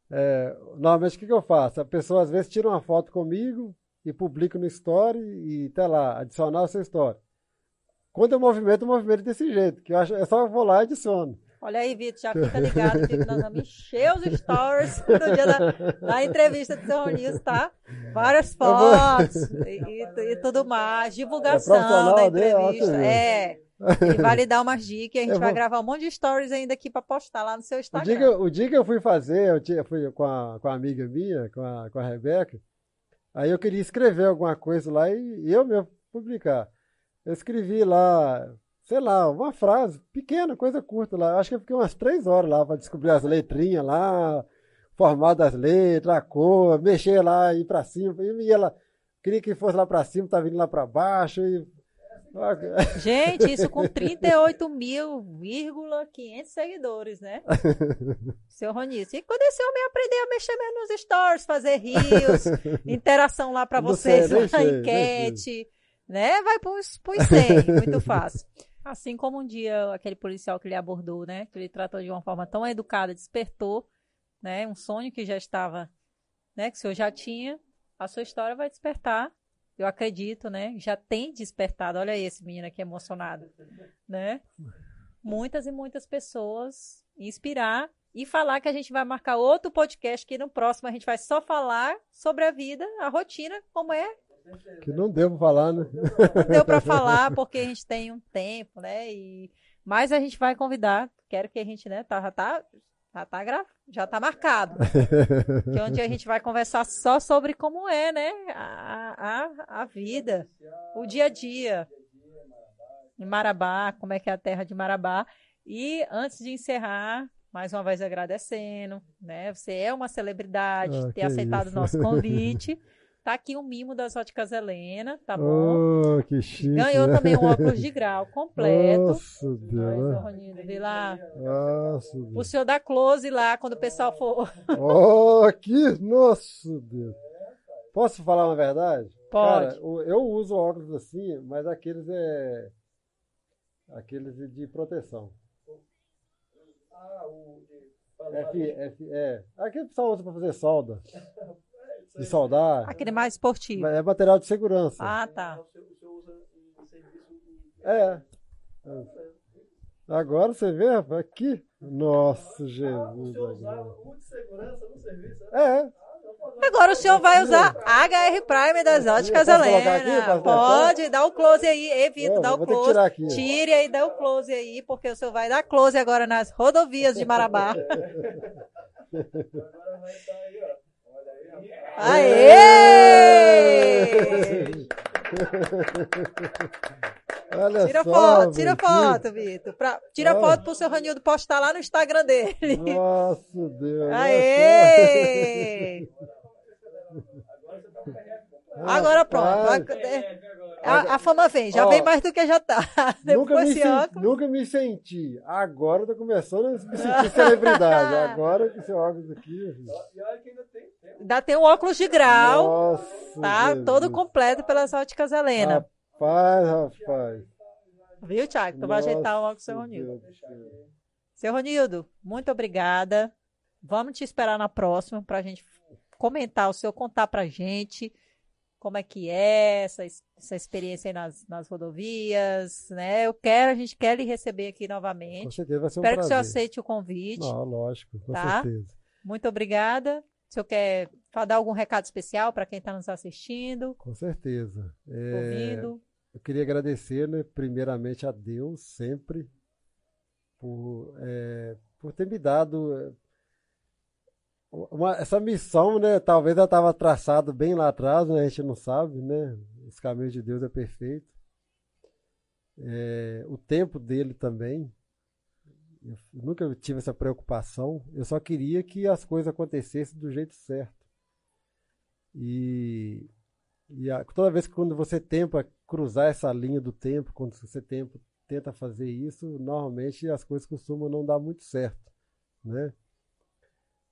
É, normalmente o que, que eu faço? A pessoa às vezes tira uma foto comigo e publica no story e tá lá, adicionar a sua história. Quando eu movimento, eu movimento desse jeito, que eu acho, é só eu vou lá e adiciono. Olha aí, Vitor, já fica ligado que nós vamos encher os stories no dia da, da entrevista do seu Ronilson, tá? Várias fotos e, e, e, tudo mais, divulgação é da entrevista. É. Ele vai lhe dar umas dicas, a gente vai gravar um monte de stories ainda aqui para postar lá no seu Instagram. O dia, que, o dia que eu fui fazer, eu, tinha, fui com a, com a amiga minha, com a, com a Rebeca, aí eu queria escrever alguma coisa lá e, e eu mesmo publicar. Eu escrevi lá, sei lá, uma frase pequena, coisa curta lá. Acho que eu fiquei umas três horas lá para descobrir as letrinhas lá, formato das letras, a cor, mexer lá, ir para cima, e ela queria que fosse lá para cima, tá vindo lá para baixo, e Gente, isso com 38.500 seguidores, né? Seu Ronice. E quando esse homem aprender a mexer mesmo nos stories, fazer rios, interação lá para vocês, uma enquete, né? Vai para os 100, muito fácil. Assim como um dia aquele policial que ele abordou, né? Que ele tratou de uma forma tão educada, despertou, né? Um sonho que já estava, né? Que o senhor já tinha. A sua história vai despertar eu acredito, né? Já tem despertado. Olha esse menino aqui emocionado, né? Muitas e muitas pessoas inspirar e falar que a gente vai marcar outro podcast que no próximo a gente vai só falar sobre a vida, a rotina, como é. Que não deu para falar, né? Não deu para falar porque a gente tem um tempo, né? E mas a gente vai convidar. Quero que a gente, né? Tá, tá já tá, gra... já tá marcado. que é onde a gente vai conversar só sobre como é, né? A, a, a vida, o dia a dia. em Marabá, como é que é a terra de Marabá. E antes de encerrar, mais uma vez agradecendo, né? Você é uma celebridade, Ah, ter aceitado o nosso convite. Tá aqui um mimo das óticas Helena, tá bom? Oh, que chique. Ganhou né? também um óculos de grau completo. Nossa, Olha, Deus. seu né? Ronildo, vê lá. Nossa, O Deus. senhor dá close lá quando o pessoal for. Oh, aqui, nossa, Deus. Posso falar uma verdade? Pode. Cara, o- eu uso óculos assim, mas aqueles é. Aqueles de proteção. Ah, o. F, F, é. Aquele que o pessoal usa pra fazer solda. De soldar. Aquele mais esportivo. É material de segurança. Ah, tá. O senhor o senhor usa em serviço. em- É. Agora você vê, rapaz, aqui. Nossa, Ah, o Jesus. senhor usava o de segurança no serviço. né? É. Agora o senhor vai usar HR Prime das óticas? Helena. Pode, dá o close aí, evita, dá o vou ter que close. tirar aqui. Tire aí, dá o close aí, porque o senhor vai dar close agora nas rodovias de Marabá. Agora vai estar aí, ó. Olha. Aê! Olha Tira só, foto, tira Vitinho. foto, Vitor. Pra- Tira Ah. foto pro seu Ranildo postar lá no Instagram dele. Nossa, Deus. olha Aê! Agora pronto. Rapaz, A, a- a fama vem, já Ó, vem mais do que já tá. Nunca me, esse sen- óculos. nunca me senti. Agora eu tô começando a me sentir celebridade. Agora que esse óculos aqui. E olha que ainda tem tempo. Ainda tem um óculos de grau, Nossa. tá? Jesus. Todo completo pelas óticas Helena. Rapaz, rapaz. Viu, Thiago? Tu vai ajeitar o óculos do seu Ronildo. Seu Ronildo, muito obrigada. Vamos te esperar na próxima pra gente comentar o seu, contar pra gente como é que é essa, es- essa experiência aí nas, nas rodovias, né? Eu quero, a gente quer lhe receber aqui Com novamente. certeza vai ser um Espero que o senhor prazer. aceite o convite. Não, lógico, com Tá? certeza. Muito obrigada. O senhor quer dar algum recado especial para quem está nos assistindo, Com certeza. É, ouvindo? eu queria agradecer, né, primeiramente a Deus, sempre, por, é, por ter me dado uma- essa missão, né? Talvez ela estava traçada bem lá atrás, né? A gente não sabe, né? Os caminhos de Deus é perfeito. É, o tempo dele também. Eu nunca tive essa preocupação. Eu só queria que as coisas acontecessem do jeito certo. E, e a- toda vez que quando você tenta cruzar essa linha do tempo, quando você tenta, tenta fazer isso, normalmente as coisas costumam não dar muito certo, né?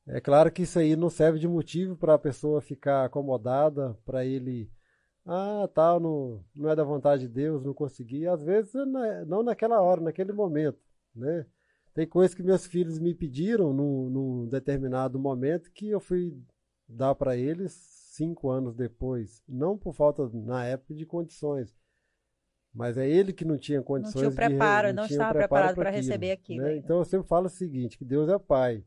É claro que isso aí não serve de motivo para a pessoa ficar acomodada, para ele, ah, tal, não, não é da vontade de Deus, não consegui. Às vezes não é- não naquela hora, naquele momento, né? Tem coisas que meus filhos me pediram num, num determinado momento que eu fui dar para eles cinco anos depois, não por falta na época de condições, mas é ele que não tinha Não condições tinha o de re- preparo, não tinha o estava preparado para receber aquilo. né? ainda. Então eu sempre falo o seguinte, que Deus é pai.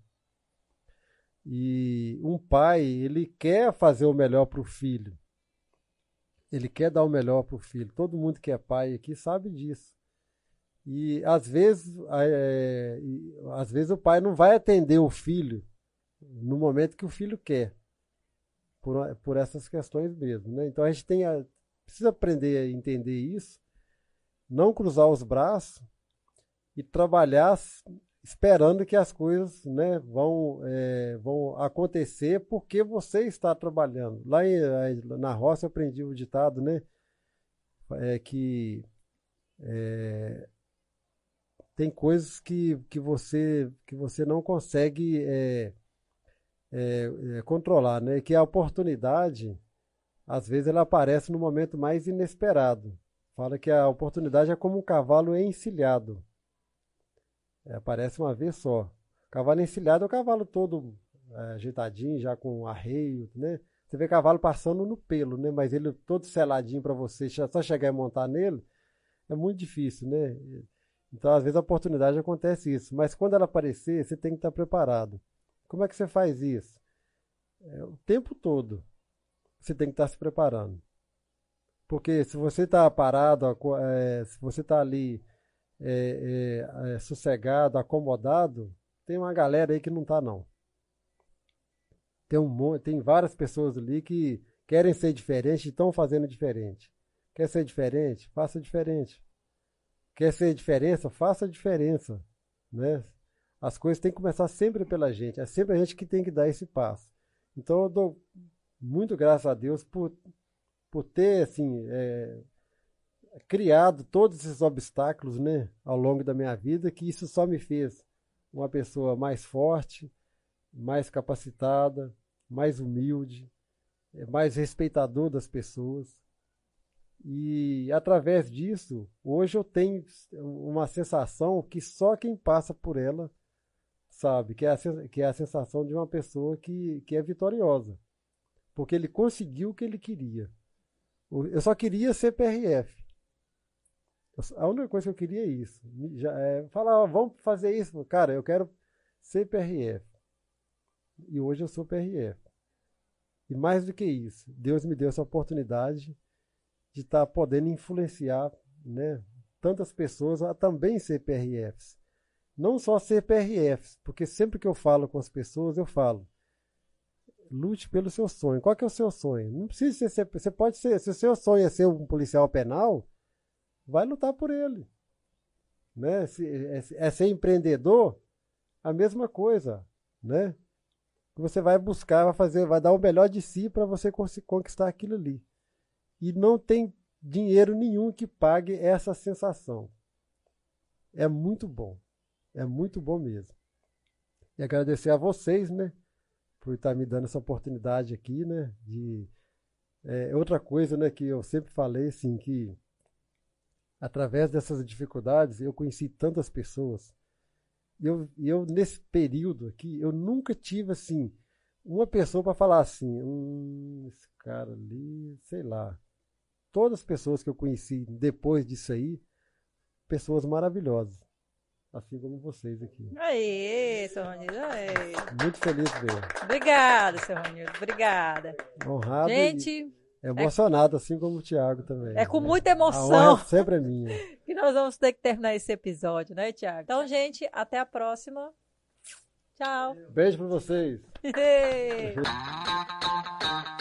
E um pai, ele quer fazer o melhor para o filho. Ele quer dar o melhor para o filho. Todo mundo que é pai aqui sabe disso. E às vezes, é, às vezes o pai não vai atender o filho no momento que o filho quer. Por, por essas questões mesmo. Né? Então a gente tem a, precisa aprender a entender isso, não cruzar os braços e trabalhar esperando que as coisas né, vão, é, vão acontecer porque você está trabalhando. Lá em- na roça eu aprendi o ditado, né? É que é, tem coisas que, que, você, que você não consegue é, é, é, controlar, né? Que a oportunidade, às vezes, ela aparece no momento mais inesperado. Fala que a oportunidade é como um cavalo encilhado. É, aparece uma vez só. Cavalo encilhado é o cavalo todo é, ajeitadinho, já com arreio, né? Você vê cavalo passando no pelo, né? Mas ele todo seladinho para você, só chegar e montar nele, é muito difícil, né? Então, às vezes, a oportunidade acontece isso. Mas quando ela aparecer, você tem que estar preparado. Como é que você faz isso? É, o tempo todo você tem que estar se preparando. Porque se você está parado, é, se você está ali é, é, é, sossegado, acomodado, tem uma galera aí que não está não. Tem, um, mon- tem várias pessoas ali que querem ser diferente e estão fazendo diferente. Quer ser diferente? Faça diferente. quer ser diferença, faça diferença, né? As coisas têm que começar sempre pela gente, é sempre a gente que tem que dar esse passo. Então eu dou muito graças a Deus por, por ter assim é, criado todos esses obstáculos, né, ao longo da minha vida, que isso só me fez uma pessoa mais forte, mais capacitada, mais humilde, é, mais respeitador das pessoas. E através disso, hoje eu tenho uma sensação que só quem passa por ela sabe, que é a, que é a sensação de uma pessoa que, que é vitoriosa. Porque ele conseguiu o que ele queria. Eu só queria ser PRF. A única coisa que eu queria é isso. Já, é, falar, vamos fazer isso. Cara, eu quero ser PRF. E hoje eu sou PRF. E mais do que isso, Deus me deu essa oportunidade de estar tá podendo influenciar né, tantas pessoas a também ser PRFs. Não só ser PRFs, porque sempre que eu falo com as pessoas, eu falo, lute pelo seu sonho. Qual que é o seu sonho? Não precisa ser, você pode ser, se o seu sonho é ser um policial penal, vai lutar por ele. Né? Se, é, é ser empreendedor, a mesma coisa, né? Você vai buscar, vai fazer, vai dar o melhor de si para você conquistar aquilo ali. E não tem dinheiro nenhum que pague essa sensação. É muito bom. É muito bom mesmo. E agradecer a vocês, né? Por estar me dando essa oportunidade aqui, né? De é, outra coisa, né? Que eu sempre falei, assim, que através dessas dificuldades, eu conheci tantas pessoas. E eu, eu, nesse período aqui, eu nunca tive, assim, uma pessoa para falar assim, hum, esse cara ali, sei lá. Todas as pessoas que eu conheci depois disso aí, pessoas maravilhosas. Assim como vocês aqui. Aí, seu Ronildo. Muito feliz ver. Obrigada, seu Ronildo. Obrigada. Honrado. Gente. Emocionado, é, assim como o Tiago também. É com muita emoção. A sempre é minha. que nós vamos ter que terminar esse episódio, né, Tiago? Então, gente, até a próxima. Tchau. Beijo para vocês.